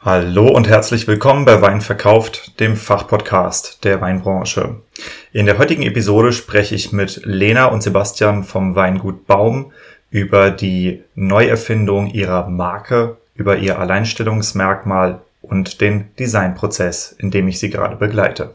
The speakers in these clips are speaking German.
Hallo und herzlich willkommen bei Wein verkauft, dem Fachpodcast der Weinbranche. In der heutigen Episode spreche ich mit Lena und Sebastian vom Weingut Baum über die Neuerfindung ihrer Marke, über ihr Alleinstellungsmerkmal und den Designprozess, in dem ich sie gerade begleite.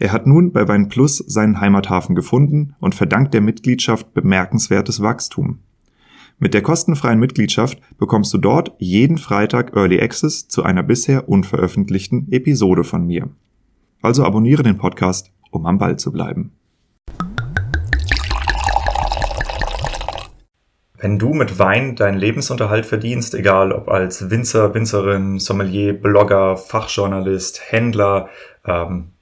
er hat nun bei Wein Plus seinen Heimathafen gefunden und verdankt der Mitgliedschaft bemerkenswertes Wachstum. Mit der kostenfreien Mitgliedschaft bekommst du dort jeden Freitag Early Access zu einer bisher unveröffentlichten Episode von mir. Also abonniere den Podcast, um am Ball zu bleiben. Wenn du mit Wein deinen Lebensunterhalt verdienst, egal ob als Winzer, Winzerin, Sommelier, Blogger, Fachjournalist, Händler, ähm,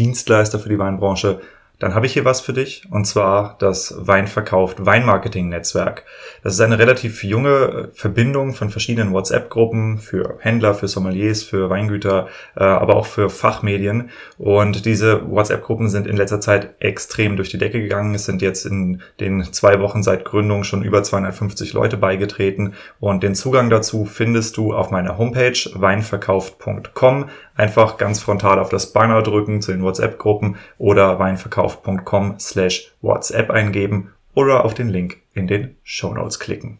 Dienstleister für die Weinbranche dann habe ich hier was für dich, und zwar das Weinverkauft Weinmarketing-Netzwerk. Das ist eine relativ junge äh, Verbindung von verschiedenen WhatsApp-Gruppen für Händler, für Sommeliers, für Weingüter, äh, aber auch für Fachmedien. Und diese WhatsApp-Gruppen sind in letzter Zeit extrem durch die Decke gegangen. Es sind jetzt in den zwei Wochen seit Gründung schon über 250 Leute beigetreten. Und den Zugang dazu findest du auf meiner Homepage weinverkauft.com. Einfach ganz frontal auf das Banner drücken zu den WhatsApp-Gruppen oder Weinverkauft verkauf.com slash WhatsApp eingeben oder auf den Link in den Show Notes klicken.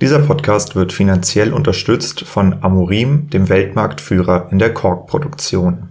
Dieser Podcast wird finanziell unterstützt von Amorim, dem Weltmarktführer in der Korkproduktion.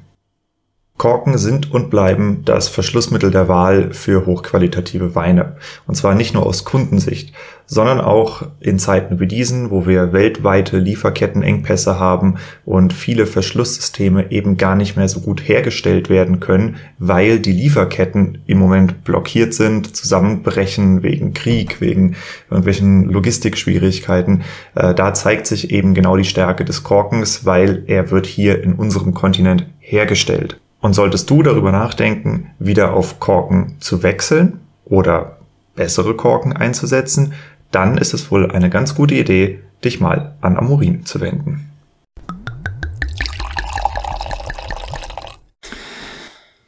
Korken sind und bleiben das Verschlussmittel der Wahl für hochqualitative Weine. Und zwar nicht nur aus Kundensicht, sondern auch in Zeiten wie diesen, wo wir weltweite Lieferkettenengpässe haben und viele Verschlusssysteme eben gar nicht mehr so gut hergestellt werden können, weil die Lieferketten im Moment blockiert sind, zusammenbrechen wegen Krieg, wegen irgendwelchen Logistikschwierigkeiten. Äh, da zeigt sich eben genau die Stärke des Korkens, weil er wird hier in unserem Kontinent hergestellt. Und solltest du darüber nachdenken, wieder auf Korken zu wechseln oder bessere Korken einzusetzen, dann ist es wohl eine ganz gute Idee, dich mal an Amorin zu wenden.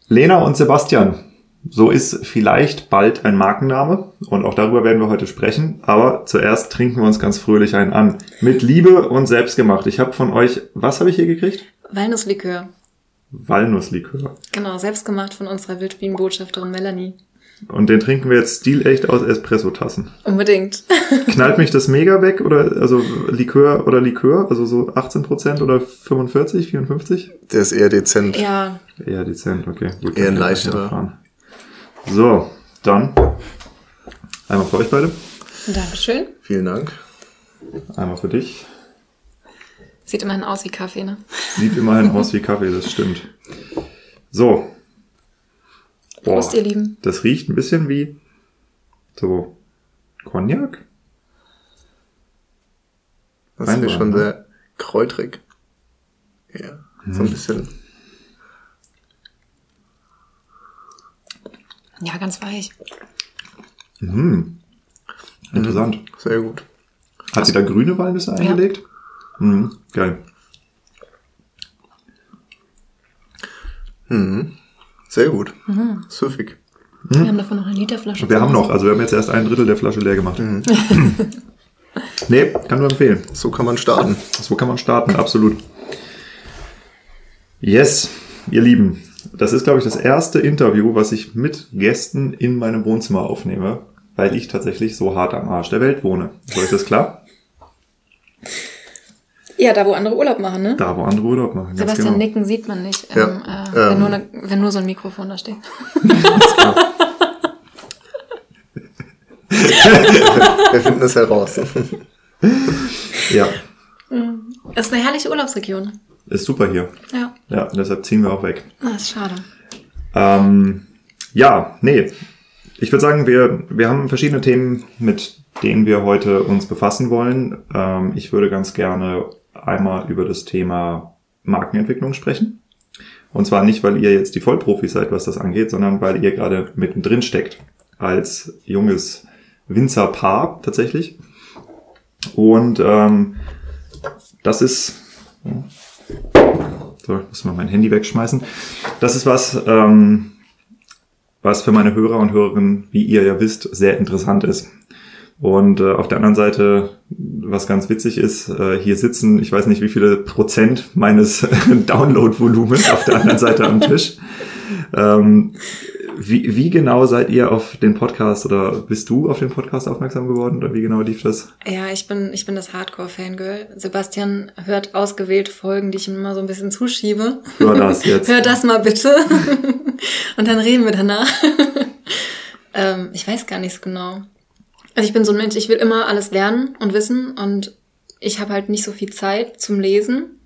Lena und Sebastian, so ist vielleicht bald ein Markenname und auch darüber werden wir heute sprechen. Aber zuerst trinken wir uns ganz fröhlich einen an. Mit Liebe und selbstgemacht. Ich habe von euch, was habe ich hier gekriegt? Walnusslikör. Walnusslikör. Genau, selbstgemacht von unserer Wildbienenbotschafterin Melanie. Und den trinken wir jetzt stilecht aus Espresso-Tassen. Unbedingt. Knallt mich das mega weg oder also Likör oder Likör, also so 18% oder 45, 54? Der ist eher dezent. Ja. Eher dezent, okay. Gut, eher ein leichterer. So, dann einmal für euch beide. Dankeschön. Vielen Dank. Einmal für dich. Sieht immerhin aus wie Kaffee, ne? Sieht immerhin aus wie Kaffee, das stimmt. So. Prost, ihr Lieben. Das riecht ein bisschen wie so Cognac. Das ist schon ne? sehr kräutrig. Ja, hm. so ein bisschen. Ja, ganz weich. Mhm. Interessant. Mhm. Sehr gut. Hat sie da grüne Walnüsse eingelegt? Ja. Mhm, geil. Mhm. Sehr gut. Mhm. Süffig. Wir haben davon noch eine Literflasche. Wir haben noch, also wir haben jetzt erst ein Drittel der Flasche leer gemacht. Mhm. nee, kann nur empfehlen. So kann man starten. So kann man starten, absolut. Yes, ihr Lieben. Das ist, glaube ich, das erste Interview, was ich mit Gästen in meinem Wohnzimmer aufnehme, weil ich tatsächlich so hart am Arsch der Welt wohne. Ist euch das klar? Ja, da wo andere Urlaub machen, ne? Da, wo andere Urlaub machen. Ganz Sebastian genau. Nicken sieht man nicht, Ja, ähm, äh, wenn, ähm. nur ne, wenn nur so ein Mikrofon da steht. Wir finden es heraus. Ja, Das ist eine herrliche Urlaubsregion. ist super hier. Ja, Ja, deshalb ziehen wir auch weg. das ist schade. Ähm, ja, nee. Ich würde sagen, wir, wir haben verschiedene Themen, mit denen wir heute uns befassen wollen. Ähm, ich würde ganz gerne einmal über das Thema Markenentwicklung sprechen. Und zwar nicht, weil ihr jetzt die Vollprofis seid, was das angeht, sondern weil ihr gerade mittendrin steckt. Als junges Winzerpaar tatsächlich. Und ähm, das ist. So, ich muss mal mein Handy wegschmeißen. Das ist was, ähm, was für meine Hörer und Hörerinnen, wie ihr ja wisst, sehr interessant ist. Und äh, auf der anderen Seite, was ganz witzig ist, äh, hier sitzen, ich weiß nicht wie viele Prozent meines Download-Volumens auf der anderen Seite am Tisch. Ähm, wie, wie genau seid ihr auf den Podcast oder bist du auf den Podcast aufmerksam geworden oder wie genau lief das? Ja, ich bin, ich bin das Hardcore-Fangirl. Sebastian hört ausgewählte Folgen, die ich ihm immer so ein bisschen zuschiebe. Hör das jetzt. Hör das mal bitte. Und dann reden wir danach. ähm, ich weiß gar nicht so genau. Also ich bin so ein Mensch, ich will immer alles lernen und wissen und ich habe halt nicht so viel Zeit zum Lesen.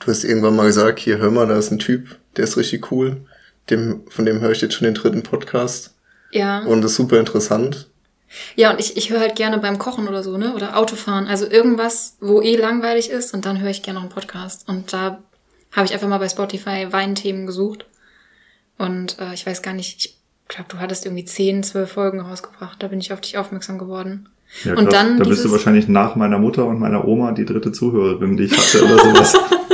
Du hast irgendwann mal gesagt, hier hör mal, da ist ein Typ, der ist richtig cool. Dem, von dem höre ich jetzt schon den dritten Podcast. Ja. Und das ist super interessant. Ja, und ich, ich höre halt gerne beim Kochen oder so, ne? Oder Autofahren. Also irgendwas, wo eh langweilig ist und dann höre ich gerne noch einen Podcast. Und da habe ich einfach mal bei Spotify Weinthemen gesucht. Und äh, ich weiß gar nicht, ich glaube, du hattest irgendwie 10, 12 Folgen rausgebracht. Da bin ich auf dich aufmerksam geworden. Ja, und krass. dann da bist du wahrscheinlich nach meiner Mutter und meiner Oma die dritte Zuhörerin, die ich hatte oder sowas.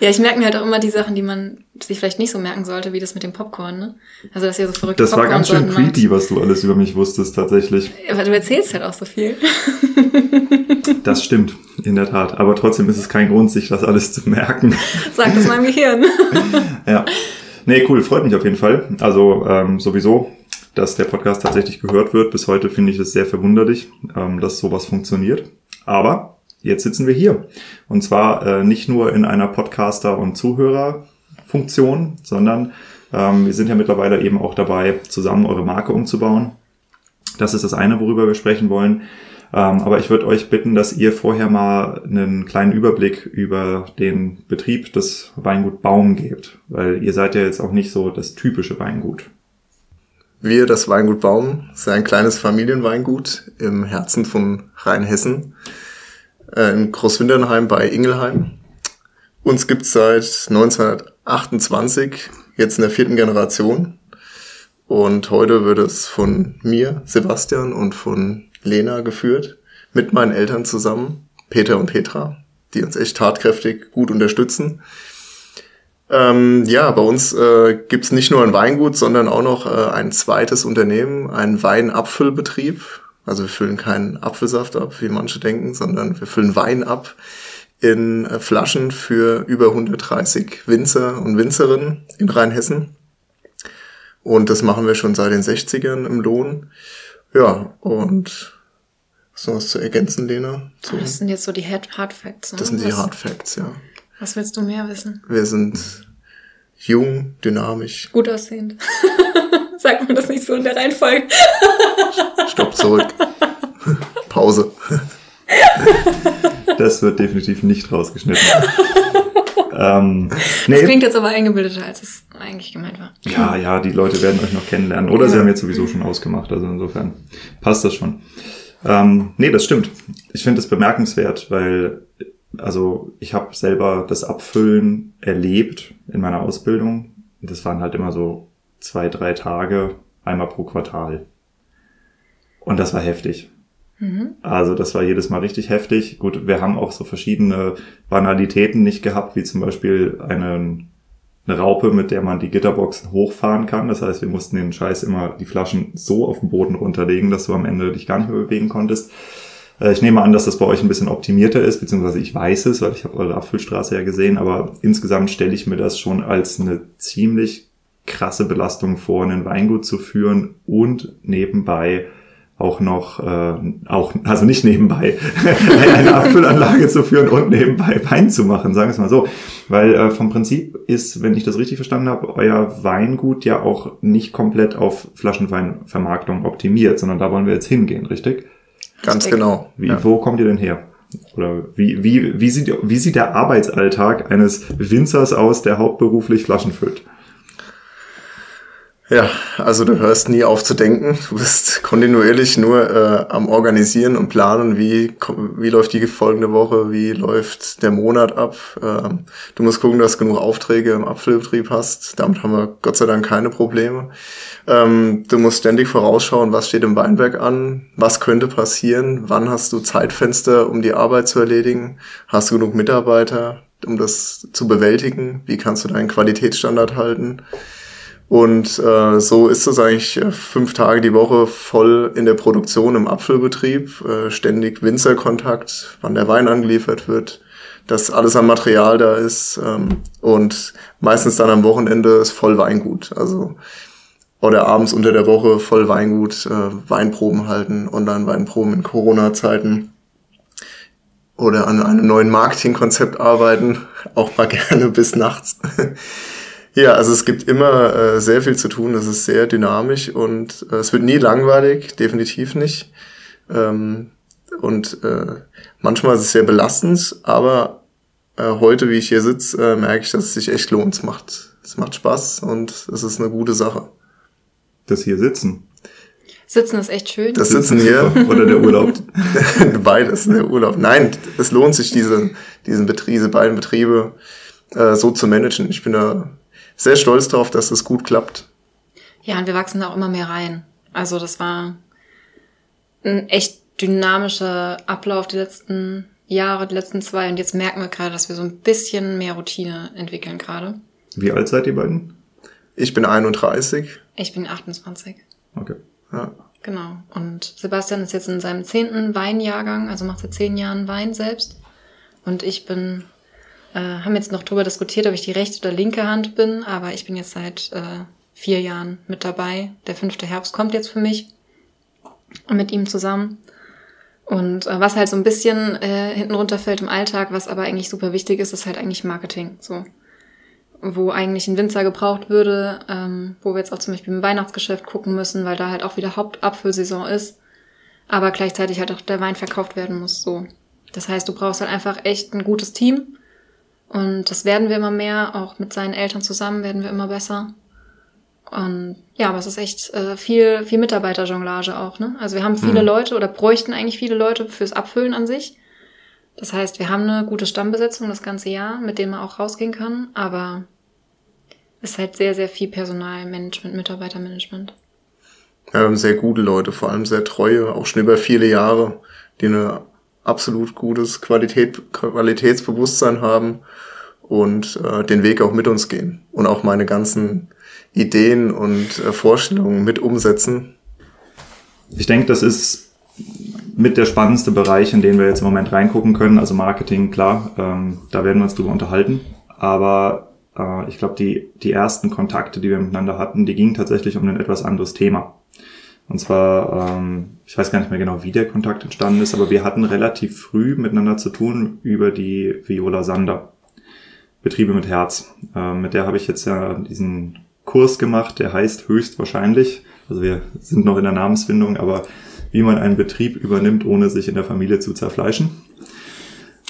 Ja, ich merke mir halt auch immer die Sachen, die man sich vielleicht nicht so merken sollte, wie das mit dem Popcorn, ne? Also, dass ihr so verrückte Das war ganz schön Popcorn-Sorten macht. creepy, was du alles über mich wusstest, tatsächlich. Aber du erzählst halt auch so viel. Das stimmt, in der Tat. Aber trotzdem ist es kein Grund, sich das alles zu merken. Sag das meinem Gehirn. ja. Nee, cool, freut mich auf jeden Fall. Also ähm, sowieso, dass der Podcast tatsächlich gehört wird. Bis heute finde ich es sehr verwunderlich, ähm, dass sowas funktioniert. Aber jetzt sitzen wir hier. Und zwar äh, nicht nur in einer Podcaster- und Zuhörerfunktion, sondern ähm, wir sind ja mittlerweile eben auch dabei, zusammen eure Marke umzubauen. Das ist das eine, worüber wir sprechen wollen. Ähm, aber ich würde euch bitten, dass ihr vorher mal einen kleinen Überblick über den Betrieb des Weingut Baum gebt, weil ihr seid ja jetzt auch nicht so das typische Weingut. Wir, das Weingut Baum, ist ein kleines Familienweingut im Herzen von Rheinhessen, äh, in Großwindernheim bei Ingelheim. Uns gibt's seit 1928, jetzt in der vierten Generation. Und heute wird es von mir, Sebastian, und von Lena geführt, mit meinen Eltern zusammen, Peter und Petra, die uns echt tatkräftig gut unterstützen. Ähm, ja, bei uns äh, gibt's nicht nur ein Weingut, sondern auch noch äh, ein zweites Unternehmen, einen Weinabfüllbetrieb. Also wir füllen keinen Apfelsaft ab, wie manche denken, sondern wir füllen Wein ab in äh, Flaschen für über 130 Winzer und Winzerinnen in Rheinhessen. Und das machen wir schon seit den 60ern im Lohn. Ja, und hast du was zu ergänzen, Lena? Zu, Das sind jetzt so die Hard Facts. Ne? das sind die was, Hard Facts, ja. Was willst du mehr wissen? Wir sind jung, dynamisch. Gut aussehend. Sagt man das nicht so in der Reihenfolge? Stopp zurück. Pause. Das wird definitiv nicht rausgeschnitten. ähm, Das nee, klingt jetzt aber eingebildeter, als es eigentlich gemeint war. ja, ja, die Leute werden euch noch kennenlernen. Oder sie haben jetzt sowieso schon ausgemacht, also insofern passt das schon. Ähm, nee, das stimmt. Ich finde es bemerkenswert, weil also ich habe selber das Abfüllen erlebt in meiner Ausbildung. Das waren halt immer so zwei, drei Tage, einmal pro Quartal. Und das war heftig. Also das war jedes Mal richtig heftig. Gut, wir haben auch so verschiedene Banalitäten nicht gehabt, wie zum Beispiel einen, eine Raupe, mit der man die Gitterboxen hochfahren kann. Das heißt, wir mussten den Scheiß immer die Flaschen so auf den Boden runterlegen, dass du am Ende dich gar nicht mehr bewegen konntest. Äh, Ich nehme an, dass das bei euch ein bisschen optimierter ist, beziehungsweise ich weiß es, weil ich habe eure Abfüllstraße ja gesehen, aber insgesamt stelle ich mir das schon als eine ziemlich krasse Belastung vor, einen Weingut zu führen und nebenbei auch noch, äh, auch, also nicht nebenbei, eine Abfüllanlage zu führen und nebenbei Wein zu machen, sagen wir es mal so. Weil äh, vom Prinzip ist, wenn ich das richtig verstanden habe, euer Weingut ja auch nicht komplett auf Flaschenweinvermarktung optimiert, sondern da wollen wir jetzt hingehen, richtig? Ganz genau. Wie, ja. Wo kommt ihr denn her? Oder wie, wie, wie, sieht, wie sieht der Arbeitsalltag eines Winzers aus, der hauptberuflich Flaschen füllt? Ja, also du hörst nie auf zu denken. Du bist kontinuierlich nur äh, am Organisieren und planen, wie, wie läuft die folgende Woche, wie läuft der Monat ab. Ähm, du musst gucken, dass du genug Aufträge im Apfelbetrieb hast. Damit haben wir Gott sei Dank keine Probleme. Ähm, du musst ständig vorausschauen, was steht im Weinberg an, was könnte passieren, wann hast du Zeitfenster, um die Arbeit zu erledigen, hast du genug Mitarbeiter, um das zu bewältigen, wie kannst du deinen Qualitätsstandard halten. Und äh, so ist es eigentlich äh, fünf Tage die Woche voll in der Produktion im Apfelbetrieb, äh, ständig Winzerkontakt, wann der Wein angeliefert wird, dass alles an Material da ist ähm, und meistens dann am Wochenende ist voll Weingut. Also oder abends unter der Woche voll Weingut, äh, Weinproben halten, Online-Weinproben in Corona-Zeiten oder an einem neuen Marketingkonzept arbeiten, auch mal gerne bis nachts. ja, also es gibt immer äh, sehr viel zu tun, es ist sehr dynamisch und äh, es wird nie langweilig, definitiv nicht. Ähm, und äh, manchmal ist es sehr belastend, aber äh, heute, wie ich hier sitze, äh, merke ich, dass es sich echt lohnt. Es macht, es macht Spaß und es ist eine gute Sache das hier sitzen. Sitzen ist echt schön. Das Sitzen hier. Oder der Urlaub. Beides, der Urlaub. Nein, es lohnt sich, diese, diesen Betrieb, diese beiden Betriebe äh, so zu managen. Ich bin da sehr stolz darauf, dass das gut klappt. Ja, und wir wachsen da auch immer mehr rein. Also das war ein echt dynamischer Ablauf die letzten Jahre, die letzten zwei. Und jetzt merken wir gerade, dass wir so ein bisschen mehr Routine entwickeln gerade. Wie alt seid ihr beiden? Ich bin 31. Ich bin 28. Okay. Ja. Genau. Und Sebastian ist jetzt in seinem zehnten Weinjahrgang, also macht seit zehn Jahren Wein selbst. Und ich bin, äh, haben jetzt noch drüber diskutiert, ob ich die rechte oder linke Hand bin, aber ich bin jetzt seit äh, vier Jahren mit dabei. Der fünfte Herbst kommt jetzt für mich mit ihm zusammen. Und äh, was halt so ein bisschen äh, hinten runterfällt im Alltag, was aber eigentlich super wichtig ist, ist halt eigentlich Marketing. So wo eigentlich ein Winzer gebraucht würde, ähm, wo wir jetzt auch zum Beispiel im Weihnachtsgeschäft gucken müssen, weil da halt auch wieder Hauptabfüllsaison ist, aber gleichzeitig halt auch der Wein verkauft werden muss. So, das heißt, du brauchst halt einfach echt ein gutes Team und das werden wir immer mehr. Auch mit seinen Eltern zusammen werden wir immer besser. Und ja, aber es ist echt äh, viel, viel Mitarbeiterjonglage auch. Ne? Also wir haben viele mhm. Leute oder bräuchten eigentlich viele Leute fürs Abfüllen an sich. Das heißt, wir haben eine gute Stammbesetzung das ganze Jahr, mit dem man auch rausgehen kann, aber ist halt sehr, sehr viel Personalmanagement, Mitarbeitermanagement. Ja, wir haben sehr gute Leute, vor allem sehr treue, auch schon über viele Jahre, die ein absolut gutes Qualität, Qualitätsbewusstsein haben und äh, den Weg auch mit uns gehen und auch meine ganzen Ideen und äh, Vorstellungen mit umsetzen. Ich denke, das ist mit der spannendste Bereich, in den wir jetzt im Moment reingucken können. Also Marketing, klar, ähm, da werden wir uns drüber unterhalten. Aber äh, ich glaube, die, die ersten Kontakte, die wir miteinander hatten, die gingen tatsächlich um ein etwas anderes Thema. Und zwar, ähm, ich weiß gar nicht mehr genau, wie der Kontakt entstanden ist, aber wir hatten relativ früh miteinander zu tun über die Viola Sander. Betriebe mit Herz. Äh, mit der habe ich jetzt ja diesen Kurs gemacht, der heißt höchstwahrscheinlich. Also wir sind noch in der Namensfindung, aber wie man einen Betrieb übernimmt, ohne sich in der Familie zu zerfleischen.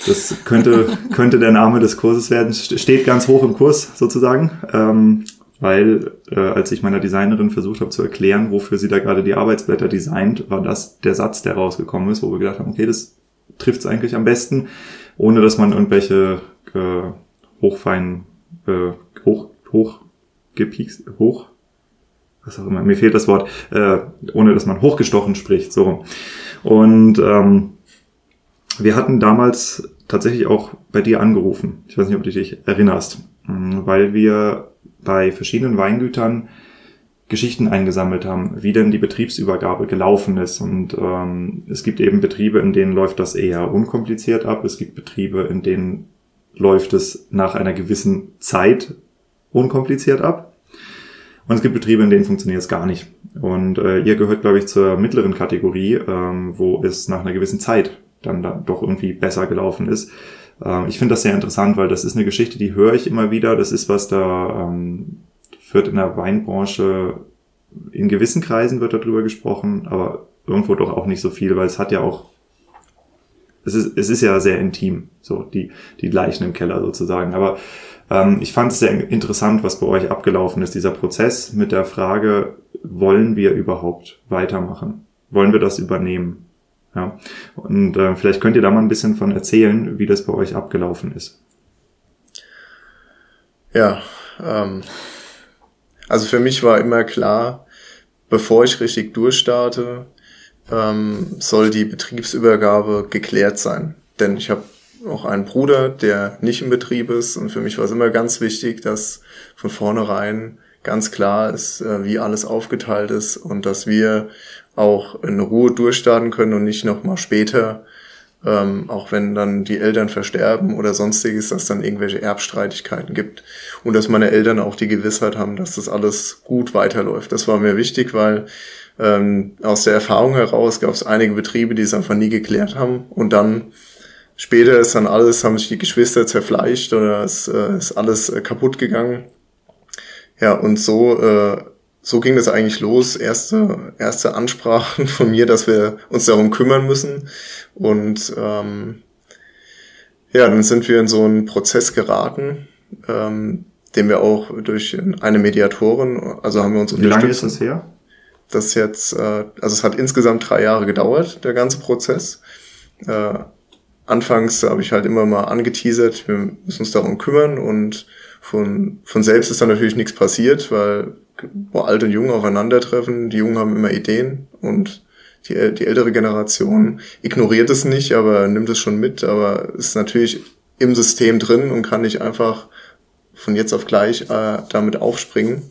Das könnte, könnte der Name des Kurses werden. Steht ganz hoch im Kurs sozusagen, ähm, weil äh, als ich meiner Designerin versucht habe zu erklären, wofür sie da gerade die Arbeitsblätter designt, war das der Satz, der rausgekommen ist, wo wir gedacht haben, okay, das trifft es eigentlich am besten, ohne dass man irgendwelche äh, hochfeinen, äh, hoch, hoch gepiekst, hoch, was auch immer, mir fehlt das Wort, äh, ohne dass man hochgestochen spricht, so. Und ähm, wir hatten damals tatsächlich auch bei dir angerufen. Ich weiß nicht, ob du dich erinnerst, weil wir bei verschiedenen Weingütern Geschichten eingesammelt haben, wie denn die Betriebsübergabe gelaufen ist. Und ähm, es gibt eben Betriebe, in denen läuft das eher unkompliziert ab. Es gibt Betriebe, in denen läuft es nach einer gewissen Zeit unkompliziert ab. Und es gibt Betriebe, in denen funktioniert es gar nicht. Und äh, ihr gehört, glaube ich, zur mittleren Kategorie, ähm, wo es nach einer gewissen Zeit dann da doch irgendwie besser gelaufen ist. Ähm, ich finde das sehr interessant, weil das ist eine Geschichte, die höre ich immer wieder. Das ist was da ähm, wird in der Weinbranche in gewissen Kreisen wird darüber gesprochen, aber irgendwo doch auch nicht so viel, weil es hat ja auch es ist, es ist ja sehr intim, so die, die Leichen im Keller sozusagen. Aber ähm, ich fand es sehr interessant, was bei euch abgelaufen ist, dieser Prozess mit der Frage, wollen wir überhaupt weitermachen? Wollen wir das übernehmen? Ja. Und äh, vielleicht könnt ihr da mal ein bisschen von erzählen, wie das bei euch abgelaufen ist. Ja, ähm, also für mich war immer klar, bevor ich richtig durchstarte, ähm, soll die Betriebsübergabe geklärt sein. Denn ich habe auch einen Bruder, der nicht im Betrieb ist und für mich war es immer ganz wichtig, dass von vornherein ganz klar ist, äh, wie alles aufgeteilt ist und dass wir auch in Ruhe durchstarten können und nicht noch mal später, ähm, auch wenn dann die Eltern versterben oder sonstiges, dass dann irgendwelche Erbstreitigkeiten gibt und dass meine Eltern auch die Gewissheit haben, dass das alles gut weiterläuft. Das war mir wichtig, weil ähm, aus der Erfahrung heraus gab es einige Betriebe, die es einfach nie geklärt haben und dann später ist dann alles, haben sich die Geschwister zerfleischt oder es äh, ist alles äh, kaputt gegangen. Ja, und so, äh, so ging das eigentlich los. Erste, erste Ansprachen von mir, dass wir uns darum kümmern müssen. Und ähm, ja, dann sind wir in so einen Prozess geraten, ähm, den wir auch durch eine Mediatorin, also haben wir uns Wie lange ist das her? Das jetzt, äh, also es hat insgesamt drei Jahre gedauert, der ganze Prozess. Äh, anfangs habe ich halt immer mal angeteasert, wir müssen uns darum kümmern und von, von selbst ist dann natürlich nichts passiert, weil wo alt und jung aufeinandertreffen, die Jungen haben immer Ideen und die, die ältere Generation ignoriert es nicht, aber nimmt es schon mit, aber ist natürlich im System drin und kann nicht einfach von jetzt auf gleich äh, damit aufspringen.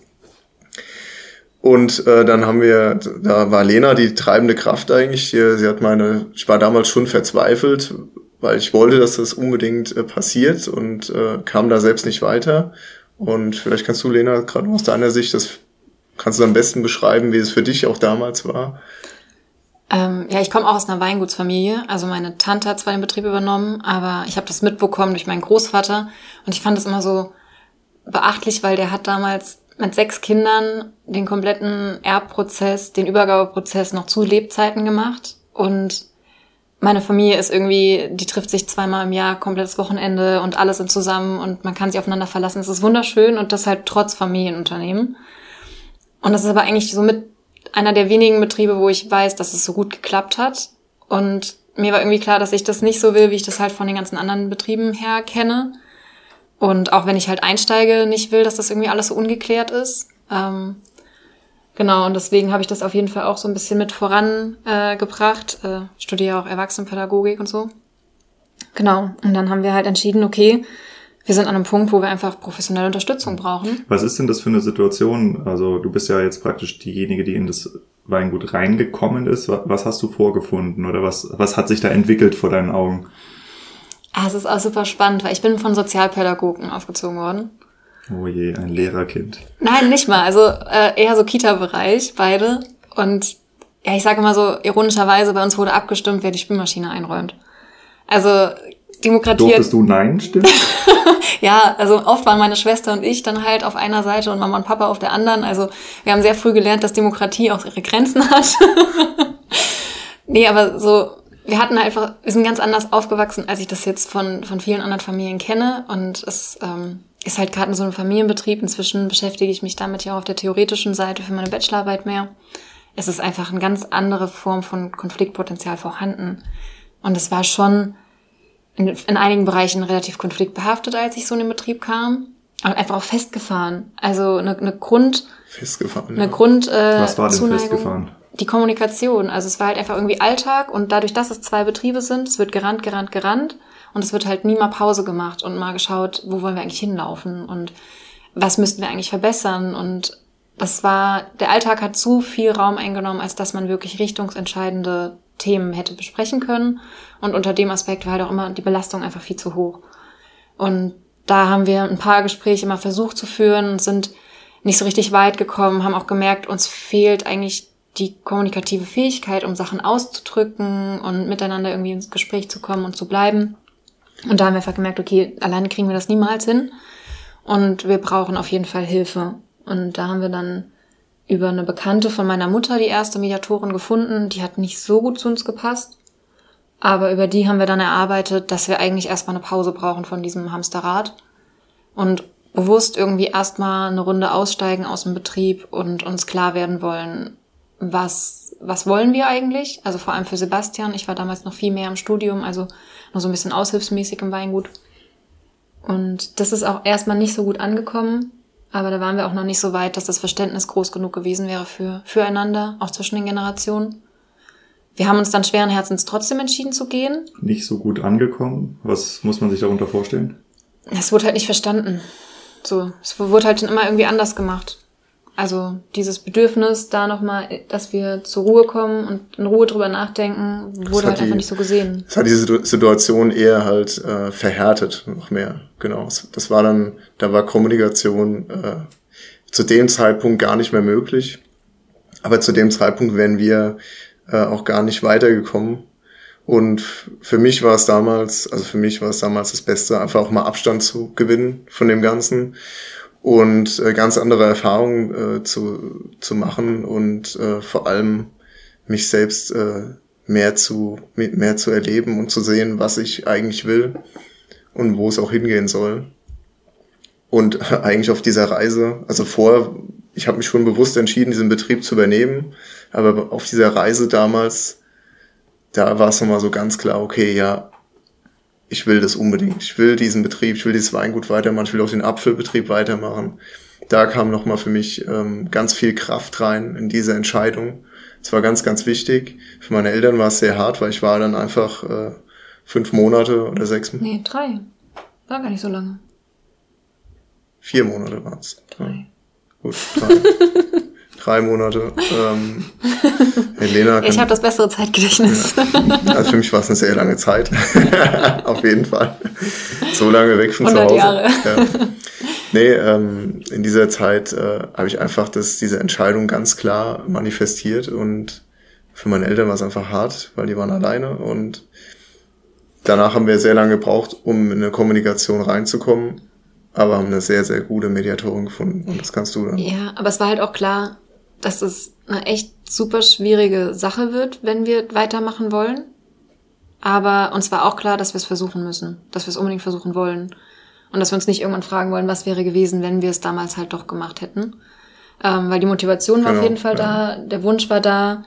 Und äh, dann haben wir, da war Lena die treibende Kraft eigentlich. Sie hat meine, ich war damals schon verzweifelt, weil ich wollte, dass das unbedingt äh, passiert und äh, kam da selbst nicht weiter. Und vielleicht kannst du, Lena, gerade aus deiner Sicht, das kannst du am besten beschreiben, wie es für dich auch damals war. Ähm, ja, ich komme auch aus einer Weingutsfamilie. Also meine Tante hat zwar den Betrieb übernommen, aber ich habe das mitbekommen durch meinen Großvater. Und ich fand das immer so beachtlich, weil der hat damals mit sechs Kindern den kompletten Erbprozess, den Übergabeprozess noch zu Lebzeiten gemacht. Und meine Familie ist irgendwie, die trifft sich zweimal im Jahr, komplettes Wochenende und alle sind zusammen und man kann sich aufeinander verlassen. Es ist wunderschön und das halt trotz Familienunternehmen. Und das ist aber eigentlich so mit einer der wenigen Betriebe, wo ich weiß, dass es so gut geklappt hat. Und mir war irgendwie klar, dass ich das nicht so will, wie ich das halt von den ganzen anderen Betrieben her kenne. Und auch wenn ich halt einsteige, nicht will, dass das irgendwie alles so ungeklärt ist. Ähm, genau, und deswegen habe ich das auf jeden Fall auch so ein bisschen mit vorangebracht. Äh, äh, studiere auch Erwachsenenpädagogik und so. Genau, und dann haben wir halt entschieden, okay, wir sind an einem Punkt, wo wir einfach professionelle Unterstützung brauchen. Was ist denn das für eine Situation? Also du bist ja jetzt praktisch diejenige, die in das Weingut reingekommen ist. Was hast du vorgefunden oder was, was hat sich da entwickelt vor deinen Augen? Ah, es ist auch super spannend, weil ich bin von Sozialpädagogen aufgezogen worden. Oh je, ein Lehrerkind. Nein, nicht mal. Also äh, eher so Kita-Bereich, beide. Und ja, ich sage immer so ironischerweise, bei uns wurde abgestimmt, wer die Spülmaschine einräumt. Also Demokratie. Durftest du Nein stimmen? ja, also oft waren meine Schwester und ich dann halt auf einer Seite und Mama und Papa auf der anderen. Also wir haben sehr früh gelernt, dass Demokratie auch ihre Grenzen hat. nee, aber so wir hatten einfach, wir sind ganz anders aufgewachsen, als ich das jetzt von, von vielen anderen Familien kenne. Und es ähm, ist halt gerade in so einem Familienbetrieb. Inzwischen beschäftige ich mich damit ja auch auf der theoretischen Seite für meine Bachelorarbeit mehr. Es ist einfach eine ganz andere Form von Konfliktpotenzial vorhanden. Und es war schon in, in einigen Bereichen relativ konfliktbehaftet, als ich so in den Betrieb kam. Aber einfach auch festgefahren. Also eine, eine Grund... Festgefahren, Eine ja. Grund... Äh, Was war denn Zuneigung. festgefahren? die Kommunikation. Also es war halt einfach irgendwie Alltag und dadurch, dass es zwei Betriebe sind, es wird gerannt, gerannt, gerannt und es wird halt nie mal Pause gemacht und mal geschaut, wo wollen wir eigentlich hinlaufen und was müssten wir eigentlich verbessern und das war, der Alltag hat zu viel Raum eingenommen, als dass man wirklich richtungsentscheidende Themen hätte besprechen können. Und unter dem Aspekt war halt auch immer die Belastung einfach viel zu hoch. Und da haben wir ein paar Gespräche immer versucht zu führen und sind nicht so richtig weit gekommen, haben auch gemerkt, uns fehlt eigentlich die kommunikative Fähigkeit, um Sachen auszudrücken und miteinander irgendwie ins Gespräch zu kommen und zu bleiben. Und da haben wir einfach gemerkt, okay, alleine kriegen wir das niemals hin. Und wir brauchen auf jeden Fall Hilfe. Und da haben wir dann über eine Bekannte von meiner Mutter die erste Mediatorin gefunden. Die hat nicht so gut zu uns gepasst. Aber über die haben wir dann erarbeitet, dass wir eigentlich erstmal eine Pause brauchen von diesem Hamsterrad. Und bewusst irgendwie erstmal eine Runde aussteigen aus dem Betrieb und uns klar werden wollen, was, was wollen wir eigentlich? Also vor allem für Sebastian. Ich war damals noch viel mehr im Studium, also nur so ein bisschen aushilfsmäßig im Weingut. Und das ist auch erstmal nicht so gut angekommen. Aber da waren wir auch noch nicht so weit, dass das Verständnis groß genug gewesen wäre für, füreinander, auch zwischen den Generationen. Wir haben uns dann schweren Herzens trotzdem entschieden zu gehen. Nicht so gut angekommen. Was muss man sich darunter vorstellen? Es wurde halt nicht verstanden. So, es wurde halt schon immer irgendwie anders gemacht. Also dieses Bedürfnis da nochmal, dass wir zur Ruhe kommen und in Ruhe drüber nachdenken, wurde halt die, einfach nicht so gesehen. Es hat diese Situation eher halt äh, verhärtet, noch mehr. Genau. Das war dann, da war Kommunikation äh, zu dem Zeitpunkt gar nicht mehr möglich. Aber zu dem Zeitpunkt wären wir äh, auch gar nicht weitergekommen. Und für mich war es damals, also für mich war es damals das Beste, einfach auch mal Abstand zu gewinnen von dem Ganzen und äh, ganz andere Erfahrungen äh, zu, zu machen und äh, vor allem mich selbst äh, mehr zu mehr zu erleben und zu sehen, was ich eigentlich will und wo es auch hingehen soll. Und eigentlich auf dieser Reise, also vor, ich habe mich schon bewusst entschieden, diesen Betrieb zu übernehmen, aber auf dieser Reise damals, da war es nochmal so ganz klar, okay, ja, ich will das unbedingt. Ich will diesen Betrieb, ich will dieses Weingut weitermachen, ich will auch den Apfelbetrieb weitermachen. Da kam nochmal für mich ähm, ganz viel Kraft rein in diese Entscheidung. Es war ganz, ganz wichtig. Für meine Eltern war es sehr hart, weil ich war dann einfach äh, fünf Monate oder sechs Monate. Nee, drei. War gar nicht so lange. Vier Monate waren es. Drei. Ja. Gut, drei. drei Monate. Ähm, Helena kann, ich habe das bessere Zeitgedächtnis. Ja. Also für mich war es eine sehr lange Zeit. Auf jeden Fall. So lange weg von zu Hause. Jahre. Ja. Nee, ähm, in dieser Zeit äh, habe ich einfach das, diese Entscheidung ganz klar manifestiert und für meine Eltern war es einfach hart, weil die waren alleine und danach haben wir sehr lange gebraucht, um in eine Kommunikation reinzukommen, aber haben eine sehr, sehr gute Mediatorin gefunden und das kannst du dann. Ja, aber es war halt auch klar, dass es eine echt super schwierige Sache wird, wenn wir weitermachen wollen. Aber uns war auch klar, dass wir es versuchen müssen, dass wir es unbedingt versuchen wollen. Und dass wir uns nicht irgendwann fragen wollen, was wäre gewesen, wenn wir es damals halt doch gemacht hätten. Ähm, weil die Motivation war genau, auf jeden Fall ja. da, der Wunsch war da.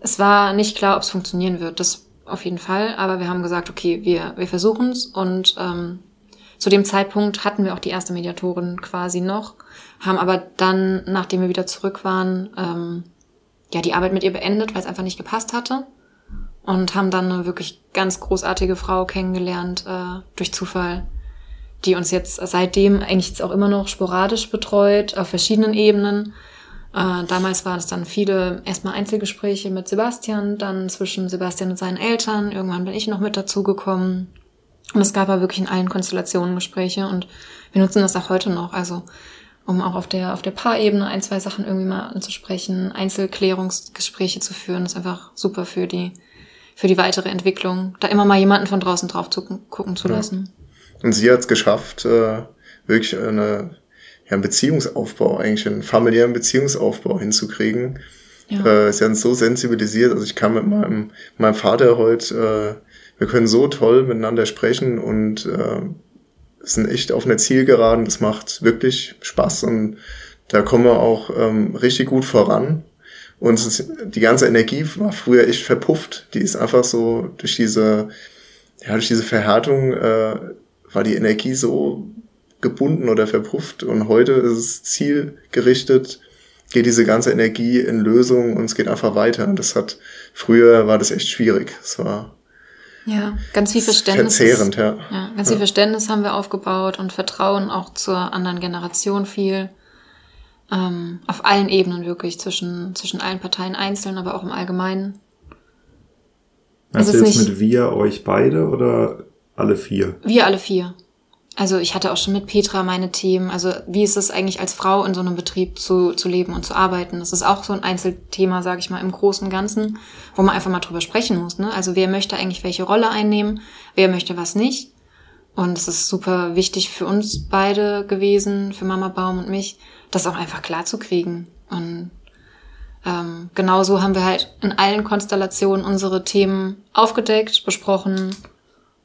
Es war nicht klar, ob es funktionieren wird. Das auf jeden Fall. Aber wir haben gesagt, okay, wir, wir versuchen es. Und ähm, zu dem Zeitpunkt hatten wir auch die erste Mediatorin quasi noch haben aber dann, nachdem wir wieder zurück waren, ähm, ja, die Arbeit mit ihr beendet, weil es einfach nicht gepasst hatte. Und haben dann eine wirklich ganz großartige Frau kennengelernt, äh, durch Zufall, die uns jetzt seitdem eigentlich jetzt auch immer noch sporadisch betreut, auf verschiedenen Ebenen. Äh, damals waren es dann viele erstmal Einzelgespräche mit Sebastian, dann zwischen Sebastian und seinen Eltern. Irgendwann bin ich noch mit dazugekommen. Und es gab aber wirklich in allen Konstellationen Gespräche und wir nutzen das auch heute noch. Also um auch auf der, auf der Paarebene ein, zwei Sachen irgendwie mal anzusprechen, Einzelklärungsgespräche zu führen, ist einfach super für die, für die weitere Entwicklung, da immer mal jemanden von draußen drauf zu gucken zu lassen. Ja. Und sie hat es geschafft, äh, wirklich eine, ja, einen Beziehungsaufbau, eigentlich einen familiären Beziehungsaufbau hinzukriegen. Ja. Äh, sie haben so sensibilisiert, also ich kann mit meinem, meinem Vater heute, äh, wir können so toll miteinander sprechen und äh, sind echt auf einer Zielgeraden. Das macht wirklich Spaß und da kommen wir auch ähm, richtig gut voran. Und die ganze Energie war früher echt verpufft. Die ist einfach so durch diese, ja, durch diese Verhärtung äh, war die Energie so gebunden oder verpufft. Und heute ist es zielgerichtet, geht diese ganze Energie in Lösungen und es geht einfach weiter. Das hat, früher war das echt schwierig. Es war ja, ganz viel Verständnis. Verzehrend, ja. ja ganz viel Verständnis haben wir aufgebaut und Vertrauen auch zur anderen Generation viel. Ähm, auf allen Ebenen wirklich, zwischen, zwischen allen Parteien einzeln, aber auch im Allgemeinen. Also jetzt mit wir euch beide oder alle vier? Wir alle vier. Also ich hatte auch schon mit Petra meine Themen. Also wie ist es eigentlich als Frau in so einem Betrieb zu, zu leben und zu arbeiten? Das ist auch so ein Einzelthema, sage ich mal, im Großen und Ganzen, wo man einfach mal drüber sprechen muss. Ne? Also wer möchte eigentlich welche Rolle einnehmen, wer möchte was nicht. Und es ist super wichtig für uns beide gewesen, für Mama Baum und mich, das auch einfach klar zu kriegen. Und ähm, genauso haben wir halt in allen Konstellationen unsere Themen aufgedeckt, besprochen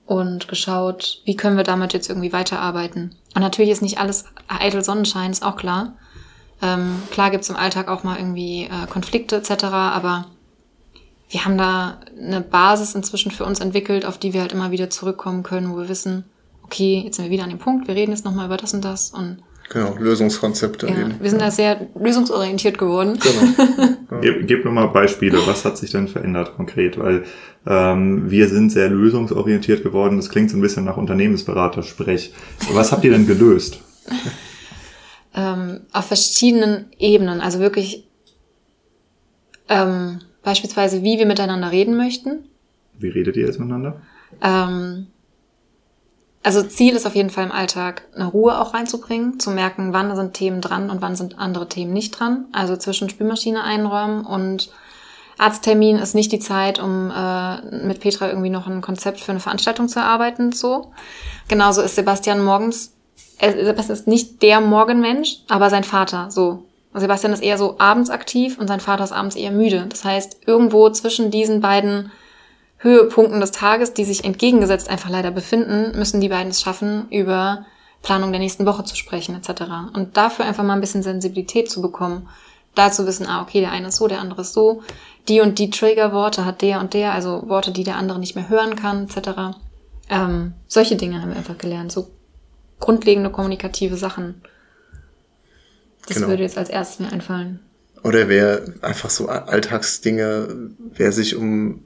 und geschaut, wie können wir damit jetzt irgendwie weiterarbeiten. Und natürlich ist nicht alles eitel Sonnenschein, ist auch klar. Ähm, klar gibt's im Alltag auch mal irgendwie äh, Konflikte etc., aber wir haben da eine Basis inzwischen für uns entwickelt, auf die wir halt immer wieder zurückkommen können, wo wir wissen, okay, jetzt sind wir wieder an dem Punkt, wir reden jetzt nochmal über das und das und Genau, Lösungskonzepte ja, eben. wir sind da sehr lösungsorientiert geworden. Genau. Gib, gib mir mal Beispiele, was hat sich denn verändert konkret? Weil ähm, wir sind sehr lösungsorientiert geworden. Das klingt so ein bisschen nach Unternehmensberater-Sprech. Was habt ihr denn gelöst? ähm, auf verschiedenen Ebenen. Also wirklich ähm, beispielsweise, wie wir miteinander reden möchten. Wie redet ihr jetzt miteinander? Ähm, also Ziel ist auf jeden Fall im Alltag eine Ruhe auch reinzubringen, zu merken, wann sind Themen dran und wann sind andere Themen nicht dran. Also zwischen Spülmaschine einräumen und Arzttermin ist nicht die Zeit, um äh, mit Petra irgendwie noch ein Konzept für eine Veranstaltung zu erarbeiten. So. Genauso ist Sebastian morgens, äh, Sebastian ist nicht der Morgenmensch, aber sein Vater. So. Sebastian ist eher so abends aktiv und sein Vater ist abends eher müde. Das heißt, irgendwo zwischen diesen beiden Höhepunkten des Tages, die sich entgegengesetzt einfach leider befinden, müssen die beiden es schaffen, über Planung der nächsten Woche zu sprechen etc. Und dafür einfach mal ein bisschen Sensibilität zu bekommen. Da zu wissen, ah, okay, der eine ist so, der andere ist so. Die und die Triggerworte hat der und der, also Worte, die der andere nicht mehr hören kann etc. Ähm, solche Dinge haben wir einfach gelernt. So grundlegende kommunikative Sachen. Das Genau. würde jetzt als erstes mir einfallen. Oder wer einfach so Alltagsdinge, wer sich um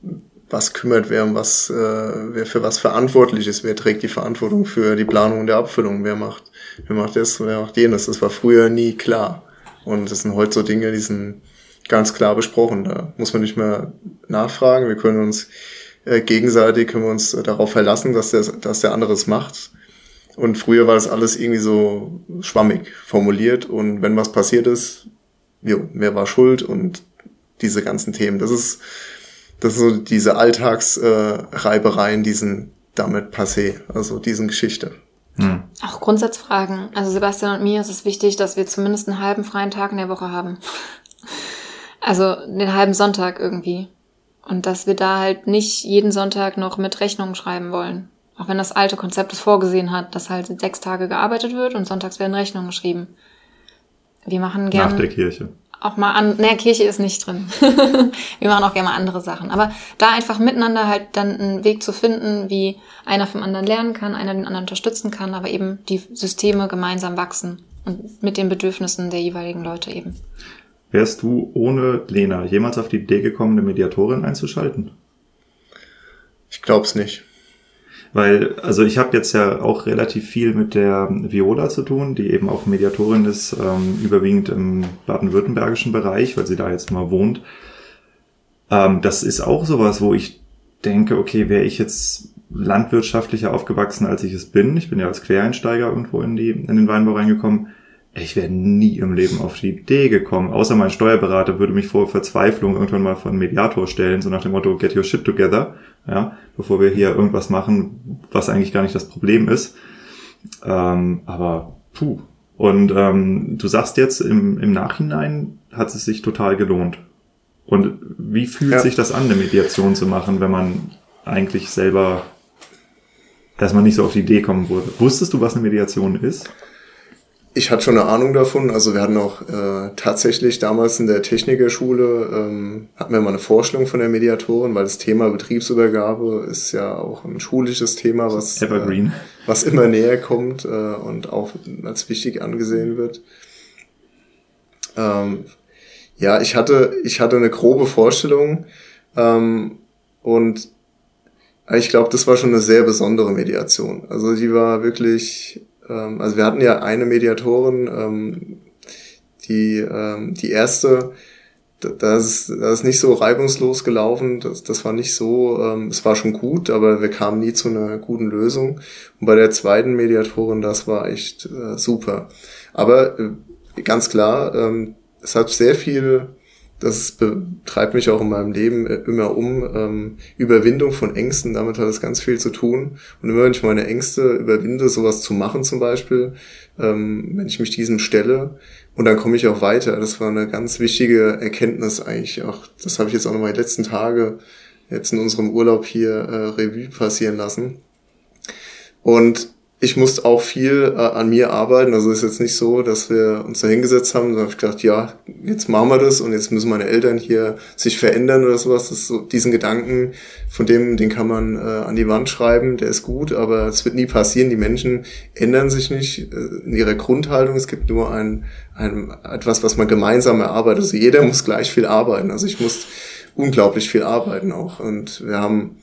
was kümmert, wer um was, äh, wer für was verantwortlich ist, wer trägt die Verantwortung für die Planung der Abfüllung, wer macht, wer macht das, wer macht jenes. Das war früher nie klar. Und das sind heute so Dinge, die sind ganz klar besprochen. Da muss man nicht mehr nachfragen. Wir können uns äh, gegenseitig können wir uns äh, darauf verlassen, dass der, dass der andere es macht. Und früher war das alles irgendwie so schwammig formuliert. Und wenn was passiert ist, jo, wer war schuld und diese ganzen Themen. Das ist, das ist so diese Alltagsreibereien, äh, Reibereien, die sind damit passé, also diesen Geschichte. Hm. Auch Grundsatzfragen. Also Sebastian und mir ist es wichtig, dass wir zumindest einen halben freien Tag in der Woche haben. Also den halben Sonntag irgendwie. Und dass wir da halt nicht jeden Sonntag noch mit Rechnungen schreiben wollen. Auch wenn das alte Konzept es vorgesehen hat, dass halt sechs Tage gearbeitet wird und sonntags werden Rechnungen geschrieben. Wir machen gerne Nach der Kirche. Auch mal an, naja, Kirche ist nicht drin. wir machen auch gerne mal andere Sachen. Aber da einfach miteinander halt dann einen Weg zu finden, wie einer vom anderen lernen kann, einer den anderen unterstützen kann, aber eben die Systeme gemeinsam wachsen und mit den Bedürfnissen der jeweiligen Leute eben. Wärst du ohne Lena jemals auf die Idee gekommen, eine Mediatorin einzuschalten? Ich glaub's nicht. Weil, also ich habe jetzt ja auch relativ viel mit der Viola zu tun, die eben auch Mediatorin ist, ähm, überwiegend im baden-württembergischen Bereich, weil sie da jetzt mal wohnt. Ähm, das ist auch sowas, wo ich denke, okay, wäre ich jetzt landwirtschaftlicher aufgewachsen, als ich es bin. Ich bin ja als Quereinsteiger irgendwo in, die, in den Weinbau reingekommen. Ich wäre nie im Leben auf die Idee gekommen, außer mein Steuerberater würde mich vor Verzweiflung irgendwann mal von Mediator stellen, so nach dem Motto, get your shit together, ja, bevor wir hier irgendwas machen, was eigentlich gar nicht das Problem ist. Ähm, aber puh. Und ähm, du sagst jetzt, im, im Nachhinein hat es sich total gelohnt. Und wie fühlt Ja. sich das an, eine Mediation zu machen, wenn man eigentlich selber erstmal nicht so auf die Idee kommen würde? Wusstest du, was eine Mediation ist? Ich hatte schon eine Ahnung davon. Also wir hatten auch äh, tatsächlich damals in der Technikerschule, ähm, hatten wir mal eine Vorstellung von der Mediatorin, weil das Thema Betriebsübergabe ist ja auch ein schulisches Thema, was, Evergreen. Äh, was immer näher kommt äh, und auch als wichtig angesehen wird. Ähm, ja, ich hatte, ich hatte eine grobe Vorstellung ähm, und ich glaube, das war schon eine sehr besondere Mediation. Also die war wirklich, ähm, also wir hatten ja eine Mediatorin, ähm, die, ähm, die erste, das ist, das ist nicht so reibungslos gelaufen. Das, das war nicht so, ähm, es war schon gut, aber wir kamen nie zu einer guten Lösung. Und bei der zweiten Mediatorin, das war echt äh, super. Aber äh, ganz klar, ähm, es hat sehr viel das betreibt mich auch in meinem Leben äh, immer um. Ähm, Überwindung von Ängsten, damit hat es ganz viel zu tun. Und immer wenn ich meine Ängste überwinde, sowas zu machen zum Beispiel, ähm, wenn ich mich diesem stelle, und dann komme ich auch weiter. Das war eine ganz wichtige Erkenntnis eigentlich auch. Das habe ich jetzt auch nochmal die letzten Tage jetzt in unserem Urlaub hier äh, Revue passieren lassen. Und ich musste auch viel äh, an mir arbeiten. Also ist jetzt nicht so, dass wir uns da hingesetzt haben. Da habe ich gedacht, ja, jetzt machen wir das und jetzt müssen meine Eltern hier sich verändern oder sowas. Das ist so, diesen Gedanken, von dem, den kann man äh, an die Wand schreiben, der ist gut, aber es wird nie passieren. Die Menschen ändern sich nicht äh, in ihrer Grundhaltung. Es gibt nur ein, ein etwas, was man gemeinsam erarbeitet. Also jeder muss gleich viel arbeiten. Also ich muss unglaublich viel arbeiten auch. Und wir haben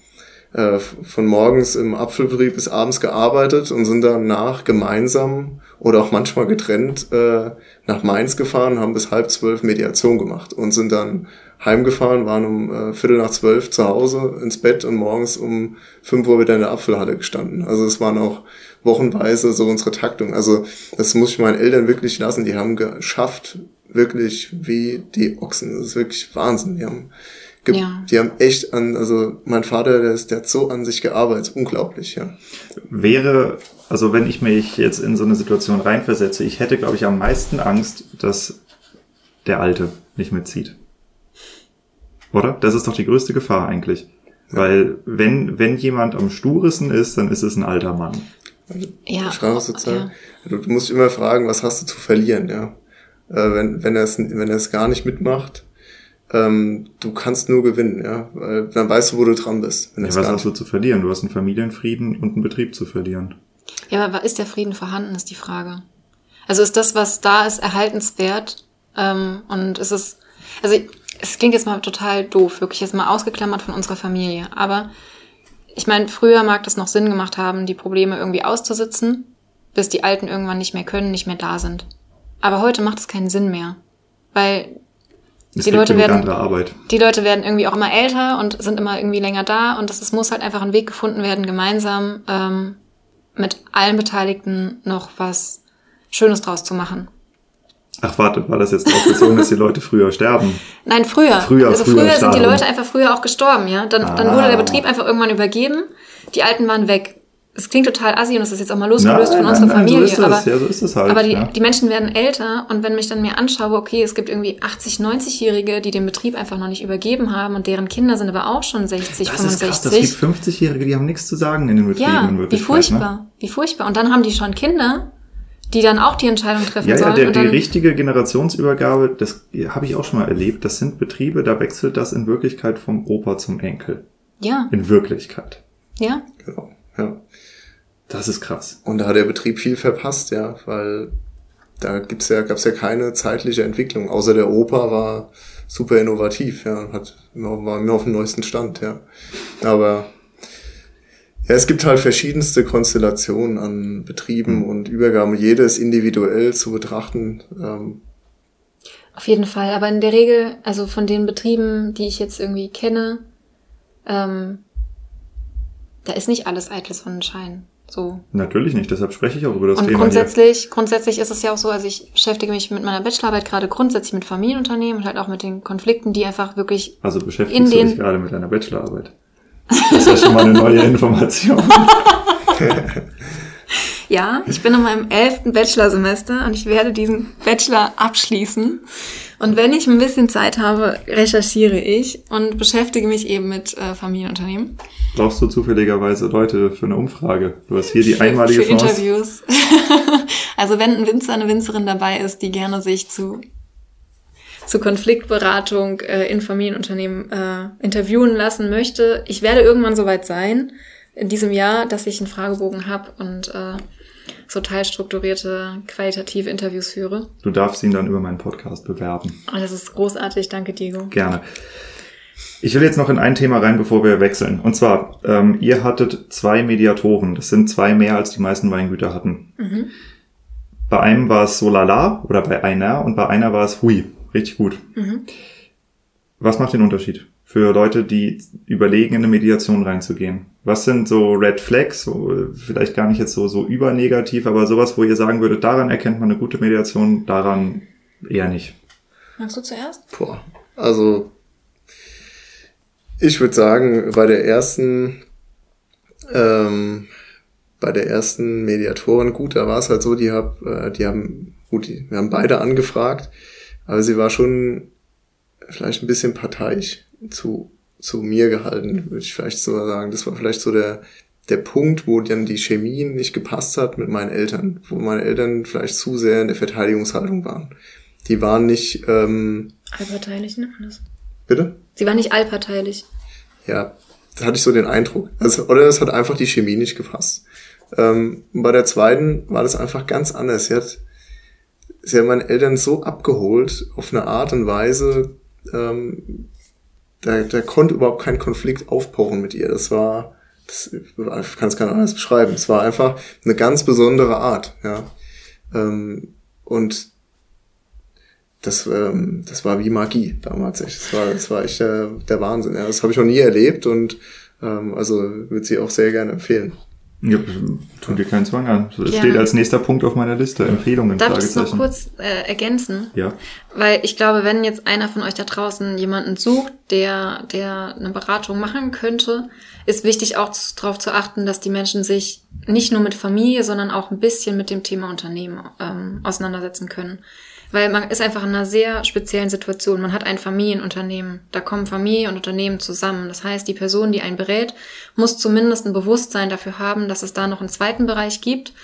äh, von morgens im Apfelbetrieb bis abends gearbeitet und sind danach gemeinsam oder auch manchmal getrennt äh, nach Mainz gefahren, haben bis halb zwölf Mediation gemacht und sind dann heimgefahren, waren um äh, Viertel nach zwölf zu Hause ins Bett und morgens um fünf Uhr wieder in der Apfelhalle gestanden. Also es waren auch wochenweise so unsere Taktung. Also das muss ich meinen Eltern wirklich lassen. Die haben geschafft, wirklich wie die Ochsen. Das ist wirklich Wahnsinn. Die haben ja. Die haben echt an, also mein Vater, der, ist, der hat so an sich gearbeitet, unglaublich, ja. Wäre, also wenn ich mich jetzt in so eine Situation reinversetze, ich hätte, glaube ich, am meisten Angst, dass der Alte nicht mitzieht. Oder? Das ist doch die größte Gefahr eigentlich. Ja. Weil wenn, wenn jemand am stursten ist, dann ist es ein alter Mann. ja. sozusagen, ja. Du, du musst immer fragen, was hast du zu verlieren, ja. Äh, wenn, wenn er es, wenn er es gar nicht mitmacht, ähm, du kannst nur gewinnen, ja. Weil dann weißt du, wo du dran bist. Ja, was hast du zu verlieren? Du hast einen Familienfrieden und einen Betrieb zu verlieren. Ja, aber ist der Frieden vorhanden, ist die Frage. Also ist das, was da ist, erhaltenswert? Ähm, und ist es, also es klingt jetzt mal total doof, wirklich jetzt mal ausgeklammert von unserer Familie. Aber ich meine, früher mag das noch Sinn gemacht haben, die Probleme irgendwie auszusitzen, bis die Alten irgendwann nicht mehr können, nicht mehr da sind. Aber heute macht es keinen Sinn mehr. Weil es die Leute werden, die Leute werden irgendwie auch immer älter und sind immer irgendwie länger da und es muss halt einfach ein Weg gefunden werden, gemeinsam ähm, mit allen Beteiligten noch was Schönes draus zu machen. Ach warte, war das jetzt auch bezogen, dass die Leute früher sterben? Nein, früher. Früher, also früher, früher sind die Leute einfach früher auch gestorben, ja. Dann, ah. dann wurde der Betrieb einfach irgendwann übergeben, die Alten waren weg es klingt total assi und es ist jetzt auch mal losgelöst nein, von unserer nein, Familie. So aber, ja, so ist es halt. Aber die, ja. die Menschen werden älter und wenn mich dann mir anschaue, okay, es gibt irgendwie 80, 90-Jährige, die den Betrieb einfach noch nicht übergeben haben und deren Kinder sind aber auch schon 60, das 65. Ist krass, das gibt 50-Jährige, die haben nichts zu sagen in den Betrieben. Ja, in wie furchtbar, ne? wie furchtbar. Und dann haben die schon Kinder, die dann auch die Entscheidung treffen ja, sollen. Ja, der, die richtige Generationsübergabe, das habe ich auch schon mal erlebt. Das sind Betriebe, da wechselt das in Wirklichkeit vom Opa zum Enkel. Ja. In Wirklichkeit. Ja. Genau, ja. Das ist krass. Und da hat der Betrieb viel verpasst, ja, weil da gibt's ja, gab's ja keine zeitliche Entwicklung, außer der Opa war super innovativ, ja, und hat, war immer auf dem neuesten Stand, ja. Aber ja, es gibt halt verschiedenste Konstellationen an Betrieben mhm. und Übergaben. Jede ist individuell zu betrachten. Ähm, auf jeden Fall. Aber in der Regel, also von den Betrieben, die ich jetzt irgendwie kenne, ähm, da ist nicht alles eitles Sonnenschein. So. Natürlich nicht, deshalb spreche ich auch über das und Thema. Grundsätzlich, hier. grundsätzlich ist es ja auch so, also ich beschäftige mich mit meiner Bachelorarbeit gerade grundsätzlich mit Familienunternehmen und halt auch mit den Konflikten, die einfach wirklich. Also beschäftigst du dich gerade mit deiner Bachelorarbeit. Das ist ja schon mal eine neue Information. ja, ich bin in meinem elften Bachelorsemester und ich werde diesen Bachelor abschließen. Und wenn ich ein bisschen Zeit habe, recherchiere ich und beschäftige mich eben mit äh, Familienunternehmen. Brauchst du zufälligerweise Leute für eine Umfrage? Du hast hier die einmalige für, für Chance. Interviews. also wenn ein Winzer, eine Winzerin dabei ist, die gerne sich zu zu Konfliktberatung äh, in Familienunternehmen äh, interviewen lassen möchte. Ich werde irgendwann soweit sein in diesem Jahr, dass ich einen Fragebogen habe und äh, so teilstrukturierte, qualitative Interviews führe. Du darfst ihn dann über meinen Podcast bewerben. Oh, das ist großartig, danke Diego. Gerne. Ich will jetzt noch in ein Thema rein, bevor wir wechseln. Und zwar, ähm, ihr hattet zwei Mediatoren. Das sind zwei mehr, als die meisten Weingüter hatten. Mhm. Bei einem war es so lala oder bei einer und bei einer war es hui. Richtig gut. Mhm. was macht den Unterschied für Leute, die überlegen, in eine Mediation reinzugehen? Was sind so Red Flags, so, vielleicht gar nicht jetzt so, so übernegativ, aber sowas, wo ihr sagen würdet, daran erkennt man eine gute Mediation, daran eher nicht? Magst du zuerst? Boah, also ich würde sagen, bei der ersten, ähm, bei der ersten Mediatorin, gut, da war es halt so, die, hab, äh, die haben, gut, die, wir haben beide angefragt, aber sie war schon vielleicht ein bisschen parteiisch zu, zu mir gehalten, würde ich vielleicht so sagen. Das war vielleicht so der, der Punkt, wo dann die Chemie nicht gepasst hat mit meinen Eltern, wo meine Eltern vielleicht zu sehr in der Verteidigungshaltung waren. Die waren nicht. Ähm, allparteilich, man das? Bitte? Sie waren nicht allparteilich. Ja, da hatte ich so den Eindruck. Also, oder es hat einfach die Chemie nicht gepasst. Ähm, bei der zweiten war das einfach ganz anders. Sie hat, sie hat meine Eltern so abgeholt auf eine Art und Weise, ähm, da, da konnte überhaupt kein Konflikt aufpochen mit ihr. Das war, das, ich kann es gar nicht anders beschreiben. Es war einfach eine ganz besondere Art, ja. Ähm, und das, ähm, das war wie Magie damals. Echt. Das war, das war echt der, der Wahnsinn. Ja. Das habe ich noch nie erlebt und ähm, also würde sie auch sehr gerne empfehlen. Ja, tu dir keinen Zwang an. Das steht als nächster Punkt auf meiner Liste. Empfehlungen. Darf ich das noch kurz äh, ergänzen? Ja. Weil ich glaube, wenn jetzt einer von euch da draußen jemanden sucht, der, der eine Beratung machen könnte, ist wichtig auch darauf zu achten, dass die Menschen sich nicht nur mit Familie, sondern auch ein bisschen mit dem Thema Unternehmen ähm, auseinandersetzen können weil man ist einfach in einer sehr speziellen Situation. Man hat ein Familienunternehmen. Da kommen Familie und Unternehmen zusammen. Das heißt, die Person, die einen berät, muss zumindest ein Bewusstsein dafür haben, dass es da noch einen zweiten Bereich gibt,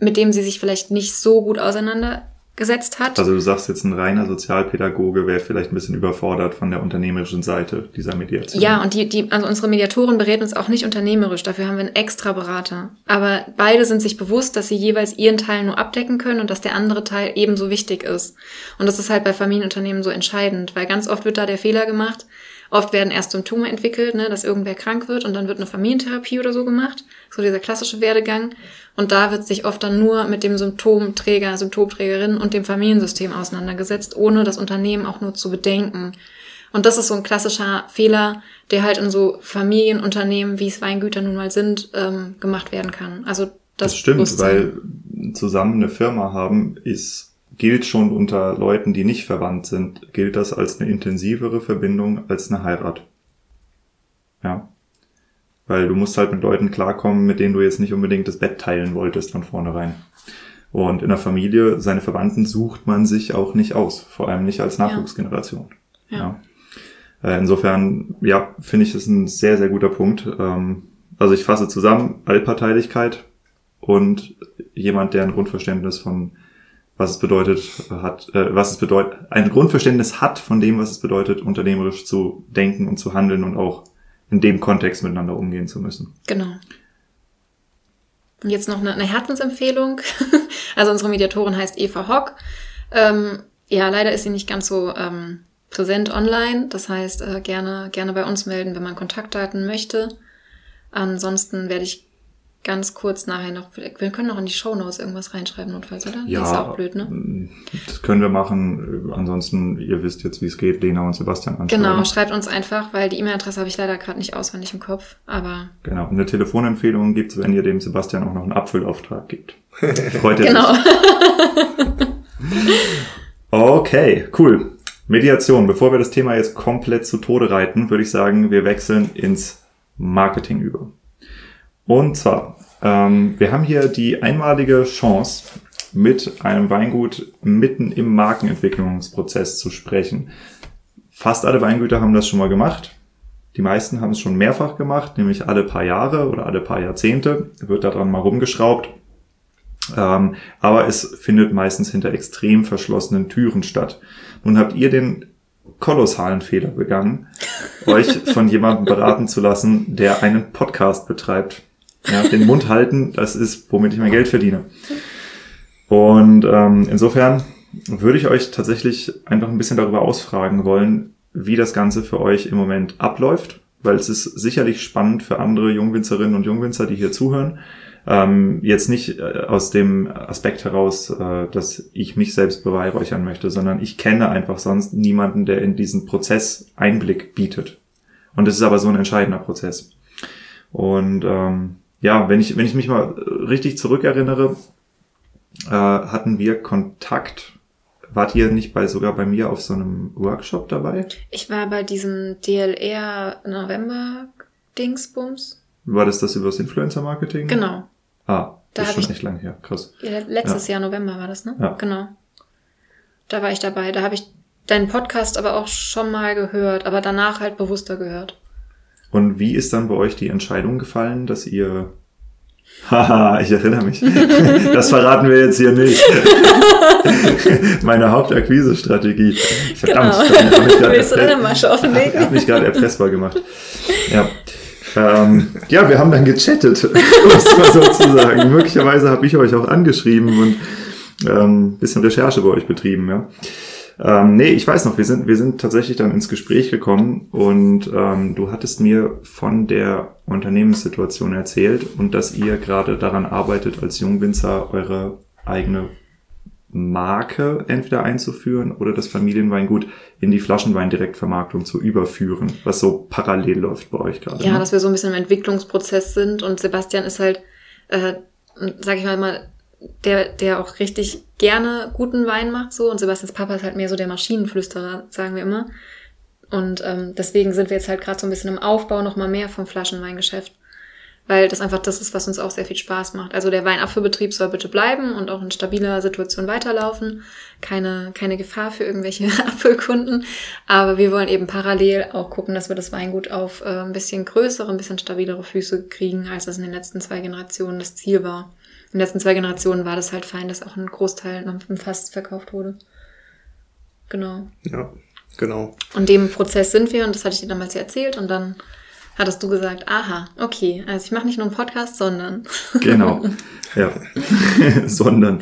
mit dem sie sich vielleicht nicht so gut auseinander gesetzt hat. Also du sagst jetzt, ein reiner Sozialpädagoge wäre vielleicht ein bisschen überfordert von der unternehmerischen Seite dieser Mediation. Ja, und die, die, also unsere Mediatoren berät uns auch nicht unternehmerisch, dafür haben wir einen extra Berater. Aber beide sind sich bewusst, dass sie jeweils ihren Teil nur abdecken können und dass der andere Teil ebenso wichtig ist. Und das ist halt bei Familienunternehmen so entscheidend, weil ganz oft wird da der Fehler gemacht, Oft werden erst Symptome entwickelt, ne, dass irgendwer krank wird und dann wird eine Familientherapie oder so gemacht. So dieser klassische Werdegang. Und da wird sich oft dann nur mit dem Symptomträger, Symptomträgerin und dem Familiensystem auseinandergesetzt, ohne das Unternehmen auch nur zu bedenken. Und das ist so ein klassischer Fehler, der halt in so Familienunternehmen, wie es Weingüter nun mal sind, ähm, gemacht werden kann. Also das, das stimmt, weil zusammen eine Firma haben ist gilt schon unter Leuten, die nicht verwandt sind, gilt das als eine intensivere Verbindung als eine Heirat. Ja. Weil du musst halt mit Leuten klarkommen, mit denen du jetzt nicht unbedingt das Bett teilen wolltest von vornherein. Und in der Familie, seine Verwandten sucht man sich auch nicht aus, vor allem nicht als Nachwuchsgeneration. Ja. ja. Äh, insofern, ja, finde ich das ein sehr, sehr guter Punkt. Ähm, also ich fasse zusammen, Allparteilichkeit und jemand, der ein Grundverständnis von was es bedeutet hat, äh, was es bedeutet, ein Grundverständnis hat von dem, was es bedeutet, unternehmerisch zu denken und zu handeln und auch in dem Kontext miteinander umgehen zu müssen. Genau. Und jetzt noch eine, eine Herzensempfehlung. also unsere Mediatorin heißt Eva Hock. Ähm, ja, leider ist sie nicht ganz so ähm, präsent online. Das heißt, äh, gerne, gerne bei uns melden, wenn man Kontaktdaten möchte. Ansonsten werde ich ganz kurz nachher noch, wir können noch in die Shownotes irgendwas reinschreiben, notfalls, oder? Ja, das ist auch blöd, ne? Das können wir machen. Ansonsten, ihr wisst jetzt, wie es geht, Lena und Sebastian anschreiben. Genau, schreibt uns einfach, weil die E-Mail-Adresse habe ich leider gerade nicht auswendig im Kopf, aber... Genau, eine Telefonempfehlung gibt's, wenn ihr dem Sebastian auch noch einen Abfüllauftrag gibt. Freut er genau. sich. okay, cool. Mediation. Bevor wir das Thema jetzt komplett zu Tode reiten, würde ich sagen, wir wechseln ins Marketing über. Und zwar, ähm, wir haben hier die einmalige Chance, mit einem Weingut mitten im Markenentwicklungsprozess zu sprechen. Fast alle Weingüter haben das schon mal gemacht. Die meisten haben es schon mehrfach gemacht, nämlich alle paar Jahre oder alle paar Jahrzehnte wird daran mal rumgeschraubt. Ähm, aber es findet meistens hinter extrem verschlossenen Türen statt. Nun habt ihr den kolossalen Fehler begangen, euch von jemandem beraten zu lassen, der einen Podcast betreibt. Ja, den Mund halten, das ist, womit ich mein Geld verdiene. Und ähm, insofern würde ich euch tatsächlich einfach ein bisschen darüber ausfragen wollen, wie das Ganze für euch im Moment abläuft weil es ist sicherlich spannend für andere Jungwinzerinnen und Jungwinzer, die hier zuhören. Ähm, jetzt nicht äh, aus dem Aspekt heraus, äh, dass ich mich selbst beweihräuchern möchte, sondern ich kenne einfach sonst niemanden, der in diesen Prozess Einblick bietet. Und es ist aber so ein entscheidender Prozess. Und ähm, ja, wenn ich, wenn ich mich mal richtig zurückerinnere, äh, hatten wir Kontakt. Wart ihr nicht bei sogar bei mir auf so einem Workshop dabei? Ich war bei diesem DLR November Dingsbums. War das das über das Influencer-Marketing? Genau. Ah, Da das ist schon ich- echt lang her. Krass. Ja, letztes Jahr November war das, ne? Ja. Genau. Da war ich dabei. Da habe ich deinen Podcast aber auch schon mal gehört, aber danach halt bewusster gehört. Und wie ist dann bei euch die Entscheidung gefallen, dass ihr... Haha, ich erinnere mich. Das verraten wir jetzt hier nicht. Meine Hauptakquise-Strategie. Verdammt, Genau. ich habe mich gerade erpressbar gemacht. Ja. Ähm, ja, wir haben dann gechattet, um es mal so zu sagen. Möglicherweise habe ich euch auch angeschrieben und ähm, bisschen Recherche bei euch betrieben, ja. Ähm, nee, ich weiß noch, wir sind, wir sind tatsächlich dann ins Gespräch gekommen und ähm, du hattest mir von der Unternehmenssituation erzählt und dass ihr gerade daran arbeitet, als Jungwinzer eure eigene Marke entweder einzuführen oder das Familienweingut in die Flaschenweindirektvermarktung zu überführen, was so parallel läuft bei euch gerade. Ja, ne? dass wir so ein bisschen im Entwicklungsprozess sind und Sebastian ist halt, äh, sag ich mal mal, der, der auch richtig gerne guten Wein macht so und Sebastians Papa ist halt mehr so der Maschinenflüsterer, sagen wir immer. Und ähm, deswegen sind wir jetzt halt gerade so ein bisschen im Aufbau noch mal mehr vom Flaschenweingeschäft. Weil das einfach das ist, was uns auch sehr viel Spaß macht. Also der Weinabfüllbetrieb soll bitte bleiben und auch in stabiler Situation weiterlaufen. Keine, keine Gefahr für irgendwelche Abfüllkunden. Aber wir wollen eben parallel auch gucken, dass wir das Weingut auf äh, ein bisschen größere, ein bisschen stabilere Füße kriegen, als das in den letzten zwei Generationen das Ziel war. In den letzten zwei Generationen war das halt fein, dass auch ein Großteil noch im Fass verkauft wurde. Genau. Ja, genau. Und dem Prozess sind wir und das hatte ich dir damals ja erzählt und dann hattest du gesagt, aha, okay, also ich mache nicht nur einen Podcast, sondern Genau. Ja. Sondern.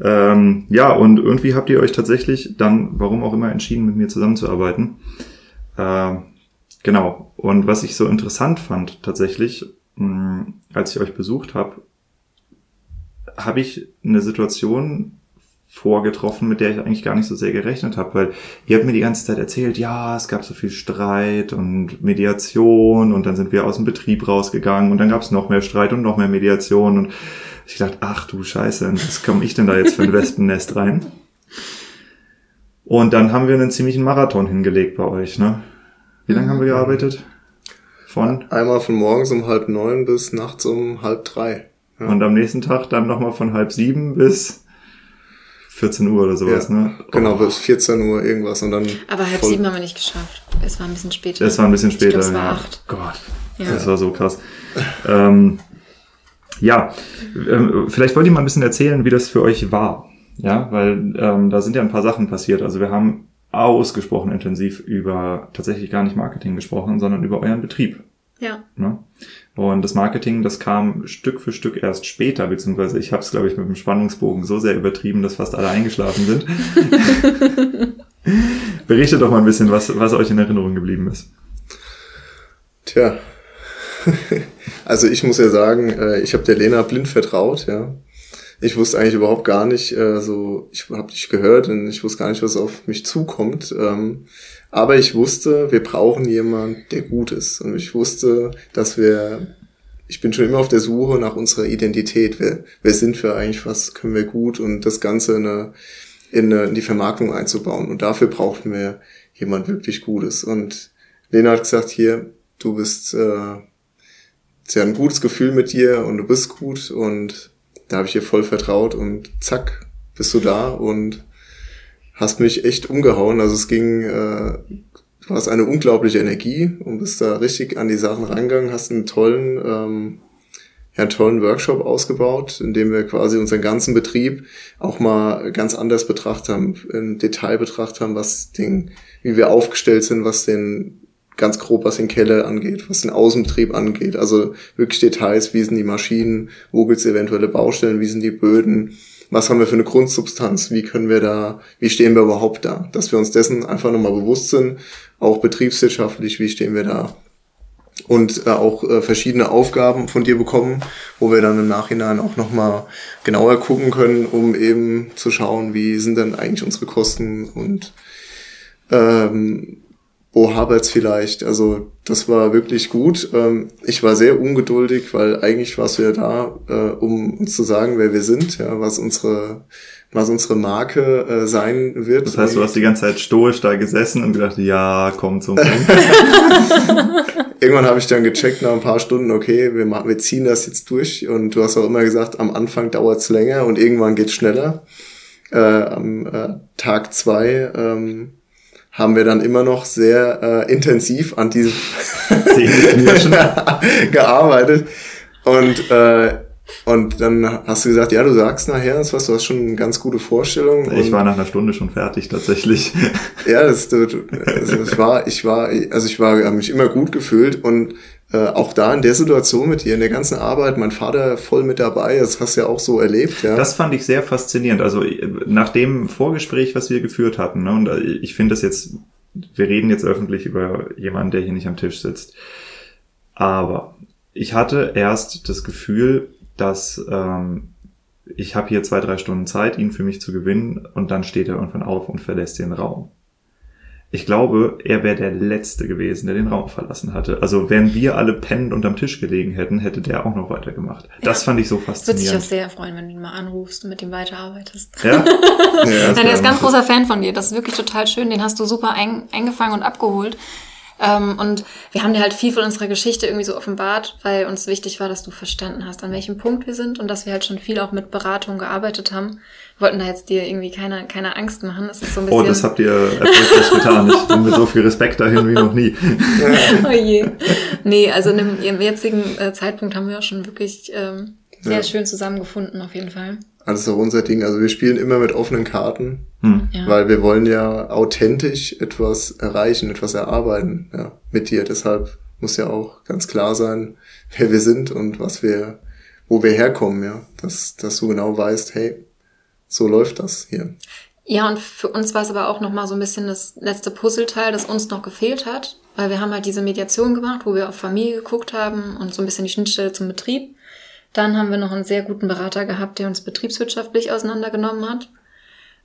Ähm, ja, und irgendwie habt ihr euch tatsächlich dann, warum auch immer, entschieden, mit mir zusammenzuarbeiten. Ähm, genau. Und was ich so interessant fand, tatsächlich, mh, als ich euch besucht habe, habe ich eine Situation vorgetroffen, mit der ich eigentlich gar nicht so sehr gerechnet habe, weil ihr habt mir die ganze Zeit erzählt, ja, es gab so viel Streit und Mediation und dann sind wir aus dem Betrieb rausgegangen und dann gab es noch mehr Streit und noch mehr Mediation und ich dachte, ach du Scheiße, was komme ich denn da jetzt für ein Wespennest rein? Und dann haben wir einen ziemlichen Marathon hingelegt bei euch, ne? Wie lange haben wir gearbeitet? Von? Einmal von morgens um halb neun bis nachts um halb drei. Ja. Und am nächsten Tag dann nochmal von halb sieben bis 14 Uhr oder sowas, Ja, ne? Genau, bis 14 Uhr irgendwas und dann. aber halb sieben haben wir nicht geschafft. Es war ein bisschen später. Das war ein bisschen Ich glaub, später, es war ja. acht. Gott, Ja. das war so krass. ähm, ja, ähm, vielleicht wollt ihr mal ein bisschen erzählen, wie das für euch war. Ja, weil ähm, da sind ja ein paar Sachen passiert. Also wir haben ausgesprochen intensiv über tatsächlich gar nicht Marketing gesprochen, sondern über euren Betrieb. Ja. Ne? Und das Marketing, das kam Stück für Stück erst später, beziehungsweise ich habe es, glaube ich, mit dem Spannungsbogen so sehr übertrieben, dass fast alle eingeschlafen sind. Berichtet doch mal ein bisschen, was, was euch in Erinnerung geblieben ist. Tja. also ich muss ja sagen, äh, ich habe der Lena blind vertraut, ja. Ich wusste eigentlich überhaupt gar nicht, äh, so, ich habe dich gehört und ich wusste gar nicht, was auf mich zukommt. Aber ich wusste, wir brauchen jemanden, der gut ist. Und ich wusste, dass wir, ich bin schon immer auf der Suche nach unserer Identität. Wer, wer sind wir eigentlich, was können wir gut und das Ganze in, eine, in, in die Vermarktung einzubauen. Und dafür brauchten wir jemand wirklich Gutes. Und Lena hat gesagt, hier, du bist, äh, sie hat ein gutes Gefühl mit dir und du bist gut und da habe ich ihr voll vertraut und zack, bist du da und hast mich echt umgehauen. Also es ging, äh, du hast eine unglaubliche Energie und bist da richtig an die Sachen rangegangen, hast einen tollen, ähm, ja, einen tollen Workshop ausgebaut, in dem wir quasi unseren ganzen Betrieb auch mal ganz anders betrachtet haben, im Detail betrachtet haben, was den, wie wir aufgestellt sind, was den ganz grob, was den Keller angeht, was den Außenbetrieb angeht. Also wirklich Details, wie sind die Maschinen, wo gibt's eventuelle Baustellen, wie sind die Böden, was haben wir für eine Grundsubstanz, wie können wir da, wie stehen wir überhaupt da, dass wir uns dessen einfach nochmal bewusst sind, auch betriebswirtschaftlich, wie stehen wir da. und äh, auch äh, verschiedene Aufgaben von dir bekommen, wo wir dann im Nachhinein auch nochmal genauer gucken können, um eben zu schauen, wie sind denn eigentlich unsere Kosten und ähm, wo habert's vielleicht. Also das war wirklich gut. Ähm, ich war sehr ungeduldig, weil eigentlich warst du ja da, äh, um uns zu sagen, wer wir sind, ja, was unsere was unsere Marke äh, sein wird. Das heißt, du hast die ganze Zeit stoisch da gesessen und gedacht, ja, komm zum Punkt. Irgendwann habe ich dann gecheckt nach ein paar Stunden, okay, wir, machen, wir ziehen das jetzt durch. Und du hast auch immer gesagt, am Anfang dauert's länger und irgendwann geht's schneller. Äh, am äh, Tag zwei ähm, haben wir dann immer noch sehr äh, intensiv an diesem gearbeitet. Und äh, und dann hast du gesagt, ja, du sagst nachher das was, du hast schon eine ganz gute Vorstellung. Ich war nach einer Stunde schon fertig, tatsächlich. ja, das, das, das war, ich war, also ich war, habe mich immer gut gefühlt und äh, auch da in der Situation mit dir, in der ganzen Arbeit, mein Vater voll mit dabei, das hast du ja auch so erlebt, ja. Das fand ich sehr faszinierend. Also nach dem Vorgespräch, was wir geführt hatten, ne, und äh, ich finde das jetzt, wir reden jetzt öffentlich über jemanden, der hier nicht am Tisch sitzt. Aber ich hatte erst das Gefühl, dass ähm, ich habe hier zwei, drei Stunden Zeit, ihn für mich zu gewinnen und dann steht er irgendwann auf und verlässt den Raum. Ich glaube, er wäre der Letzte gewesen, der den Raum verlassen hatte. Also wenn wir alle pennend unterm Tisch gelegen hätten, hätte der auch noch weitergemacht. Ja. Das fand ich so faszinierend. Würde sich auch sehr freuen, wenn du ihn mal anrufst und mit ihm weiterarbeitest. Ja? ja Nein, er ist ganz großer Fan von dir. Das ist wirklich total schön. Den hast du super ein, eingefangen und abgeholt. Ähm, und wir haben dir halt viel von unserer Geschichte irgendwie so offenbart, weil uns wichtig war, dass du verstanden hast, an welchem Punkt wir sind und dass wir halt schon viel auch mit Beratung gearbeitet haben. Wir wollten da jetzt dir irgendwie keine, keine Angst machen. Es ist so ein bisschen. Oh, das habt ihr erfolgreich getan. Ich bin mit so viel Respekt dahin wie noch nie. oh je. Nee, also in dem, im jetzigen äh, Zeitpunkt haben wir auch schon wirklich ähm, sehr ja. schön zusammengefunden, auf jeden Fall. Also so unser Ding. Also wir spielen immer mit offenen Karten, hm. ja. weil wir wollen ja authentisch etwas erreichen, etwas erarbeiten, ja, mit dir. Deshalb muss ja auch ganz klar sein, wer wir sind und was wir, wo wir herkommen, ja. Dass, dass du genau weißt, hey, so läuft das hier. Ja, und für uns war es aber auch nochmal so ein bisschen das letzte Puzzleteil, das uns noch gefehlt hat, weil wir haben halt diese Mediation gemacht, wo wir auf Familie geguckt haben und so ein bisschen die Schnittstelle zum Betrieb. Dann haben wir noch einen sehr guten Berater gehabt, der uns betriebswirtschaftlich auseinandergenommen hat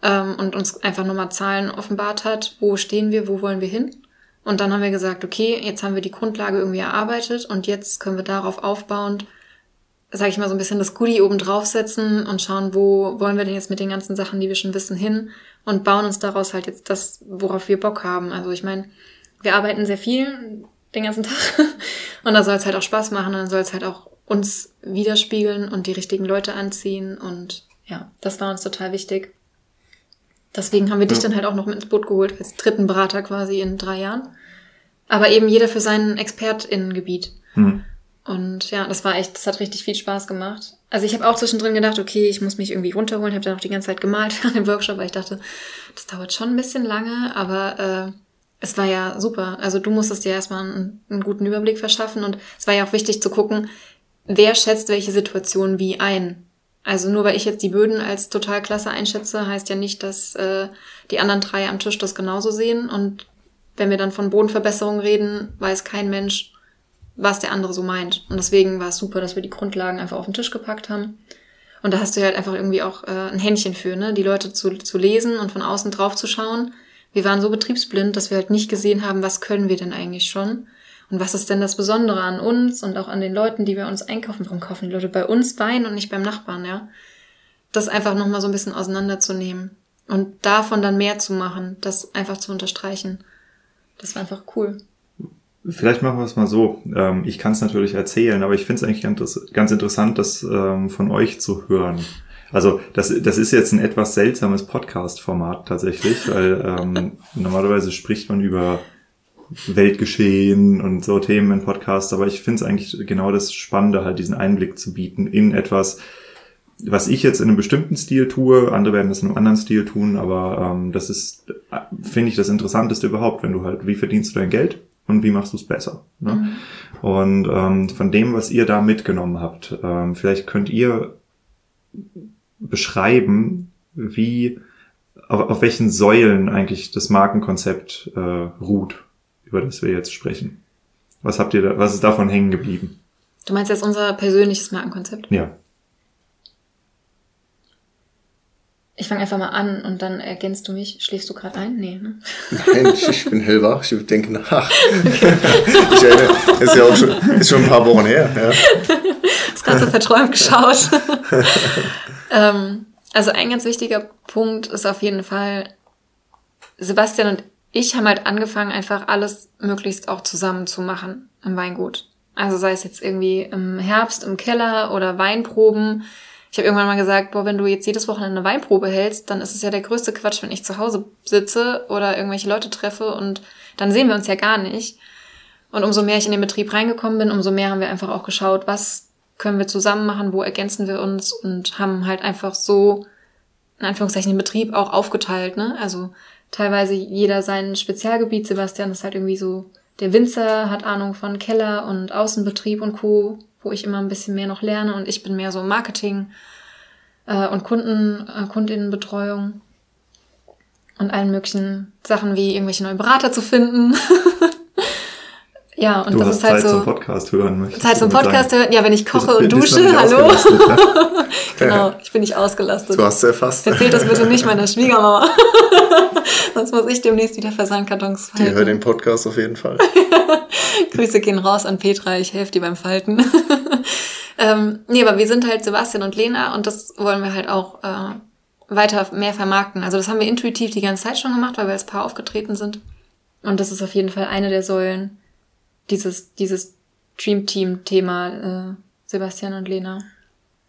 ähm, und uns einfach nochmal Zahlen offenbart hat, wo stehen wir, wo wollen wir hin. Und dann haben wir gesagt, okay, jetzt haben wir die Grundlage irgendwie erarbeitet und jetzt können wir darauf aufbauend, sage ich mal, so ein bisschen das Goodie oben draufsetzen und schauen, wo wollen wir denn jetzt mit den ganzen Sachen, die wir schon wissen, hin und bauen uns daraus halt jetzt das, worauf wir Bock haben. Also ich meine, wir arbeiten sehr viel den ganzen Tag und da soll es halt auch Spaß machen und dann soll es halt auch uns widerspiegeln und die richtigen Leute anziehen. Und ja, das war uns total wichtig. Deswegen haben wir dich dann halt auch noch mit ins Boot geholt, als dritten Berater quasi in drei Jahren. Aber eben jeder für sein ExpertInnengebiet. Mhm. Und ja, das war echt, das hat richtig viel Spaß gemacht. Also ich habe auch zwischendrin gedacht, okay, ich muss mich irgendwie runterholen. Habe dann auch die ganze Zeit gemalt für den Workshop, weil ich dachte, das dauert schon ein bisschen lange, aber äh, es war ja super. Also du musstest dir erstmal einen, einen guten Überblick verschaffen und es war ja auch wichtig zu gucken, wer schätzt welche Situation wie ein. Also nur weil ich jetzt die Böden als total klasse einschätze, heißt ja nicht, dass äh, die anderen drei am Tisch das genauso sehen. Und wenn wir dann von Bodenverbesserung reden, weiß kein Mensch, was der andere so meint. Und deswegen war es super, dass wir die Grundlagen einfach auf den Tisch gepackt haben. Und da hast du halt einfach irgendwie auch äh, ein Händchen für, ne? die Leute zu, zu lesen und von außen drauf zu schauen. Wir waren so betriebsblind, dass wir halt nicht gesehen haben, was können wir denn eigentlich schon. Und was ist denn das Besondere an uns und auch an den Leuten, die wir uns einkaufen? Warum kaufen die Leute bei uns Wein und nicht beim Nachbarn, ja? Das einfach nochmal so ein bisschen auseinanderzunehmen und davon dann mehr zu machen, das einfach zu unterstreichen. Das war einfach cool. Vielleicht machen wir es mal so. Ähm, ich kann es natürlich erzählen, aber ich finde es eigentlich ganz interessant, das ähm, von euch zu hören. Also das, das ist jetzt ein etwas seltsames Podcast-Format tatsächlich, weil ähm, normalerweise spricht man über Weltgeschehen und so Themen im Podcast, aber ich finde es eigentlich genau das Spannende, halt diesen Einblick zu bieten in etwas, was ich jetzt in einem bestimmten Stil tue, andere werden das in einem anderen Stil tun, aber ähm, das ist, finde ich, das Interessanteste überhaupt, wenn du halt, wie verdienst du dein Geld und wie machst du es besser? Ne? Mhm. Und ähm, von dem, was ihr da mitgenommen habt, ähm, vielleicht könnt ihr beschreiben, wie auf, auf welchen Säulen eigentlich das Markenkonzept äh, ruht über das wir jetzt sprechen. Was habt ihr da, was ist davon hängen geblieben? Du meinst jetzt unser persönliches Markenkonzept? Ja. Ich fange einfach mal an und dann ergänzt du mich. Schläfst du gerade ein? Nee, ne? Nein, ich, ich bin hellwach, ich denke nach. ich erinnere, ist ja auch schon, ist schon ein paar Wochen her. Ja. Das Ganze verträumt geschaut. ähm, also ein ganz wichtiger Punkt ist auf jeden Fall, Sebastian und ich haben halt angefangen, einfach alles möglichst auch zusammen zu machen im Weingut. Also sei es jetzt irgendwie im Herbst im Keller oder Weinproben ich habe irgendwann mal gesagt, boah, wenn du jetzt jedes Wochenende eine Weinprobe hältst, dann ist es ja der größte Quatsch, wenn ich zu Hause sitze oder irgendwelche Leute treffe und dann sehen wir uns ja gar nicht. Und umso mehr ich in den Betrieb reingekommen bin, umso mehr haben wir einfach auch geschaut, was können wir zusammen machen, wo ergänzen wir uns und haben halt einfach so, in Anführungszeichen, den Betrieb auch aufgeteilt, ne? Also teilweise jeder sein Spezialgebiet. Sebastian ist halt irgendwie so, der Winzer hat Ahnung von Keller und Außenbetrieb und Co wo ich immer ein bisschen mehr noch lerne und ich bin mehr so Marketing äh, und Kunden, äh, Kundinnenbetreuung und allen möglichen Sachen wie irgendwelche neuen Berater zu finden. ja, und du das hast ist halt Zeit so. zum Podcast hören. möchtest Zeit zum Podcast sagen? hören. Ja, wenn ich koche Bist- und dusche, hallo. ausgelastet, ja? genau, ich bin nicht ausgelastet. Du hast es erfasst. Erzählt das bitte nicht meiner Schwiegermama. Sonst muss ich demnächst wieder Versandkartons Die hört falten. den Podcast auf jeden Fall. Grüße gehen raus an Petra, ich helfe dir beim Falten. ähm, nee, aber wir sind halt Sebastian und Lena und das wollen wir halt auch äh, weiter mehr vermarkten. Also das haben wir intuitiv die ganze Zeit schon gemacht, weil wir als Paar aufgetreten sind. Und das ist auf jeden Fall eine der Säulen, dieses, dieses Dream Team-Thema äh, Sebastian und Lena.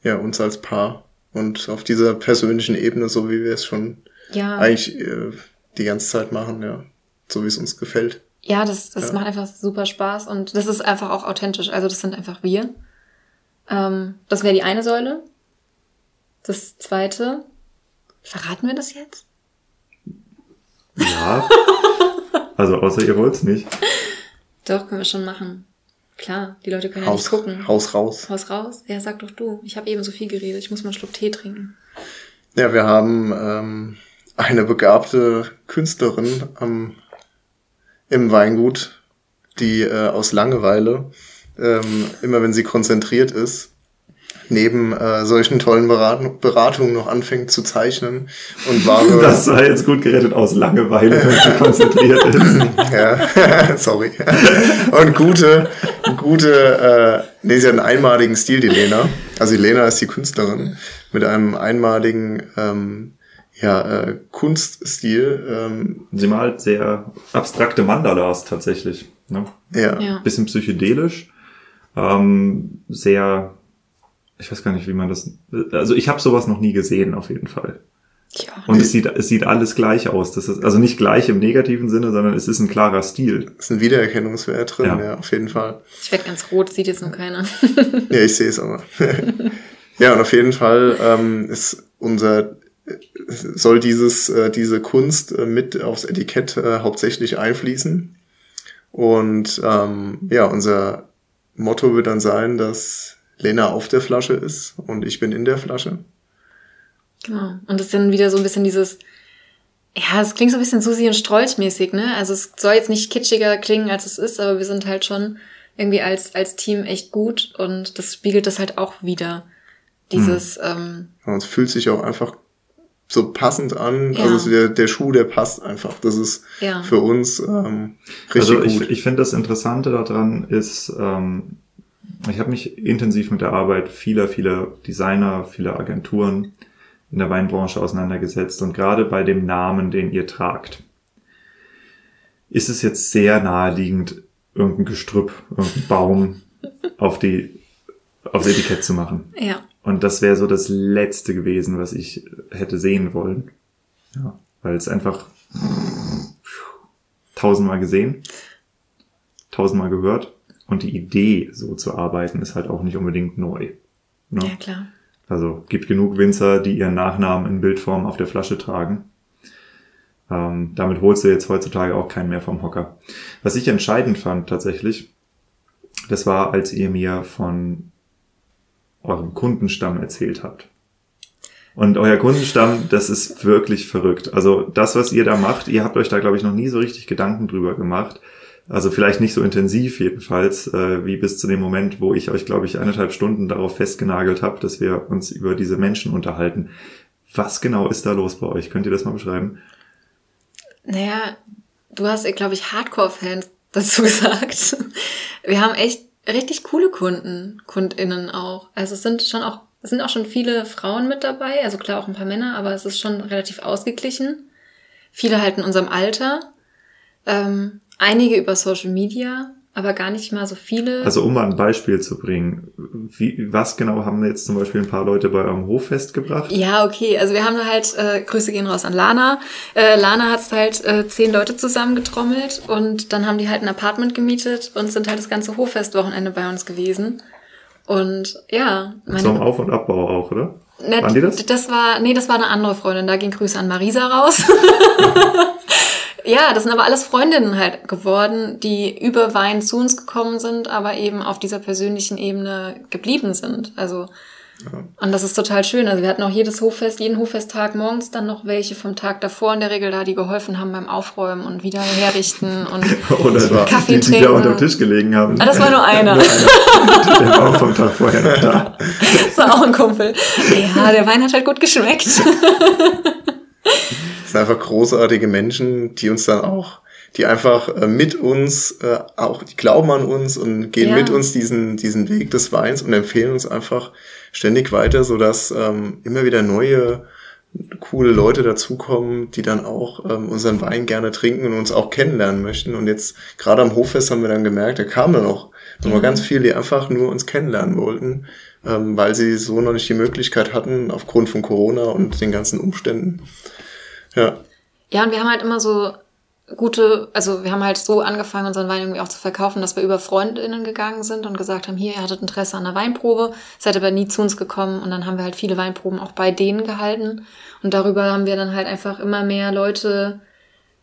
Ja, uns als Paar. Und auf dieser persönlichen Ebene, so wie wir es schon Ja, eigentlich äh, die ganze Zeit machen, ja. So wie es uns gefällt. ja das, das Ja. macht einfach super Spaß und das ist einfach auch authentisch. Also das sind einfach wir. Ähm, das wäre die eine Säule. Das zweite, verraten wir das jetzt? Ja. Also außer ihr wollt's nicht. Doch, können wir schon machen. Klar, die Leute können ja Haus, nicht gucken. Haus raus. Haus raus? Ja, sag doch du. Ich habe eben so viel geredet. Ich muss mal einen Schluck Tee trinken. Ja, wir haben ähm, eine begabte Künstlerin am, im Weingut, die äh, aus Langeweile, ähm, immer wenn sie konzentriert ist, neben äh, solchen tollen Beratung, Beratungen noch anfängt zu zeichnen und wahre... Das sei jetzt gut gerettet aus Langeweile, wenn sie konzentriert ist. Ja, sorry. Und gute, gute, äh, nee, sie hat einen einmaligen Stil, die Lena. Also die Lena ist die Künstlerin mit einem einmaligen, ähm, ja, äh, Kunststil. Ähm, Sie malt sehr abstrakte Mandalas tatsächlich. Ne? ja. Ja. Bisschen psychedelisch. Ähm, sehr, ich weiß gar nicht, wie man das. Also ich habe sowas noch nie gesehen, auf jeden Fall. Auch Und es sieht, es sieht alles gleich aus. Das ist, also nicht gleich im negativen Sinne, sondern es ist ein klarer Stil. Ist ein Wiedererkennungswert drin, Ja. ja, auf jeden Fall. Ich werde ganz rot, sieht jetzt nur keiner. Ja, ich sehe es aber. ja, und auf jeden Fall ähm, ist unser soll dieses äh, diese Kunst äh, mit aufs Etikett äh, hauptsächlich einfließen. Und ähm, ja, unser Motto wird dann sein, dass Lena auf der Flasche ist und ich bin in der Flasche. Genau. Und das ist dann wieder so ein bisschen dieses, ja, es klingt so ein bisschen Susi und Strolch-mäßig, ne? Also es soll jetzt nicht kitschiger klingen, als es ist, aber wir sind halt schon irgendwie als, als Team echt gut und das spiegelt das halt auch wieder. Dieses, ähm, Und es fühlt sich auch einfach so passend an. Ja. Also der, der Schuh, der passt einfach. Das ist Ja. für uns ähm, richtig also ich, gut. ich finde das Interessante daran ist, ähm, ich habe mich intensiv mit der Arbeit vieler, vieler Designer, vieler Agenturen in der Weinbranche auseinandergesetzt und gerade bei dem Namen, den ihr tragt, ist es jetzt sehr naheliegend, irgendein Gestrüpp, irgendein Baum auf die aufs Etikett zu machen. ja. Und das wäre so das Letzte gewesen, was ich hätte sehen wollen. Ja, weil es einfach tausendmal gesehen, tausendmal gehört und die Idee, so zu arbeiten, ist halt auch nicht unbedingt neu. Ne? Ja, klar. Also gibt genug Winzer, die ihren Nachnamen in Bildform auf der Flasche tragen. Ähm, damit holst du jetzt heutzutage auch keinen mehr vom Hocker. Was ich entscheidend fand tatsächlich, das war, als ihr mir von eurem Kundenstamm erzählt habt. Und euer Kundenstamm, das ist wirklich verrückt. Also das, was ihr da macht, ihr habt euch da, glaube ich, noch nie so richtig Gedanken drüber gemacht, Also vielleicht nicht so intensiv jedenfalls, äh, wie bis zu dem Moment, wo ich euch, glaube ich, eineinhalb Stunden darauf festgenagelt habe, dass wir uns über diese Menschen unterhalten. Was genau ist da los bei euch? Könnt ihr das mal beschreiben? Naja, du hast, glaube ich, Hardcore-Fans dazu gesagt. Wir haben echt richtig coole Kunden, KundInnen auch. Also es sind schon auch, es sind auch schon viele Frauen mit dabei, also klar auch ein paar Männer, aber es ist schon relativ ausgeglichen. Viele halt in unserem Alter. Ähm, einige über Social Media, aber gar nicht mal so viele. Also um mal ein Beispiel zu bringen, wie, was genau haben jetzt zum Beispiel ein paar Leute bei eurem Hoffest gebracht? Ja, okay. Also wir haben da halt, äh, Grüße gehen raus an Lana. Äh, Lana hat halt äh, zehn Leute zusammengetrommelt und dann haben die halt ein Apartment gemietet und sind halt das ganze Hoffest-Wochenende bei uns gewesen. Und ja. Meine, Zum Auf- und Abbau auch, oder? Ne, Waren die das? Das war, nee, das war eine andere Freundin. Da ging Grüße an Marisa raus. Ja, das sind aber alles Freundinnen halt geworden, die über Wein zu uns gekommen sind, aber eben auf dieser persönlichen Ebene geblieben sind. Also ja. Und das ist total schön. Also wir hatten auch jedes Hoffest, jeden Hoffesttag morgens dann noch welche vom Tag davor in der Regel da, die geholfen haben beim Aufräumen und wieder herrichten und Oder Kaffee die, trinken. Die da unter dem Tisch gelegen haben. Ah, das war nur einer. nur einer. der war auch vom Tag vorher noch da. Das war auch ein Kumpel. Ja, der Wein hat halt gut geschmeckt. Das sind einfach großartige Menschen, die uns dann auch, die einfach äh, mit uns, äh, auch, die glauben an uns und gehen ja. mit uns diesen, diesen Weg des Weins und empfehlen uns einfach ständig weiter, sodass ähm, immer wieder neue coole Leute dazukommen, die dann auch ähm, unseren Wein gerne trinken und uns auch kennenlernen möchten. Und jetzt gerade am Hoffest haben wir dann gemerkt, da kamen dann auch nochmal ganz viele, die einfach nur uns kennenlernen wollten, ähm, weil sie so noch nicht die Möglichkeit hatten aufgrund von Corona und den ganzen Umständen. Ja. Ja, und wir haben halt immer so gute, also wir haben halt so angefangen, unseren Wein irgendwie auch zu verkaufen, dass wir über FreundInnen gegangen sind und gesagt haben, hier, ihr hattet Interesse an einer Weinprobe, seid aber nie zu uns gekommen und dann haben wir halt viele Weinproben auch bei denen gehalten und darüber haben wir dann halt einfach immer mehr Leute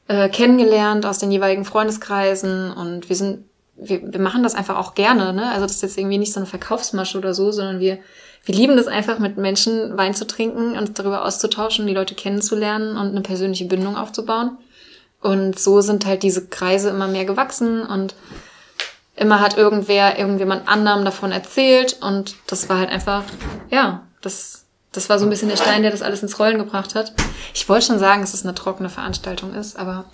äh, kennengelernt aus den jeweiligen Freundeskreisen und wir sind, wir, wir machen das einfach auch gerne, ne? Also das ist jetzt irgendwie nicht so eine Verkaufsmasche oder so, sondern wir wir lieben das einfach, mit Menschen Wein zu trinken und darüber auszutauschen, die Leute kennenzulernen und eine persönliche Bindung aufzubauen. Und so sind halt diese Kreise immer mehr gewachsen und immer hat irgendwer, irgendjemand anderem davon erzählt und das war halt einfach, ja, das, das war so ein bisschen der Stein, der das alles ins Rollen gebracht hat. Ich wollte schon sagen, dass es eine trockene Veranstaltung ist, aber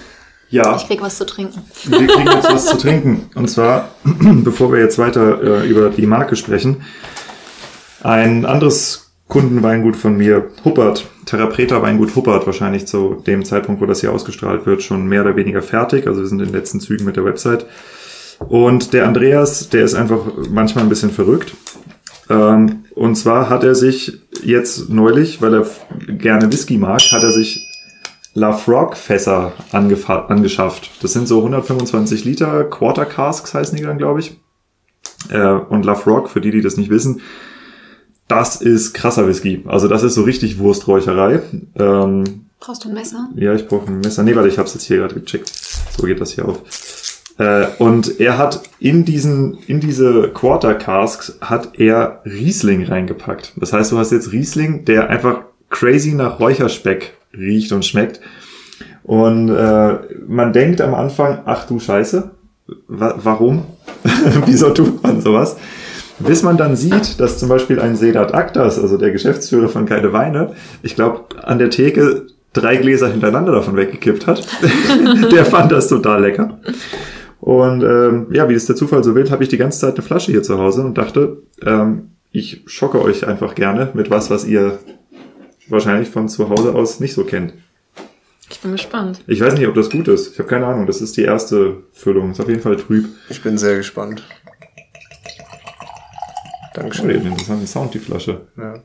ja. ich krieg was zu trinken. Wir kriegen jetzt was zu trinken. Und zwar, bevor wir jetzt weiter äh, über die Marke sprechen, ein anderes Kundenweingut von mir, Huppert, Therapreta Weingut Huppert, wahrscheinlich zu dem Zeitpunkt, wo das hier ausgestrahlt wird, schon mehr oder weniger fertig. Also wir sind in den letzten Zügen mit der Website. Und der Andreas, der ist einfach manchmal ein bisschen verrückt. Ähm, und zwar hat er sich jetzt neulich, weil er gerne Whisky mag, hat er sich La Frog Fässer angeschafft. Das sind so 125 Liter Quarter Casks heißen die dann, glaube ich. Äh, und La Frog, für die, die das nicht wissen, das ist krasser Whisky. Also das ist so richtig Wursträucherei. Ähm, Brauchst du ein Messer? Ja, ich brauche ein Messer. Nee, warte, ich habe es jetzt hier gerade gecheckt. So geht das hier auf. Äh, und er hat in diesen, in diese Quarter Casks hat er Riesling reingepackt. Das heißt, du hast jetzt Riesling, der einfach crazy nach Räucherspeck riecht und schmeckt. Und äh, man denkt am Anfang, ach du Scheiße, wa warum? Wieso tut man sowas? Bis man dann sieht, dass zum Beispiel ein Sedat Aktas, also der Geschäftsführer von Keine Weine, ich glaube, an der Theke drei Gläser hintereinander davon weggekippt hat. der fand das total lecker. Und ähm, ja, wie es der Zufall so will, habe ich die ganze Zeit eine Flasche hier zu Hause und dachte, ähm, ich schocke euch einfach gerne mit was, was ihr wahrscheinlich von zu Hause aus nicht so kennt. Ich bin gespannt. Ich weiß nicht, ob das gut ist. Ich habe keine Ahnung. Das ist die erste Füllung. Ist auf jeden Fall trüb. Ich bin sehr gespannt. Dankeschön. Oh, den interessanten Sound, die Flasche. Ja.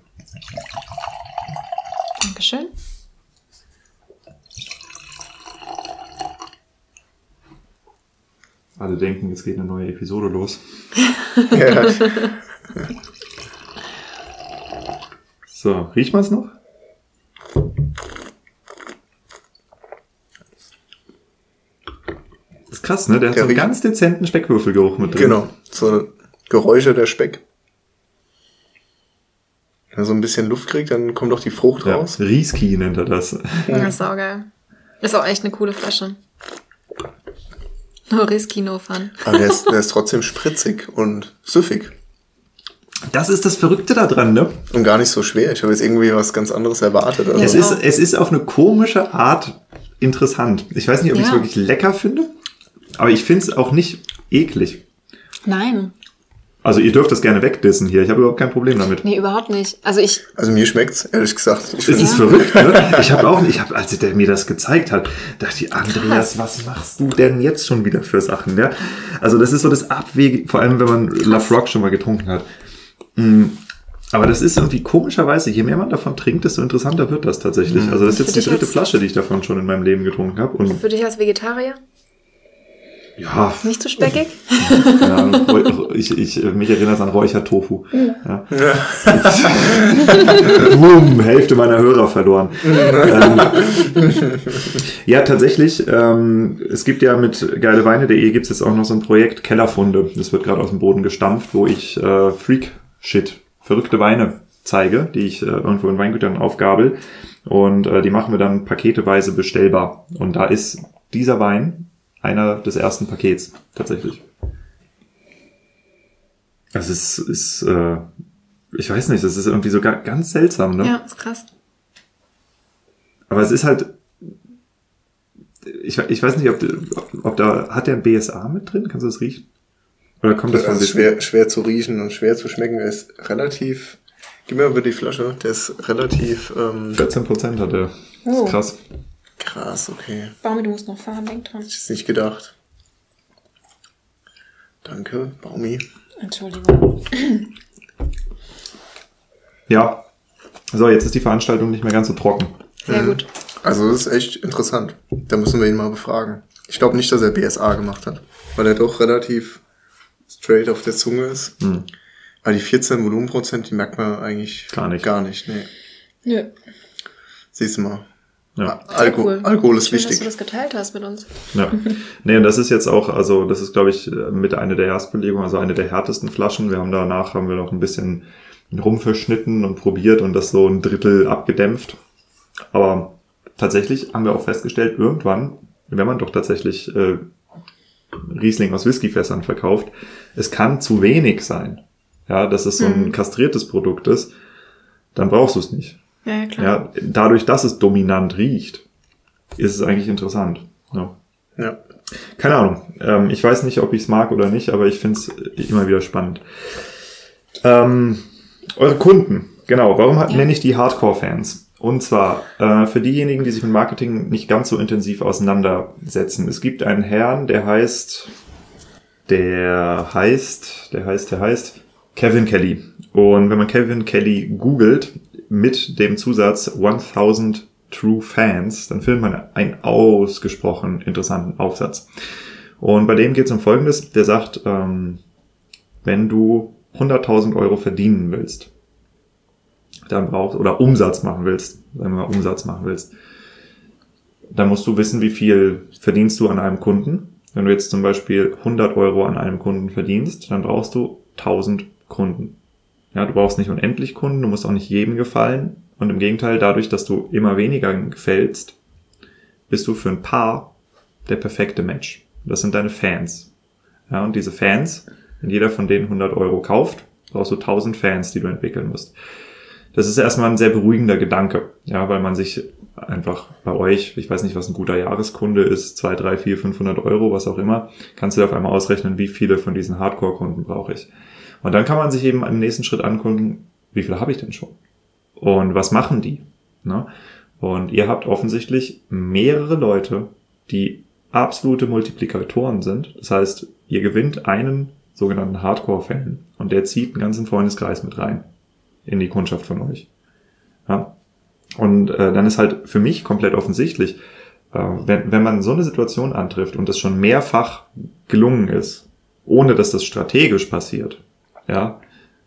Dankeschön. Alle denken, jetzt geht eine neue Episode los. ja. so, riecht man es noch? Das ist krass, ne? Der hat Der so einen ganz dezenten Speckwürfelgeruch mit drin. Genau, so Geräusche der Speck. Wenn er so ein bisschen Luft kriegt, dann kommt auch die Frucht ja, raus. Rieski nennt er das. Ja, ist auch geil. Ist auch echt eine coole Flasche. No risky, no fun. Aber der ist, der ist trotzdem spritzig und süffig. Das ist das Verrückte daran, ne? Und gar nicht so schwer. Ich habe jetzt irgendwie was ganz anderes erwartet. Also, Es ist, es ist auf eine komische Art interessant. Ich weiß nicht, ob ich es Ja. wirklich lecker finde, aber ich finde es auch nicht eklig. Nein. Also ihr dürft das gerne wegdissen hier. Ich habe überhaupt kein Problem damit. Nee, überhaupt nicht. Also ich, also mir schmeckt's, ehrlich gesagt. Ich Es ist verrückt, ne? Ich habe auch nicht, ich hab, als der mir das gezeigt hat, dachte ich, Andreas, was machst du denn jetzt schon wieder für Sachen, ja? Also das ist so das Abwege, vor allem wenn man Lafrock schon mal getrunken hat. Mm, Aber das ist irgendwie komischerweise, je mehr man davon trinkt, desto interessanter wird das tatsächlich. Also das ist jetzt die dritte als- Flasche, die ich davon schon in meinem Leben getrunken habe. Und für dich als Vegetarier, ja, nicht zu speckig? ja ich, ich, mich erinnert es an Räuchertofu. Ja. Boom, Hälfte meiner Hörer verloren. ähm, ja, tatsächlich, ähm, es gibt ja mit geileweine.de gibt es jetzt auch noch so ein Projekt Kellerfunde. Das wird gerade aus dem Boden gestampft, wo ich äh, Freak-Shit, verrückte Weine zeige, die ich äh, irgendwo in Weingütern aufgabel. Und äh, die machen wir dann paketeweise bestellbar. Und da ist dieser Wein einer des ersten Pakets, tatsächlich. Das ist, ist äh, ich weiß nicht, das ist irgendwie so ga- ganz seltsam, ne? Ja, ist krass. Aber es ist halt, ich, ich weiß nicht, ob, ob da, hat der ein BSA mit drin? Kannst du das riechen? Oder kommt das Das von schwer, schwer zu riechen und schwer zu schmecken. Er ist relativ. Gib mir mal die Flasche. Der ist relativ ähm, 14 Prozent hat er. Das Oh. ist krass. Krass, okay. Baumi, du musst noch fahren, denk dran. Hätte ich nicht gedacht. Danke, Baumi. Entschuldigung. Ja. So, jetzt ist die Veranstaltung nicht mehr ganz so trocken. Sehr gut. Also das ist echt interessant. Da müssen wir ihn mal befragen. Ich glaube nicht, dass er BSA gemacht hat, weil er doch relativ straight auf der Zunge ist. Hm. Weil die 14 Volumenprozent, die merkt man eigentlich Gar nicht. Gar nicht, nee. Nö. Siehst du mal. Ja. Alko cool. Alkohol ist Schön, dass du wichtig. das geteilt hast mit uns. Ja. Nee, und das ist jetzt auch, also das ist, glaube ich, mit einer der Erstbelegungen, also eine der härtesten Flaschen. Wir haben danach, haben wir noch ein bisschen rumverschnitten und probiert und das so ein Drittel abgedämpft. Aber tatsächlich haben wir auch festgestellt, irgendwann, wenn man doch tatsächlich äh, Riesling aus Whiskyfässern verkauft, es kann zu wenig sein. Ja, dass es so ein Mhm. kastriertes Produkt ist, dann brauchst du es nicht. Ja, klar. Ja, dadurch, dass es dominant riecht, ist es eigentlich interessant. Ja. Ja. Keine Ahnung. Ähm, ich weiß nicht, ob ich es mag oder nicht, aber ich finde es immer wieder spannend. Ähm, eure Kunden, genau. Warum hat, Ja. nenne ich die Hardcore-Fans? Und zwar äh, für diejenigen, die sich mit Marketing nicht ganz so intensiv auseinandersetzen. Es gibt einen Herrn, der heißt, der heißt, der heißt, der heißt Kevin Kelly. Und wenn man Kevin Kelly googelt mit dem Zusatz 1000 True Fans, dann findet man einen ausgesprochen interessanten Aufsatz. Und bei dem geht es um Folgendes. Der sagt, ähm, wenn du 100.000 Euro verdienen willst, dann brauchst, oder Umsatz machen willst, sagen wir mal Umsatz machen willst, dann musst du wissen, wie viel verdienst du an einem Kunden. Wenn du jetzt zum Beispiel 100 Euro an einem Kunden verdienst, dann brauchst du 1000 Kunden. Ja, du brauchst nicht unendlich Kunden, du musst auch nicht jedem gefallen. Und im Gegenteil, dadurch, dass du immer weniger gefällst, bist du für ein Paar der perfekte Match. Das sind deine Fans. Ja, und diese Fans, wenn jeder von denen 100 Euro kauft, brauchst du 1000 Fans, die du entwickeln musst. Das ist erstmal ein sehr beruhigender Gedanke, ja, weil man sich einfach bei euch, ich weiß nicht, was ein guter Jahreskunde ist, 2, 3, 4, 500 Euro, was auch immer, kannst du dir auf einmal ausrechnen, wie viele von diesen Hardcore-Kunden brauche ich. Und dann kann man sich eben im nächsten Schritt angucken, wie viele habe ich denn schon? Und was machen die? Ne? Und ihr habt offensichtlich mehrere Leute, die absolute Multiplikatoren sind. Das heißt, ihr gewinnt einen sogenannten Hardcore-Fan und der zieht einen ganzen Freundeskreis mit rein in die Kundschaft von euch. Ja? Und äh, dann ist halt für mich komplett offensichtlich, äh, wenn, wenn man so eine Situation antrifft und das schon mehrfach gelungen ist, ohne dass das strategisch passiert, ja,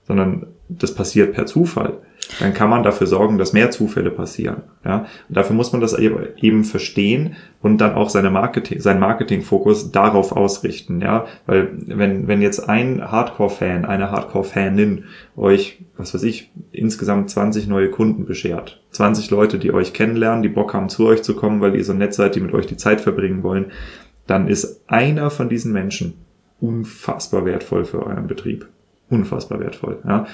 sondern das passiert per Zufall, dann kann man dafür sorgen, dass mehr Zufälle passieren. Ja? Und dafür muss man das eben verstehen und dann auch seine Marketing, seinen Marketingfokus darauf ausrichten. Ja? Weil wenn, wenn jetzt ein Hardcore-Fan, eine Hardcore-Fanin euch, was weiß ich, insgesamt 20 neue Kunden beschert, 20 Leute, die euch kennenlernen, die Bock haben, zu euch zu kommen, weil ihr so nett seid, die mit euch die Zeit verbringen wollen, dann ist einer von diesen Menschen unfassbar wertvoll für euren Betrieb. Unfassbar wertvoll. Ja.